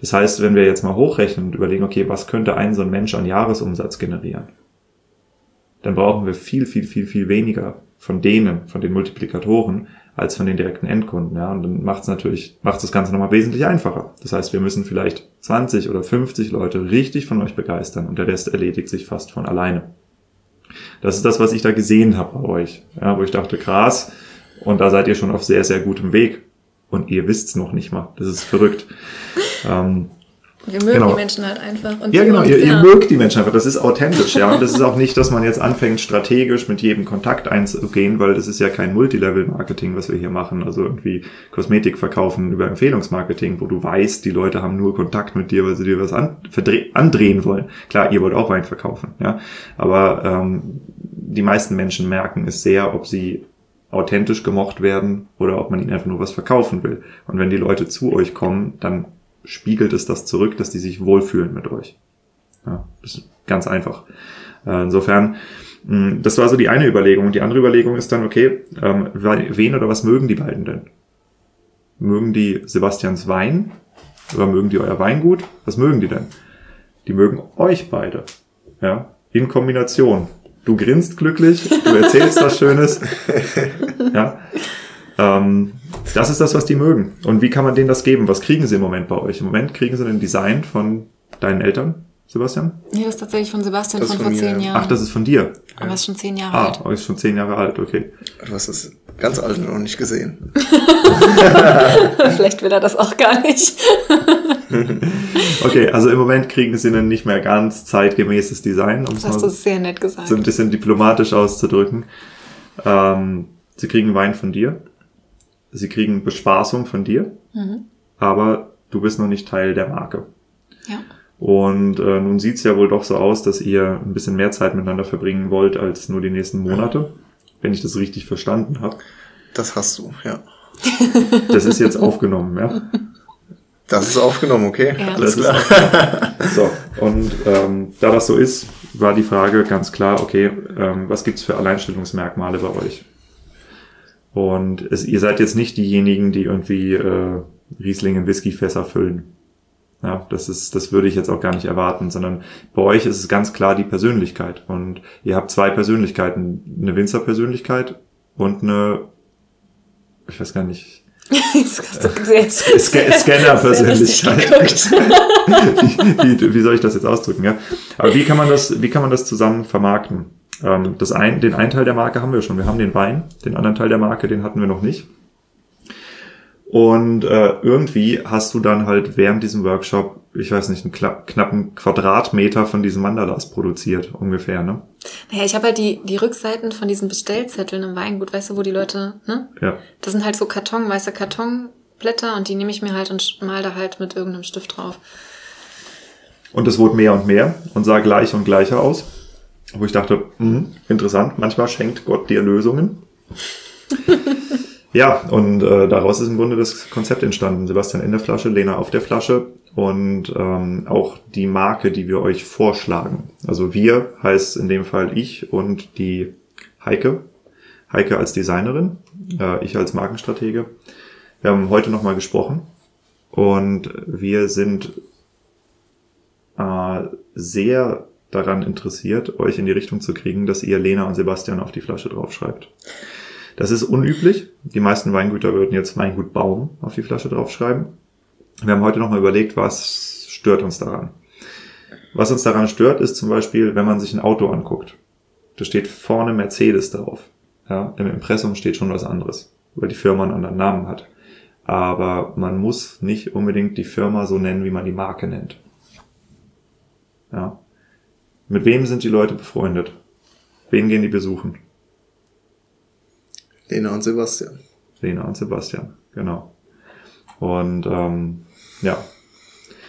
Das heißt, wenn wir jetzt mal hochrechnen und überlegen, okay, was könnte ein so ein Mensch an Jahresumsatz generieren? Dann brauchen wir viel, viel, viel, viel weniger von denen, von den Multiplikatoren, als von den direkten Endkunden. Ja. Und dann macht es natürlich, macht das Ganze nochmal wesentlich einfacher. Das heißt, wir müssen vielleicht 20 oder 50 Leute richtig von euch begeistern und der Rest erledigt sich fast von alleine. Das ist das, was ich da gesehen habe bei euch, ja, wo ich dachte, krass, und da seid ihr schon auf sehr, sehr gutem Weg. Und ihr wisst's noch nicht mal. Das ist verrückt. ähm, wir mögen genau. die Menschen halt einfach. Und ja, genau, ihr, ihr, mögt die Menschen einfach. Das ist authentisch, ja. Und das ist auch nicht, dass man jetzt anfängt, strategisch mit jedem Kontakt einzugehen, weil das ist ja kein Multilevel-Marketing, was wir hier machen. Also irgendwie Kosmetik verkaufen über Empfehlungsmarketing, wo du weißt, die Leute haben nur Kontakt mit dir, weil sie dir was an, andrehen wollen. Klar, ihr wollt auch Wein verkaufen, ja. Aber ähm, die meisten Menschen merken es sehr, ob sie authentisch gemocht werden oder ob man ihnen einfach nur was verkaufen will. Und wenn die Leute zu euch kommen, dann spiegelt es das zurück, dass die sich wohlfühlen mit euch. Ja, das ist ganz einfach. Äh, insofern, das war so die eine Überlegung. Und die andere Überlegung ist dann, okay, ähm, wen oder was mögen die beiden denn? Mögen die Sebastians Wein oder mögen die euer Weingut? Was mögen die denn? Die mögen euch beide. Ja, in Kombination. Du grinst glücklich, du erzählst was Schönes. Ja. Ähm, das ist das, was die mögen. Und wie kann man denen das geben? Was kriegen sie im Moment bei euch? Im Moment kriegen sie ein Design von deinen Eltern, Sebastian? Nee, das ist tatsächlich von Sebastian von, von, vor zehn Jahren. Ach, das ist von dir. Aber ist schon zehn Jahre ah, alt. Ah, ist schon zehn Jahre alt, okay. Du hast das ganz alte noch nicht gesehen. Vielleicht will er das auch gar nicht. okay, also im Moment kriegen sie ein nicht mehr ganz zeitgemäßes Design, um das hast du sehr nett gesagt. so ein bisschen diplomatisch auszudrücken. Ähm, sie kriegen Wein von dir. Sie kriegen Bespaßung von dir. Mhm. Aber du bist noch nicht Teil der Marke. Ja. Und äh, nun sieht's ja wohl doch so aus, dass ihr ein bisschen mehr Zeit miteinander verbringen wollt als nur die nächsten Monate, wenn ich das richtig verstanden habe. Das hast du, ja. Das ist jetzt aufgenommen, ja. Das ist aufgenommen, okay. Ja. Alles klar. So, und ähm, da das so ist, war die Frage ganz klar, okay, ähm, was gibt's für Alleinstellungsmerkmale bei euch? Und es, ihr seid jetzt nicht diejenigen, die irgendwie äh, Riesling in Whiskyfässer füllen. Ja, das ist, das würde ich jetzt auch gar nicht erwarten, sondern bei euch ist es ganz klar die Persönlichkeit. Und ihr habt zwei Persönlichkeiten. Eine Winzerpersönlichkeit und eine, ich weiß gar nicht, Scanner-Persönlichkeit. wie, wie, wie soll ich das jetzt ausdrücken? Ja? Aber wie kann man das, wie kann man das zusammen vermarkten? Ähm, das ein, den einen Teil der Marke haben wir schon. Wir haben den Wein. Den anderen Teil der Marke, den hatten wir noch nicht. Und äh, irgendwie hast du dann halt während diesem Workshop, ich weiß nicht, einen knappen Quadratmeter von diesen Mandalas produziert, ungefähr, ne? Naja, ich habe halt die, die Rückseiten von diesen Bestellzetteln im Weingut, weißt du, wo die Leute, ne? Ja. Das sind halt so Karton, weiße Kartonblätter und die nehme ich mir halt und mal da halt mit irgendeinem Stift drauf. Und es wurde mehr und mehr und sah gleich und gleicher aus. Wo ich dachte, mh, interessant, manchmal schenkt Gott dir Lösungen. Ja, und äh, daraus ist im Grunde das Konzept entstanden. Sebastian in der Flasche, Lena auf der Flasche und ähm, auch die Marke, die wir euch vorschlagen. Also wir heißt in dem Fall ich und die Heike. Heike als Designerin, äh, ich als Markenstratege. Wir haben heute nochmal gesprochen und wir sind äh, sehr daran interessiert, euch in die Richtung zu kriegen, dass ihr Lena und Sebastian auf die Flasche draufschreibt. Das ist unüblich. Die meisten Weingüter würden jetzt Weingut Baum auf die Flasche draufschreiben. Wir haben heute nochmal überlegt, was stört uns daran. Was uns daran stört, ist zum Beispiel, wenn man sich ein Auto anguckt. Da steht vorne Mercedes drauf. Ja, Im Impressum steht schon was anderes, weil die Firma einen anderen Namen hat. Aber man muss nicht unbedingt die Firma so nennen, wie man die Marke nennt. Ja. Mit wem sind die Leute befreundet? Wen gehen die besuchen? Lena und Sebastian. Lena und Sebastian, genau. Und ähm, ja,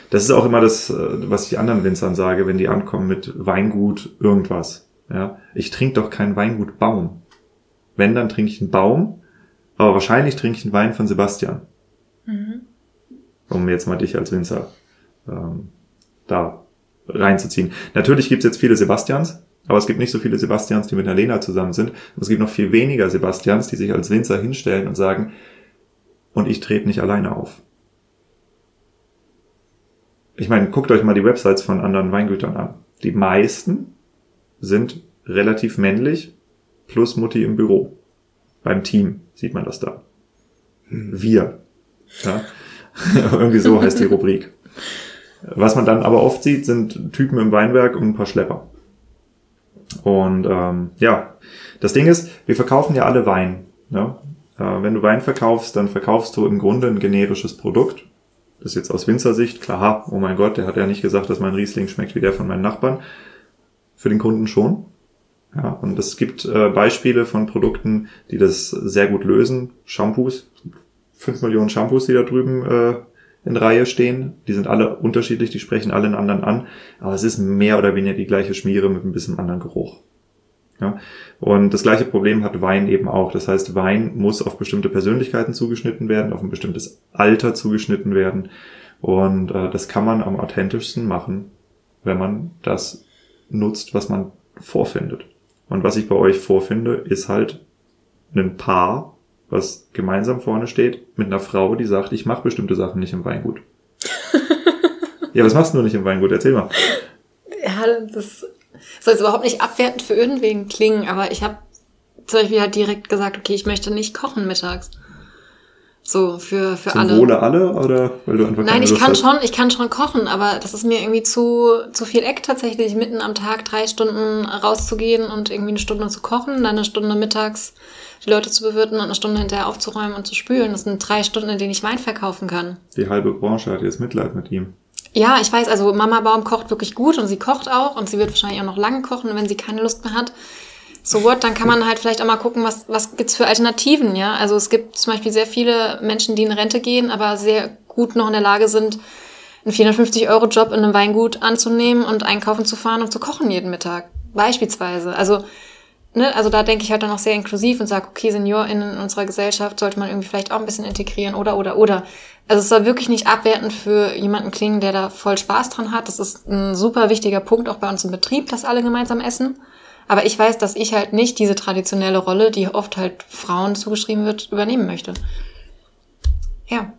das ist auch immer das, äh, was ich anderen Winzern sage, wenn die ankommen mit Weingut irgendwas. Ja, ich trinke doch keinen Weingut Baum. Wenn, dann trinke ich einen Baum, aber wahrscheinlich trinke ich einen Wein von Sebastian. Mhm. Um jetzt mal dich als Winzer ähm, da reinzuziehen. Natürlich gibt's jetzt viele Sebastians, Aber es gibt nicht so viele Sebastians, die mit einer Lena zusammen sind. Und es gibt noch viel weniger Sebastians, die sich als Winzer hinstellen und sagen, und ich trete nicht alleine auf. Ich meine, guckt euch mal die Websites von anderen Weingütern an. Die meisten sind relativ männlich, plus Mutti im Büro. Beim Team sieht man das da. Wir. Ja? Irgendwie so heißt die Rubrik. Was man dann aber oft sieht, sind Typen im Weinberg und ein paar Schlepper. Und ähm, ja, das Ding ist, wir verkaufen ja alle Wein. Ne? Äh, wenn du Wein verkaufst, dann verkaufst du im Grunde ein generisches Produkt. Das ist jetzt aus Winzersicht, klar, oh mein Gott, der hat ja nicht gesagt, dass mein Riesling schmeckt wie der von meinen Nachbarn. Für den Kunden schon. Ja, und es gibt äh, Beispiele von Produkten, die das sehr gut lösen. Shampoos, fünf Millionen Shampoos, die da drüben äh, in Reihe stehen. Die sind alle unterschiedlich, die sprechen alle einen anderen an, aber es ist mehr oder weniger die gleiche Schmiere mit ein bisschen anderen Geruch. Ja? Und das gleiche Problem hat Wein eben auch. Das heißt, Wein muss auf bestimmte Persönlichkeiten zugeschnitten werden, auf ein bestimmtes Alter zugeschnitten werden. Und äh, das kann man am authentischsten machen, wenn man das nutzt, was man vorfindet. Und was ich bei euch vorfinde, ist halt ein Paar, was gemeinsam vorne steht, mit einer Frau, die sagt, ich mache bestimmte Sachen nicht im Weingut. ja, was machst du nicht im Weingut? Erzähl mal. Ja, das soll jetzt überhaupt nicht abwertend für irgendwen klingen, aber ich habe zum Beispiel halt direkt gesagt, okay, ich möchte nicht kochen mittags. So, für, für Zum alle. Wohle alle oder weil du einfach Nein, ich Lust kann hast? schon, ich kann schon kochen, aber das ist mir irgendwie zu, zu viel Eck tatsächlich, mitten am Tag drei Stunden rauszugehen und irgendwie eine Stunde zu kochen, dann eine Stunde mittags die Leute zu bewirten und eine Stunde hinterher aufzuräumen und zu spülen. Das sind drei Stunden, in denen ich Wein verkaufen kann. Die halbe Branche hat jetzt Mitleid mit ihm. Ja, ich weiß, also Mama Baum kocht wirklich gut und sie kocht auch und sie wird wahrscheinlich auch noch lange kochen, wenn sie keine Lust mehr hat. So what, dann kann man halt vielleicht auch mal gucken, was, was gibt's für Alternativen, ja. Also es gibt zum Beispiel sehr viele Menschen, die in Rente gehen, aber sehr gut noch in der Lage sind, einen 450-Euro-Job in einem Weingut anzunehmen und einkaufen zu fahren und zu kochen jeden Mittag. Beispielsweise. Also, ne, also da denke ich halt dann auch sehr inklusiv und sage, okay, SeniorInnen in unserer Gesellschaft sollte man irgendwie vielleicht auch ein bisschen integrieren oder, oder, oder. Also es soll wirklich nicht abwertend für jemanden klingen, der da voll Spaß dran hat. Das ist ein super wichtiger Punkt auch bei uns im Betrieb, dass alle gemeinsam essen. Aber ich weiß, dass ich halt nicht diese traditionelle Rolle, die oft halt Frauen zugeschrieben wird, übernehmen möchte. Ja.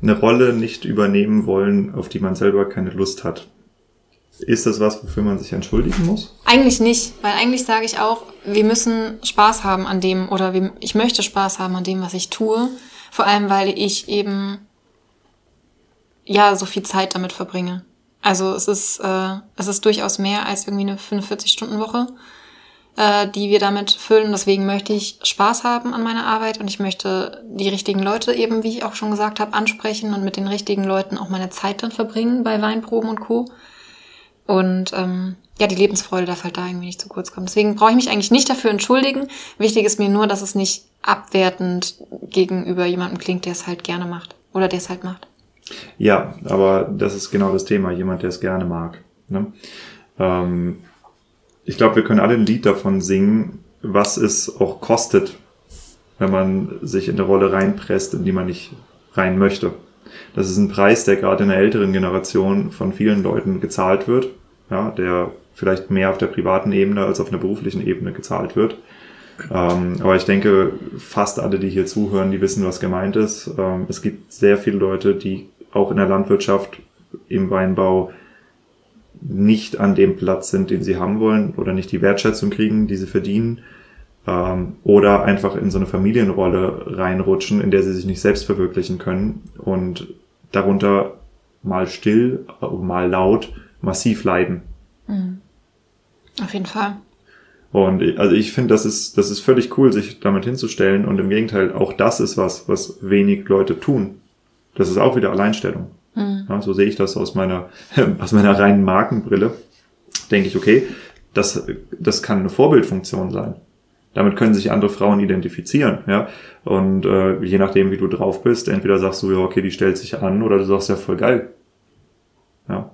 Eine Rolle nicht übernehmen wollen, auf die man selber keine Lust hat. Ist das was, wofür man sich entschuldigen muss? Eigentlich nicht, weil eigentlich sage ich auch, wir müssen Spaß haben an dem oder wir, ich möchte Spaß haben an dem, was ich tue. Vor allem, weil ich eben ja so viel Zeit damit verbringe. Also es ist äh, es ist durchaus mehr als irgendwie eine 45-Stunden-Woche, äh, die wir damit füllen. Deswegen möchte ich Spaß haben an meiner Arbeit und ich möchte die richtigen Leute eben, wie ich auch schon gesagt habe, ansprechen und mit den richtigen Leuten auch meine Zeit dann verbringen bei Weinproben und Co. Und ähm, ja, die Lebensfreude darf halt da irgendwie nicht zu kurz kommen. Deswegen brauche ich mich eigentlich nicht dafür entschuldigen. Wichtig ist mir nur, dass es nicht abwertend gegenüber jemandem klingt, der es halt gerne macht. Oder der es halt macht. Ja, aber das ist genau das Thema, jemand, der es gerne mag. Ne? Ähm, ich glaube, wir können alle ein Lied davon singen, was es auch kostet, wenn man sich in eine Rolle reinpresst, in die man nicht rein möchte. Das ist ein Preis, der gerade in der älteren Generation von vielen Leuten gezahlt wird, ja, der vielleicht mehr auf der privaten Ebene als auf einer beruflichen Ebene gezahlt wird. Ähm, aber ich denke, fast alle, die hier zuhören, die wissen, was gemeint ist. Ähm, es gibt sehr viele Leute, die auch in der Landwirtschaft, im Weinbau nicht an dem Platz sind, den sie haben wollen oder nicht die Wertschätzung kriegen, die sie verdienen ähm, oder einfach in so eine Familienrolle reinrutschen, in der sie sich nicht selbst verwirklichen können und darunter mal still, mal laut massiv leiden. Auf jeden Fall. Und ich- also ich finde, das ist, das ist völlig cool, sich damit hinzustellen. Und im Gegenteil, auch das ist was, was wenig Leute tun. Das ist auch wieder Alleinstellung. Ja, so sehe ich das aus meiner, aus meiner reinen Markenbrille. Denke ich, okay, das, das kann eine Vorbildfunktion sein. Damit können sich andere Frauen identifizieren, ja. Und äh, je nachdem, wie du drauf bist, entweder sagst du, ja, okay, die stellt sich an, oder du sagst ja voll geil. Ja.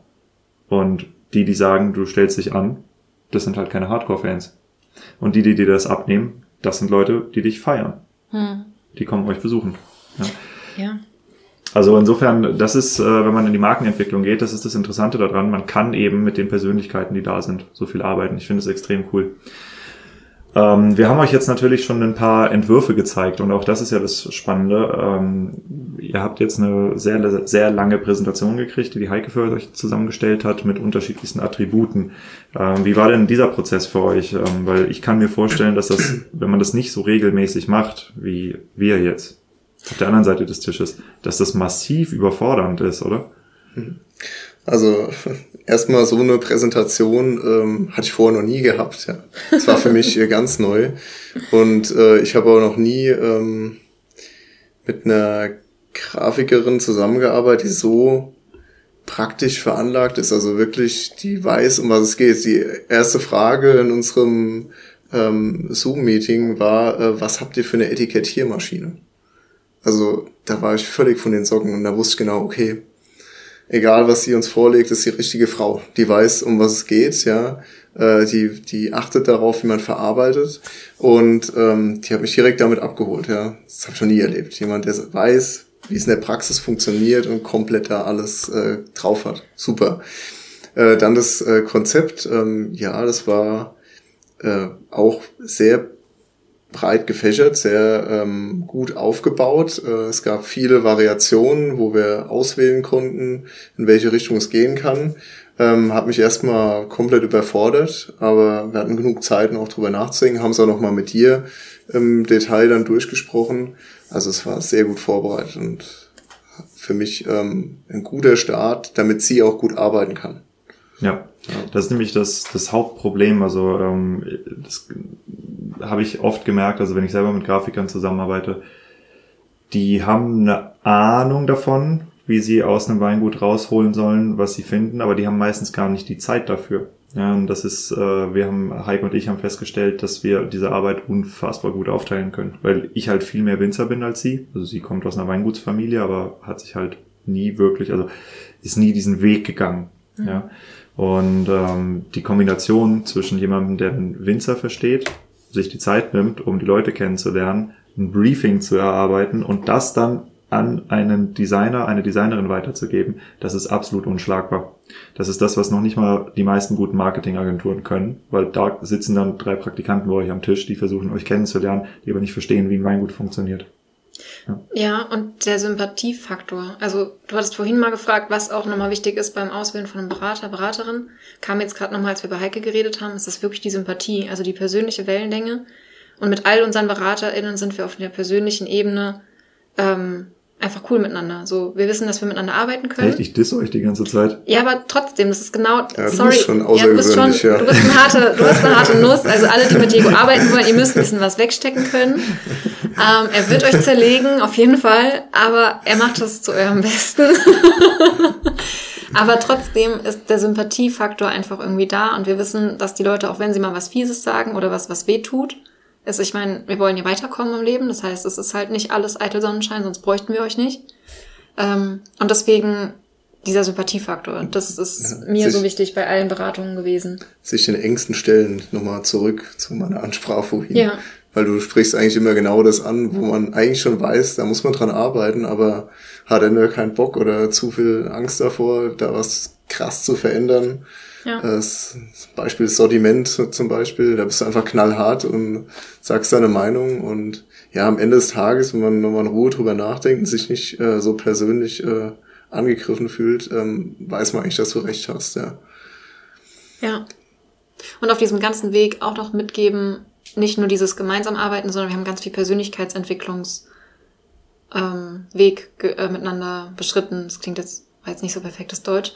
Und die, die sagen, du stellst dich an, das sind halt keine Hardcore-Fans. Und die, die dir das abnehmen, das sind Leute, die dich feiern. Die kommen euch besuchen. Ja. Ja. Also insofern, das ist, äh, wenn man in die Markenentwicklung geht, das ist das Interessante daran. Man kann eben mit den Persönlichkeiten, die da sind, so viel arbeiten. Ich finde es extrem cool. Ähm, wir haben euch jetzt natürlich schon ein paar Entwürfe gezeigt und auch das ist ja das Spannende. Ähm, ihr habt jetzt eine sehr, sehr lange Präsentation gekriegt, die die Heike für euch zusammengestellt hat mit unterschiedlichsten Attributen. Ähm, wie war denn dieser Prozess für euch? Ähm, weil ich kann mir vorstellen, dass das, wenn man das nicht so regelmäßig macht, wie wir jetzt auf der anderen Seite des Tisches, dass das massiv überfordernd ist, oder? Also erstmal so eine Präsentation ähm, hatte ich vorher noch nie gehabt. Ja. Das war für mich äh, ganz neu. Und äh, ich habe auch noch nie ähm, mit einer Grafikerin zusammengearbeitet, die so praktisch veranlagt ist. Also wirklich, die weiß, um was es geht. Die erste Frage in unserem ähm, Zoom-Meeting war, äh, was habt ihr für eine Etikettiermaschine? Also da war ich völlig von den Socken und da wusste ich genau, okay, egal was sie uns vorlegt, ist die richtige Frau. Die weiß, um was es geht, ja. Äh, die, die achtet darauf, wie man verarbeitet. Und ähm, die hat mich direkt damit abgeholt, ja. Das habe ich noch nie erlebt. Jemand, der weiß, wie es in der Praxis funktioniert und komplett da alles äh, drauf hat. Super. Äh, dann das äh, Konzept, ähm, ja, das war äh, auch sehr breit gefächert, sehr ähm, gut aufgebaut. Äh, es gab viele Variationen, wo wir auswählen konnten, in welche Richtung es gehen kann. Ähm, hat mich erstmal komplett überfordert, aber wir hatten genug Zeit, noch drüber nachzudenken, haben es auch nochmal mit dir im Detail dann durchgesprochen. Also es war sehr gut vorbereitet und für mich ähm, ein guter Start, damit sie auch gut arbeiten kann. Ja, das ist nämlich das, das Hauptproblem. Also ähm, das habe ich oft gemerkt, also wenn ich selber mit Grafikern zusammenarbeite, die haben eine Ahnung davon, wie sie aus einem Weingut rausholen sollen, was sie finden, aber die haben meistens gar nicht die Zeit dafür. Ja, und das ist, äh, wir haben, Heike und ich haben festgestellt, dass wir diese Arbeit unfassbar gut aufteilen können, weil ich halt viel mehr Winzer bin als sie. Also sie kommt aus einer Weingutsfamilie, aber hat sich halt nie wirklich, also ist nie diesen Weg gegangen. Mhm. Ja. Und ähm, die Kombination zwischen jemandem, der den Winzer versteht, sich die Zeit nimmt, um die Leute kennenzulernen, ein Briefing zu erarbeiten und das dann an einen Designer, eine Designerin weiterzugeben, das ist absolut unschlagbar. Das ist das, was noch nicht mal die meisten guten Marketingagenturen können, weil da sitzen dann drei Praktikanten bei euch am Tisch, die versuchen euch kennenzulernen, die aber nicht verstehen, wie ein Weingut funktioniert. Ja. und der Sympathiefaktor. Also du hattest vorhin mal gefragt, was auch nochmal wichtig ist beim Auswählen von einem Berater, Beraterin. Kam jetzt gerade nochmal, als wir bei Heike geredet haben, ist das wirklich die Sympathie, also die persönliche Wellenlänge. Und mit all unseren BeraterInnen sind wir auf der persönlichen Ebene ähm, einfach cool miteinander. So, wir wissen, dass wir miteinander arbeiten können. Echt? Ich disse euch die ganze Zeit. Ja, aber trotzdem, das ist genau. Ja, du sorry, bist schon ja, du bist schon, ja. du bist eine harte, du bist eine harte Nuss. Also alle, die mit Diego arbeiten wollen, ihr müsst ein bisschen was wegstecken können. Ähm, er wird euch zerlegen, auf jeden Fall, aber er macht das zu eurem Besten. aber trotzdem ist der Sympathiefaktor einfach irgendwie da und wir wissen, dass die Leute, auch wenn sie mal was Fieses sagen oder was, was weh tut, ist, ich meine, wir wollen ja weiterkommen im Leben. Das heißt, es ist halt nicht alles eitel Sonnenschein, sonst bräuchten wir euch nicht. Ähm, und deswegen dieser Sympathiefaktor, das ist ja, mir so wichtig bei allen Beratungen gewesen. Sich den engsten Stellen nochmal zurück zu meiner Ansprache vorhin. Ja. Weil du sprichst eigentlich immer genau das an, wo man eigentlich schon weiß, da muss man dran arbeiten, aber hat er nur keinen Bock oder zu viel Angst davor, da was krass zu verändern. Ja. Das Beispiel Sortiment zum Beispiel, da bist du einfach knallhart und sagst deine Meinung und ja, am Ende des Tages, wenn man nochmal in Ruhe drüber nachdenkt und sich nicht äh, so persönlich äh, angegriffen fühlt, ähm, weiß man eigentlich, dass du recht hast, ja. Ja. Und auf diesem ganzen Weg auch noch mitgeben, nicht nur dieses gemeinsam arbeiten, sondern wir haben ganz viel Persönlichkeitsentwicklungsweg ähm, Weg äh, miteinander beschritten. Das klingt jetzt war jetzt nicht so perfektes Deutsch.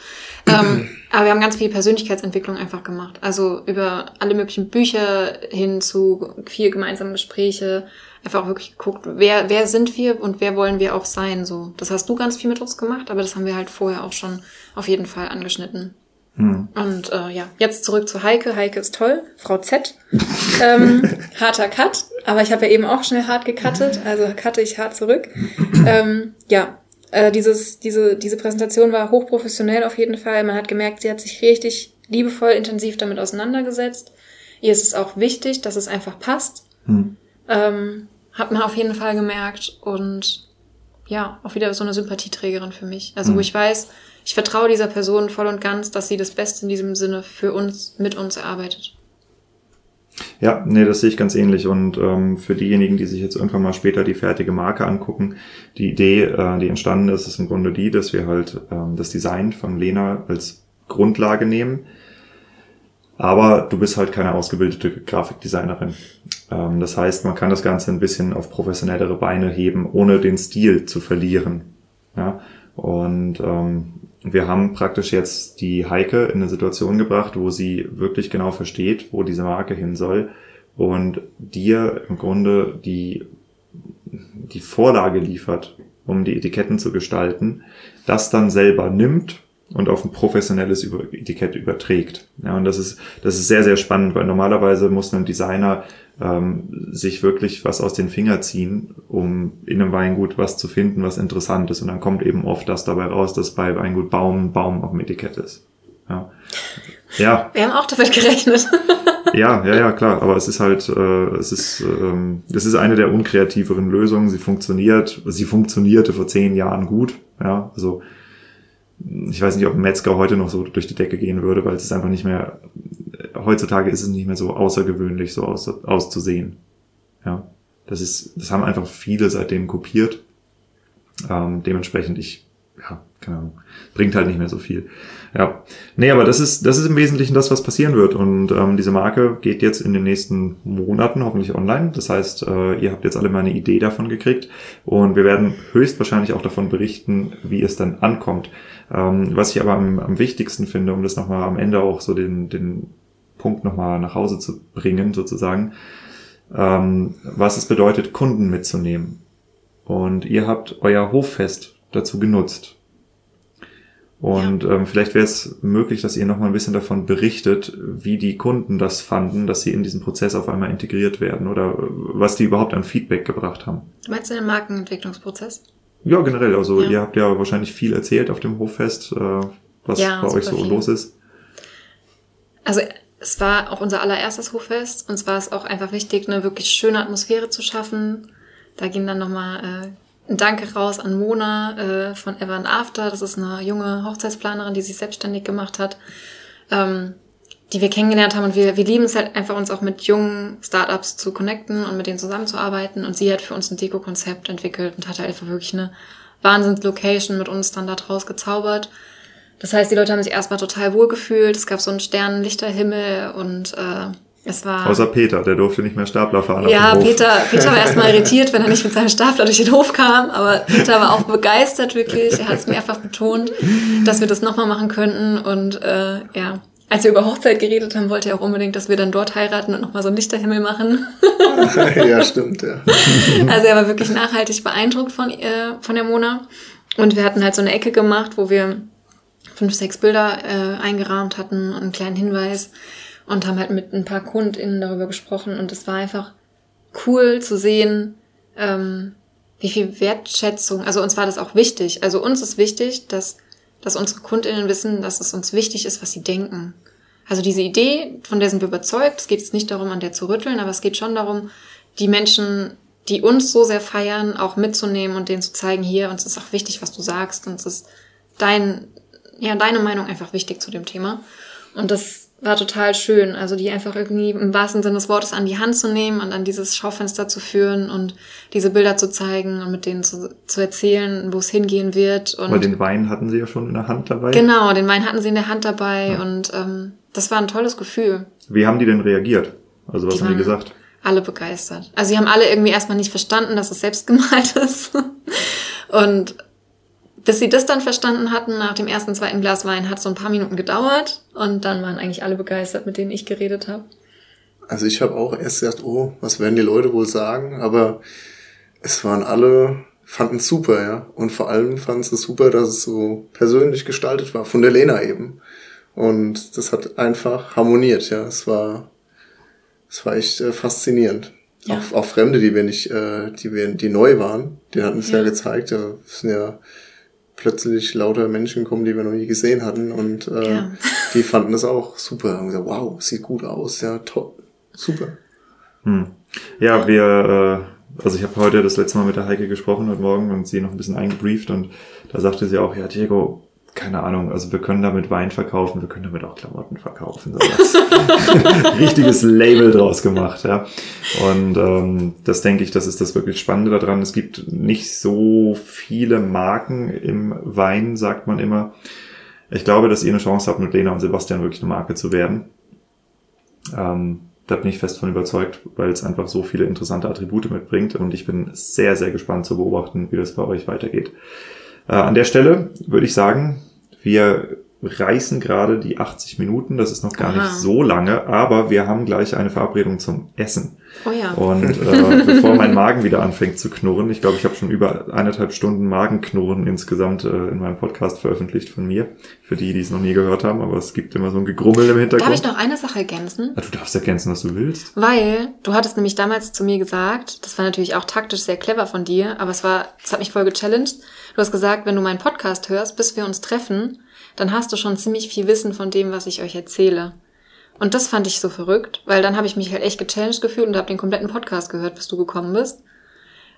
Ähm, aber wir haben ganz viel Persönlichkeitsentwicklung einfach gemacht. Also über alle möglichen Bücher hin zu viel gemeinsame Gespräche. Einfach auch wirklich geguckt, wer, wer sind wir und wer wollen wir auch sein. So, das hast du ganz viel mit uns gemacht, aber das haben wir halt vorher auch schon auf jeden Fall angeschnitten. Hm. Und äh, ja, jetzt zurück zu Heike. Heike ist toll, Frau Z. ähm, harter Cut, aber ich habe ja eben auch schnell hart gecuttet, also cutte ich hart zurück. Ähm, ja, äh, dieses, diese, diese Präsentation war hochprofessionell auf jeden Fall. Man hat gemerkt, sie hat sich richtig liebevoll, intensiv damit auseinandergesetzt. Ihr ist es auch wichtig, dass es einfach passt. Hm. Ähm, hat man auf jeden Fall gemerkt. Und ja, auch wieder so eine Sympathieträgerin für mich. Also Mhm. wo ich weiß, ich vertraue dieser Person voll und ganz, dass sie das Beste in diesem Sinne für uns, mit uns erarbeitet. Ja, nee, das sehe ich ganz ähnlich. Und ähm, für diejenigen, die sich jetzt irgendwann mal später die fertige Marke angucken, die Idee, äh, die entstanden ist, ist im Grunde die, dass wir halt ähm, das Design von Lena als Grundlage nehmen. Aber du bist halt keine ausgebildete Grafikdesignerin. Ähm, das heißt, man kann das Ganze ein bisschen auf professionellere Beine heben, ohne den Stil zu verlieren. Ja? Und ähm, wir haben praktisch jetzt die Heike in eine Situation gebracht, wo sie wirklich genau versteht, wo diese Marke hin soll und dir im Grunde die, die Vorlage liefert, um die Etiketten zu gestalten, das dann selber nimmt und auf ein professionelles Etikett überträgt. Ja, und das ist, das ist sehr, sehr spannend, weil normalerweise muss ein Designer ähm, sich wirklich was aus den Finger ziehen, um in einem Weingut was zu finden, was interessant ist. Und dann kommt eben oft das dabei raus, dass bei Weingut Baum Baum auf dem Etikett ist. Ja. Ja, Wir haben auch damit gerechnet. ja, ja, ja, klar. Aber es ist halt, äh, es ist, ähm, das ist eine der unkreativeren Lösungen. Sie funktioniert, sie funktionierte vor zehn Jahren gut. Ja, also ich weiß nicht, ob ein Metzger heute noch so durch die Decke gehen würde, weil es ist einfach nicht mehr, heutzutage ist es nicht mehr so außergewöhnlich, so aus, auszusehen. Ja, das ist, das haben einfach viele seitdem kopiert. Ähm, dementsprechend ich, ja, keine Ahnung, bringt halt nicht mehr so viel. Ja, nee, aber das ist, das ist im Wesentlichen das, was passieren wird. Und ähm, diese Marke geht jetzt in den nächsten Monaten hoffentlich online. Das heißt, äh, ihr habt jetzt alle mal eine Idee davon gekriegt. Und wir werden höchstwahrscheinlich auch davon berichten, wie es dann ankommt. Ähm, was ich aber am, am wichtigsten finde, um das nochmal am Ende auch so den, den Punkt nochmal nach Hause zu bringen, sozusagen, ähm, was es bedeutet, Kunden mitzunehmen. Und ihr habt euer Hoffest dazu genutzt. Und ähm, vielleicht wäre es möglich, dass ihr noch mal ein bisschen davon berichtet, wie die Kunden das fanden, dass sie in diesen Prozess auf einmal integriert werden oder äh, was die überhaupt an Feedback gebracht haben. Meinst du den Markenentwicklungsprozess? Ja, generell. Also Ja. ihr habt ja wahrscheinlich viel erzählt auf dem Hoffest, äh, was Ja, bei euch so viel. los ist. Also es war auch unser allererstes Hoffest. Uns war es auch einfach wichtig, eine wirklich schöne Atmosphäre zu schaffen. Da ging dann nochmal äh, Danke raus an Mona äh, von Ever and After. Das ist eine junge Hochzeitsplanerin, die sich selbstständig gemacht hat, ähm, die wir kennengelernt haben. Und wir, wir lieben es halt einfach, uns auch mit jungen Startups zu connecten und mit denen zusammenzuarbeiten. Und sie hat für uns ein Deko-Konzept entwickelt und hatte einfach wirklich eine Wahnsinns-Location mit uns dann da draus gezaubert. Das heißt, die Leute haben sich erstmal total wohl gefühlt. Es gab so einen sternenlichter Himmel und äh, es war. Außer Peter, der durfte nicht mehr Stapler fahren. auf ja. Peter, Peter war erstmal irritiert, wenn er nicht mit seinem Stapler durch den Hof kam, aber Peter war auch begeistert wirklich. Er hat es mehrfach betont, dass wir das nochmal machen könnten. Und äh, ja, als wir über Hochzeit geredet haben, wollte er auch unbedingt, dass wir dann dort heiraten und nochmal so einen Lichterhimmel machen. ja, stimmt, ja. Also er war wirklich nachhaltig beeindruckt von, äh, von der Mona. Und wir hatten halt so eine Ecke gemacht, wo wir fünf, sechs Bilder äh, eingerahmt hatten und einen kleinen Hinweis und haben halt mit ein paar KundInnen darüber gesprochen. Und es war einfach cool zu sehen, ähm, wie viel Wertschätzung, also uns war das auch wichtig. Also uns ist wichtig, dass, dass unsere KundInnen wissen, dass es uns wichtig ist, was sie denken. Also diese Idee, von der sind wir überzeugt. Es geht jetzt nicht darum, an der zu rütteln, aber es geht schon darum, die Menschen, die uns so sehr feiern, auch mitzunehmen und denen zu zeigen, hier, uns ist auch wichtig, was du sagst. Uns ist dein, ja, deine Meinung einfach wichtig zu dem Thema. Und das war total schön. Also die einfach irgendwie im wahrsten Sinne des Wortes an die Hand zu nehmen und an dieses Schaufenster zu führen und diese Bilder zu zeigen und mit denen zu, zu erzählen, wo es hingehen wird. Und Weil den Wein hatten sie ja schon in der Hand dabei. Genau, den Wein hatten sie in der Hand dabei und ähm, das war ein tolles Gefühl. Wie haben die denn reagiert? Also was Die haben die gesagt? Alle begeistert. Also sie haben alle irgendwie erstmal nicht verstanden, dass es selbst gemalt ist. Und bis sie das dann verstanden hatten, nach dem ersten, zweiten Glas Wein, hat so ein paar Minuten gedauert. Und dann waren eigentlich alle begeistert, mit denen ich geredet habe. Also ich habe auch erst gedacht, oh, was werden die Leute wohl sagen? Aber es waren alle, fanden es super, ja. Und vor allem fanden sie es super, dass es so persönlich gestaltet war, von der Lena eben. Und das hat einfach harmoniert, ja. Es war, es war echt äh, faszinierend. Ja. Auch, auch Fremde, die wir nicht, äh, die wir, die neu waren, denen hatten es ja. Ja. gezeigt, da sind ja plötzlich lauter Menschen gekommen, die wir noch nie gesehen hatten und äh, Ja. die fanden das auch super. Haben gesagt, wow, sieht gut aus, ja, toll, super. Hm. Ja, wir, äh, also ich habe heute das letzte Mal mit der Heike gesprochen heute Morgen und sie noch ein bisschen eingebrieft und da sagte sie auch, ja, Diego, keine Ahnung, also wir können damit Wein verkaufen, wir können damit auch Klamotten verkaufen. Richtiges Label draus gemacht, ja. Und ähm, das denke ich, das ist das wirklich Spannende daran. Es gibt nicht so viele Marken im Wein, sagt man immer. Ich glaube, dass ihr eine Chance habt, mit Lena und Sebastian wirklich eine Marke zu werden. Ähm, da bin ich fest von überzeugt, weil es einfach so viele interessante Attribute mitbringt und ich bin sehr, sehr gespannt zu beobachten, wie das bei euch weitergeht. Äh, an der Stelle würde ich sagen, wir reißen gerade die 80 Minuten. Das ist noch gar Aha. nicht so lange, aber wir haben gleich eine Verabredung zum Essen. Oh ja. Und äh, bevor mein Magen wieder anfängt zu knurren, ich glaube, ich habe schon über eineinhalb Stunden Magenknurren insgesamt äh, in meinem Podcast veröffentlicht von mir. Für die, die es noch nie gehört haben, aber es gibt immer so ein Gegrummel im Hintergrund. Darf ich noch eine Sache ergänzen? Ja, du darfst ergänzen, was du willst. Weil du hattest nämlich damals zu mir gesagt, das war natürlich auch taktisch sehr clever von dir, aber es war, es hat mich voll gechallenged. Du hast gesagt, wenn du meinen Podcast hörst, bis wir uns treffen, dann hast du schon ziemlich viel Wissen von dem, was ich euch erzähle. Und das fand ich so verrückt, weil dann habe ich mich halt echt gechallenged gefühlt und habe den kompletten Podcast gehört, bis du gekommen bist.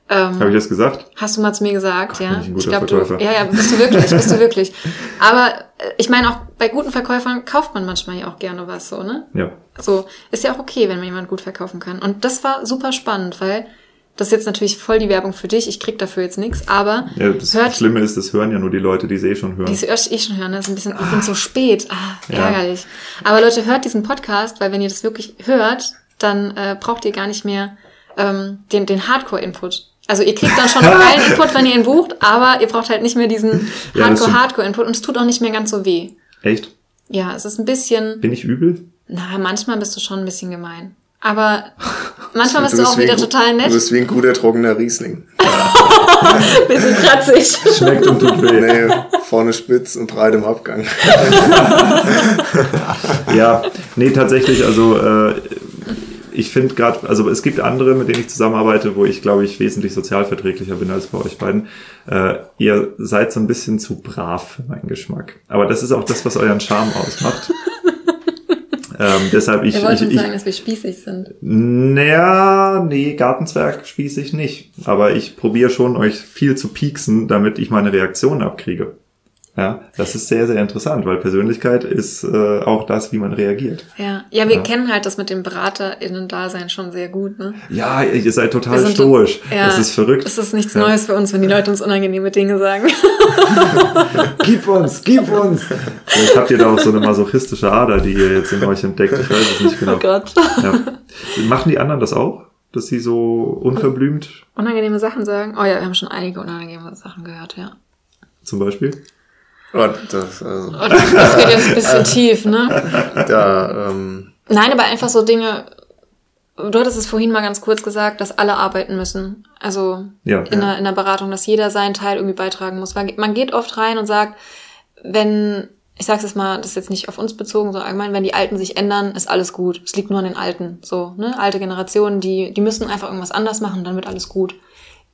Ähm, habe ich das gesagt? Hast du mal zu mir gesagt, Gott, ja. Ich, glaube, du, ja, ja, bist du wirklich, bist du wirklich. Aber äh, ich meine auch bei guten Verkäufern kauft man manchmal ja auch gerne was so, ne? Ja. So ist ja auch okay, wenn man jemand gut verkaufen kann. Und das war super spannend, weil das ist jetzt natürlich voll die Werbung für dich. Ich krieg dafür jetzt nichts, aber ja, das hört, Schlimme ist, das hören ja nur die Leute, die es eh schon hören. Die es eh schon hören, das ist ein bisschen, wir sind so spät. Ah, ärgerlich. Ja. Aber Leute, hört diesen Podcast, weil wenn ihr das wirklich hört, dann äh, braucht ihr gar nicht mehr ähm, den, den Hardcore-Input. Also ihr kriegt dann schon allen Input, wenn ihr ihn bucht, aber ihr braucht halt nicht mehr diesen Hardcore-Hardcore-Input und es tut auch nicht mehr ganz so weh. Echt? Ja, es ist ein bisschen. Bin ich übel? Na, manchmal bist du schon ein bisschen gemein. Aber manchmal bist du, bist auch wieder total nett. Du bist wie ein guter trockener Riesling. Bisschen kratzig. Schmeckt und tut weh. Nee, vorne spitz und breit im Abgang. ja, nee, tatsächlich, also äh, ich finde gerade, also es gibt andere, mit denen ich zusammenarbeite, wo ich, glaube ich, wesentlich sozialverträglicher bin als bei euch beiden. Äh, ihr seid so ein bisschen zu brav für meinen Geschmack. Aber das ist auch das, was euren Charme ausmacht. Ähm, deshalb ich, Wir wollten ich, sagen, dass wir spießig sind. Naja, nee, Gartenzwerg spießig nicht. Aber ich probiere schon, euch viel zu pieksen, damit ich meine Reaktion abkriege. Ja, das ist sehr, sehr interessant, weil Persönlichkeit ist äh, auch das, wie man reagiert. Ja, ja wir ja. kennen halt das mit dem BeraterInnen-Dasein schon sehr gut, ne? Ja, ihr seid total stoisch. Ja, das ist verrückt. Es ist nichts ja. Neues für uns, wenn die Leute uns unangenehme Dinge sagen. gib uns, gib uns! Vielleicht habt ihr da auch so eine masochistische Ader, die ihr jetzt in euch entdeckt. Ich weiß es nicht genau. Oh Gott. Ja. Machen die anderen das auch? Dass sie so unverblümt... Unangenehme Sachen sagen? Oh ja, wir haben schon einige unangenehme Sachen gehört, ja. Zum Beispiel? Oh, das, also, oh, das, das geht jetzt ein bisschen tief, ne? Da, ähm, Nein, aber einfach so Dinge. Du hattest es vorhin mal ganz kurz gesagt, dass alle arbeiten müssen. Also ja, in, ja. Der, in der Beratung, dass jeder seinen Teil irgendwie beitragen muss. Man geht oft rein und sagt, wenn, ich sag's jetzt mal, das ist jetzt nicht auf uns bezogen, sondern allgemein, wenn die Alten sich ändern, ist alles gut. Es liegt nur an den Alten. So, ne? Alte Generationen, die, die müssen einfach irgendwas anders machen, dann wird alles gut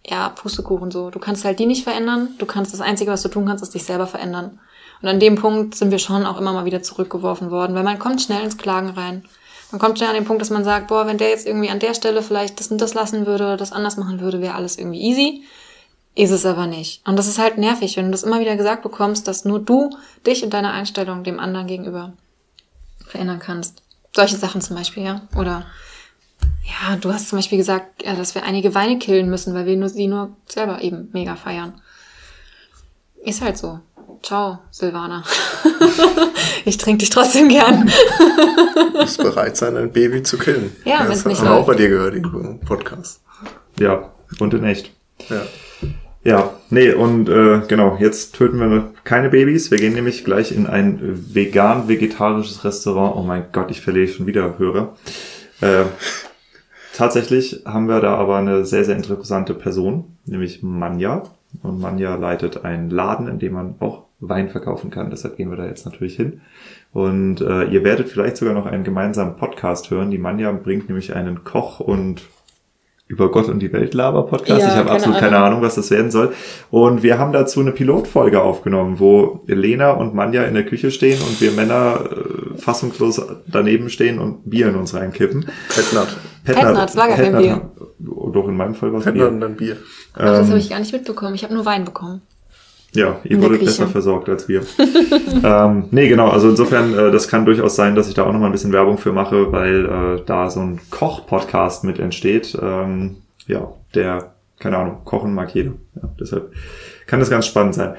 ja, Pustekuchen so. Du kannst halt die nicht verändern. Du kannst das Einzige, was du tun kannst, ist dich selber verändern. Und an dem Punkt sind wir schon auch immer mal wieder zurückgeworfen worden, weil man kommt schnell ins Klagen rein. Man kommt schnell an den Punkt, dass man sagt, boah, wenn der jetzt irgendwie an der Stelle vielleicht das und das lassen würde oder das anders machen würde, wäre alles irgendwie easy. Ist es aber nicht. Und das ist halt nervig, wenn du das immer wieder gesagt bekommst, dass nur du dich und deine Einstellung dem anderen gegenüber verändern kannst. Solche Sachen zum Beispiel, ja. Oder ja, du hast zum Beispiel gesagt, ja, dass wir einige Weine killen müssen, weil wir nur, sie nur selber eben mega feiern. Ist halt so. Ciao, Silvana. ich trinke dich trotzdem gern. du musst bereit sein, ein Baby zu killen. Ja, wenn es nicht läuft. auch bei dir gehört im Podcast. Ja, und in echt. Ja. Ja, nee, und äh, genau, jetzt töten wir keine Babys. Wir gehen nämlich gleich in ein vegan-vegetarisches Restaurant. Oh mein Gott, ich verliere schon wieder Hörer. Äh, Tatsächlich haben wir da aber eine sehr, sehr interessante Person, nämlich Manja. Und Manja leitet einen Laden, in dem man auch Wein verkaufen kann. Deshalb gehen wir da jetzt natürlich hin. Und äh, ihr werdet vielleicht sogar noch einen gemeinsamen Podcast hören. Die Manja bringt nämlich einen Koch und über Gott und die Welt Laber Podcast. Ja, ich habe absolut keine Ahnung, was das werden soll. Und wir haben dazu eine Pilotfolge aufgenommen, wo Lena und Manja in der Küche stehen und wir Männer äh, fassungslos daneben stehen und Bier in uns reinkippen. Petnat. Petnat, es war gar kein Bier. Doch, in meinem Fall war es Bier. dann, dann Bier. Ach, das Ähm, habe ich gar nicht mitbekommen. Ich habe nur Wein bekommen. Ja, ihr wurdet besser versorgt als wir. ähm, nee, genau, also insofern, äh, das kann durchaus sein, dass ich da auch nochmal ein bisschen Werbung für mache, weil äh, da so ein Koch-Podcast mit entsteht. Ähm, ja, der, keine Ahnung, kochen mag jeder. Ja, deshalb kann das ganz spannend sein.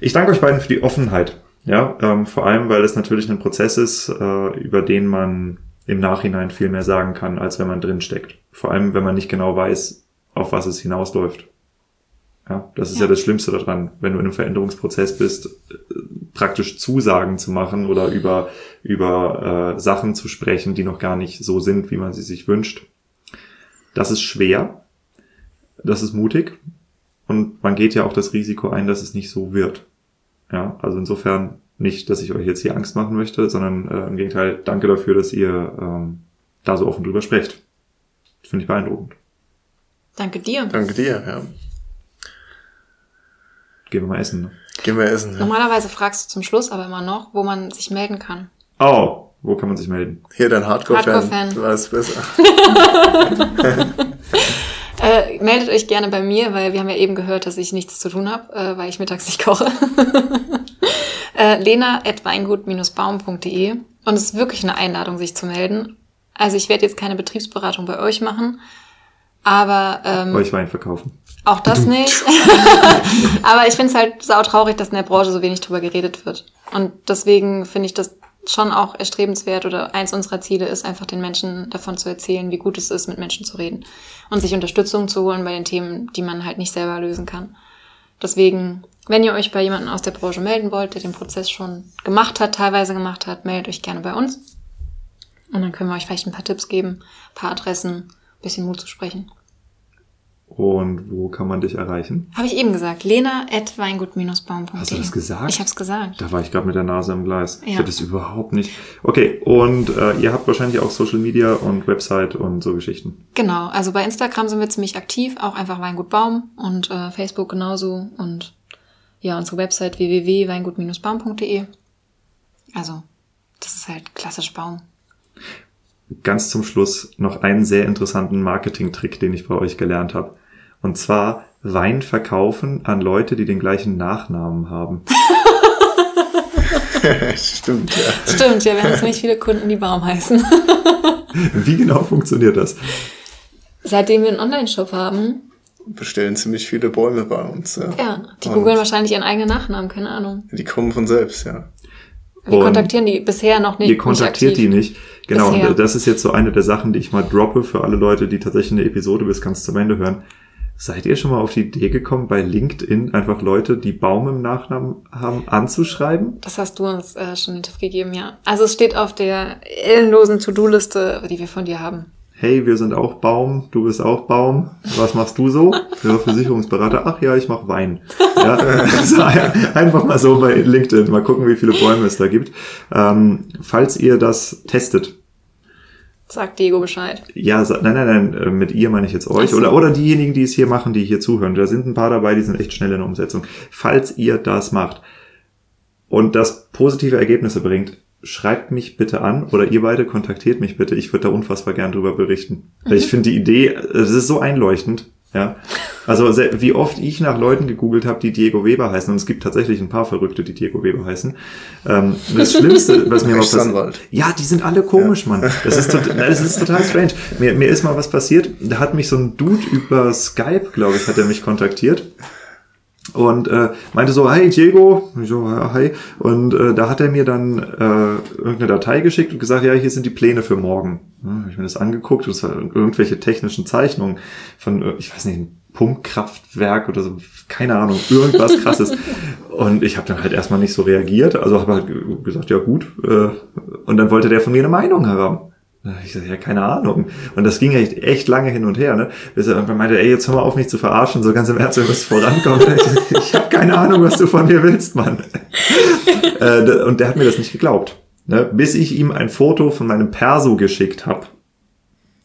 Ich danke euch beiden für die Offenheit. Ja, ähm, vor allem, weil es natürlich ein Prozess ist, äh, über den man im Nachhinein viel mehr sagen kann, als wenn man drin steckt. Vor allem, wenn man nicht genau weiß, auf was es hinausläuft. Ja, das ist ja. Ja. das Schlimmste daran, wenn du in einem Veränderungsprozess bist, praktisch Zusagen zu machen oder über, über äh, Sachen zu sprechen, die noch gar nicht so sind, wie man sie sich wünscht. Das ist schwer, das ist mutig und man geht ja auch das Risiko ein, dass es nicht so wird. Ja, also insofern nicht, dass ich euch jetzt hier Angst machen möchte, sondern äh, im Gegenteil, danke dafür, dass ihr ähm, da so offen drüber sprecht. Das finde ich beeindruckend. Danke dir. Danke dir, ja. Gehen wir mal essen. Ne? Gehen wir essen. Ja. Normalerweise fragst du zum Schluss aber immer noch, wo man sich melden kann. Oh, wo kann man sich melden? Hier dein Hardcore-Fan. Hardcore-Fan. Du weißt besser. Äh, meldet euch gerne bei mir, weil wir haben ja eben gehört, dass ich nichts zu tun habe, äh, weil ich mittags nicht koche. äh, lena.weingut-baum.de und es ist wirklich eine Einladung, sich zu melden. Also ich werde jetzt keine Betriebsberatung bei euch machen, aber ähm, Euch Wein verkaufen. auch das nicht. aber ich finde es halt sautraurig, dass in der Branche so wenig drüber geredet wird. Und deswegen finde ich das schon auch erstrebenswert oder eins unserer Ziele ist einfach den Menschen davon zu erzählen, wie gut es ist, mit Menschen zu reden und sich Unterstützung zu holen bei den Themen, die man halt nicht selber lösen kann. Deswegen, wenn ihr euch bei jemandem aus der Branche melden wollt, der den Prozess schon gemacht hat, teilweise gemacht hat, meldet euch gerne bei uns. Und dann können wir euch vielleicht ein paar Tipps geben, ein paar Adressen, bisschen Mut zu sprechen. Und wo kann man dich erreichen? Habe ich eben gesagt. Lena at weingut-baum.de. Hast du das gesagt? Ich habe es gesagt. Da war ich gerade mit der Nase im Gleis. Ich Ja. hätte es überhaupt nicht. Okay, und äh, ihr habt wahrscheinlich auch Social Media und Website und so Geschichten. Genau, also bei Instagram sind wir ziemlich aktiv, auch einfach Weingut Baum und äh, Facebook genauso und ja, unsere Website www.weingut-baum.de. Also, das ist halt klassisch Baum. Ganz zum Schluss noch einen sehr interessanten Marketing-Trick, den ich bei euch gelernt habe. Und zwar Wein verkaufen an Leute, die den gleichen Nachnamen haben. Stimmt, ja. Stimmt, ja, wir haben ziemlich viele Kunden, die Baum heißen. Wie genau funktioniert das? Seitdem wir einen Online-Shop haben, Bestellen ziemlich viele Bäume bei uns. Ja, ja, die Und googeln wahrscheinlich ihren eigenen Nachnamen, keine Ahnung. Die kommen von selbst, ja. Wir Und kontaktieren die bisher noch nicht. Ihr kontaktiert nicht die nicht. Genau, Bisher. und das ist jetzt so eine der Sachen, die ich mal droppe für alle Leute, die tatsächlich eine Episode bis ganz zum Ende hören. Seid ihr schon mal auf die Idee gekommen, bei LinkedIn einfach Leute, die Baum im Nachnamen haben, anzuschreiben? Das hast du uns äh, schon den Tipp gegeben, ja. Also es steht auf der ellenlosen To-Do-Liste, die wir von dir haben. Hey, wir sind auch Baum, du bist auch Baum. Was machst du so? Ja, Versicherungsberater. Ach ja, ich mache Wein. Ja, also einfach mal so bei LinkedIn, mal gucken, wie viele Bäume es da gibt. Ähm, falls ihr das testet, Sagt Diego Bescheid. Ja, nein, nein, nein, äh, mit ihr meine ich jetzt euch. So. Oder, oder diejenigen, die es hier machen, die hier zuhören. Da sind ein paar dabei, die sind echt schnell in der Umsetzung. Falls ihr das macht und das positive Ergebnisse bringt, schreibt mich bitte an oder ihr beide kontaktiert mich bitte. Ich würde da unfassbar gern drüber berichten. Weil Ich finde die Idee, es ist so einleuchtend. Ja, also wie oft ich nach Leuten gegoogelt habe, die Diego Weber heißen, und es gibt tatsächlich ein paar Verrückte, die Diego Weber heißen. Ähm, das Schlimmste, was mir mal passiert, ja, die sind alle komisch, Mann. Das ist, tot, das ist total strange. Mir, mir ist mal was passiert, da hat mich so ein Dude über Skype, glaube ich, hat er mich kontaktiert und äh, meinte so, hey Diego, ich so, ja, hi. Und äh, da hat er mir dann äh, irgendeine Datei geschickt und gesagt, ja, hier sind die Pläne für morgen. Ja, hab ich mir das angeguckt und es waren irgendwelche technischen Zeichnungen von, äh, ich weiß nicht, Pumpkraftwerk oder so, keine Ahnung, irgendwas krasses. und ich habe dann halt erstmal nicht so reagiert, also habe halt gesagt, ja gut. Äh, und dann wollte der von mir eine Meinung haben. Ich sag, ja, keine Ahnung. Und das ging echt, echt lange hin und her, ne? Bis er irgendwann meinte, ey, jetzt hör mal auf, mich zu verarschen, so ganz im Ernst, wir müssen vorankommen. ich ich habe keine Ahnung, was du von mir willst, Mann. äh, und der hat mir das nicht geglaubt. Ne? Bis ich ihm ein Foto von meinem Perso geschickt habe.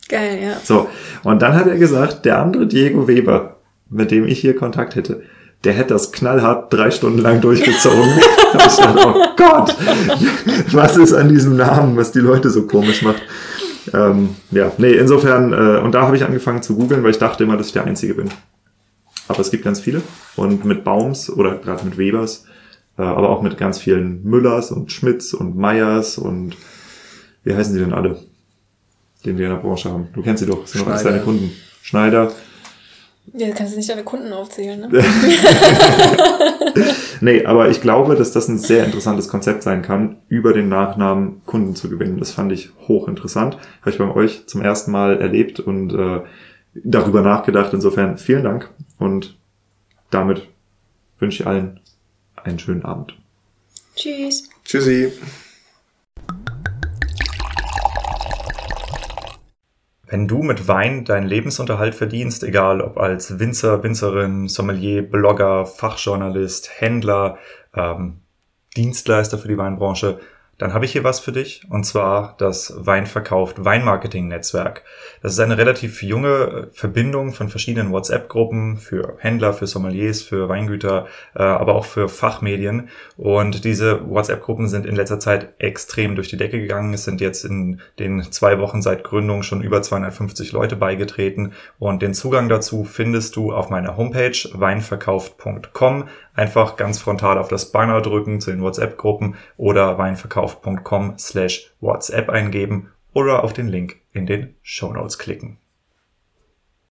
Geil, ja. So, und dann hat er gesagt, der andere Diego Weber, mit dem ich hier Kontakt hätte, der hätte das knallhart drei Stunden lang durchgezogen. Da ich dachte, oh Gott, was ist an diesem Namen, was die Leute so komisch macht? ähm, ja, nee, insofern, äh, und da habe ich angefangen zu googeln, weil ich dachte immer, dass ich der Einzige bin. Aber es gibt ganz viele. Und mit Baums oder gerade mit Webers, äh, aber auch mit ganz vielen Müllers und Schmidts und Meyers und wie heißen sie denn alle, den wir in der Branche haben? Du kennst sie doch, das sind doch alles deine Kunden. Schneider. Ja, kannst du nicht deine Kunden aufzählen, ne? nee, aber ich glaube, dass das ein sehr interessantes Konzept sein kann, über den Nachnamen Kunden zu gewinnen. Das fand ich hochinteressant. Habe ich bei euch zum ersten Mal erlebt und äh, darüber nachgedacht. Insofern vielen Dank und damit wünsche ich allen einen schönen Abend. Tschüss. Tschüssi. Wenn du mit Wein deinen Lebensunterhalt verdienst, egal ob als Winzer, Winzerin, Sommelier, Blogger, Fachjournalist, Händler, ähm, Dienstleister für die Weinbranche, dann habe ich hier was für dich, und zwar das Weinverkauft Weinmarketing-Netzwerk. Das ist eine relativ junge Verbindung von verschiedenen WhatsApp-Gruppen für Händler, für Sommeliers, für Weingüter, äh, aber auch für Fachmedien. Und diese WhatsApp-Gruppen sind in letzter Zeit extrem durch die Decke gegangen. Es sind jetzt in den zwei Wochen seit Gründung schon über 250 Leute beigetreten. Und den Zugang dazu findest du auf meiner Homepage weinverkauft.com. Einfach ganz frontal auf das Banner drücken zu den WhatsApp-Gruppen oder weinverkauf.com slash WhatsApp eingeben oder auf den Link in den Show Notes klicken.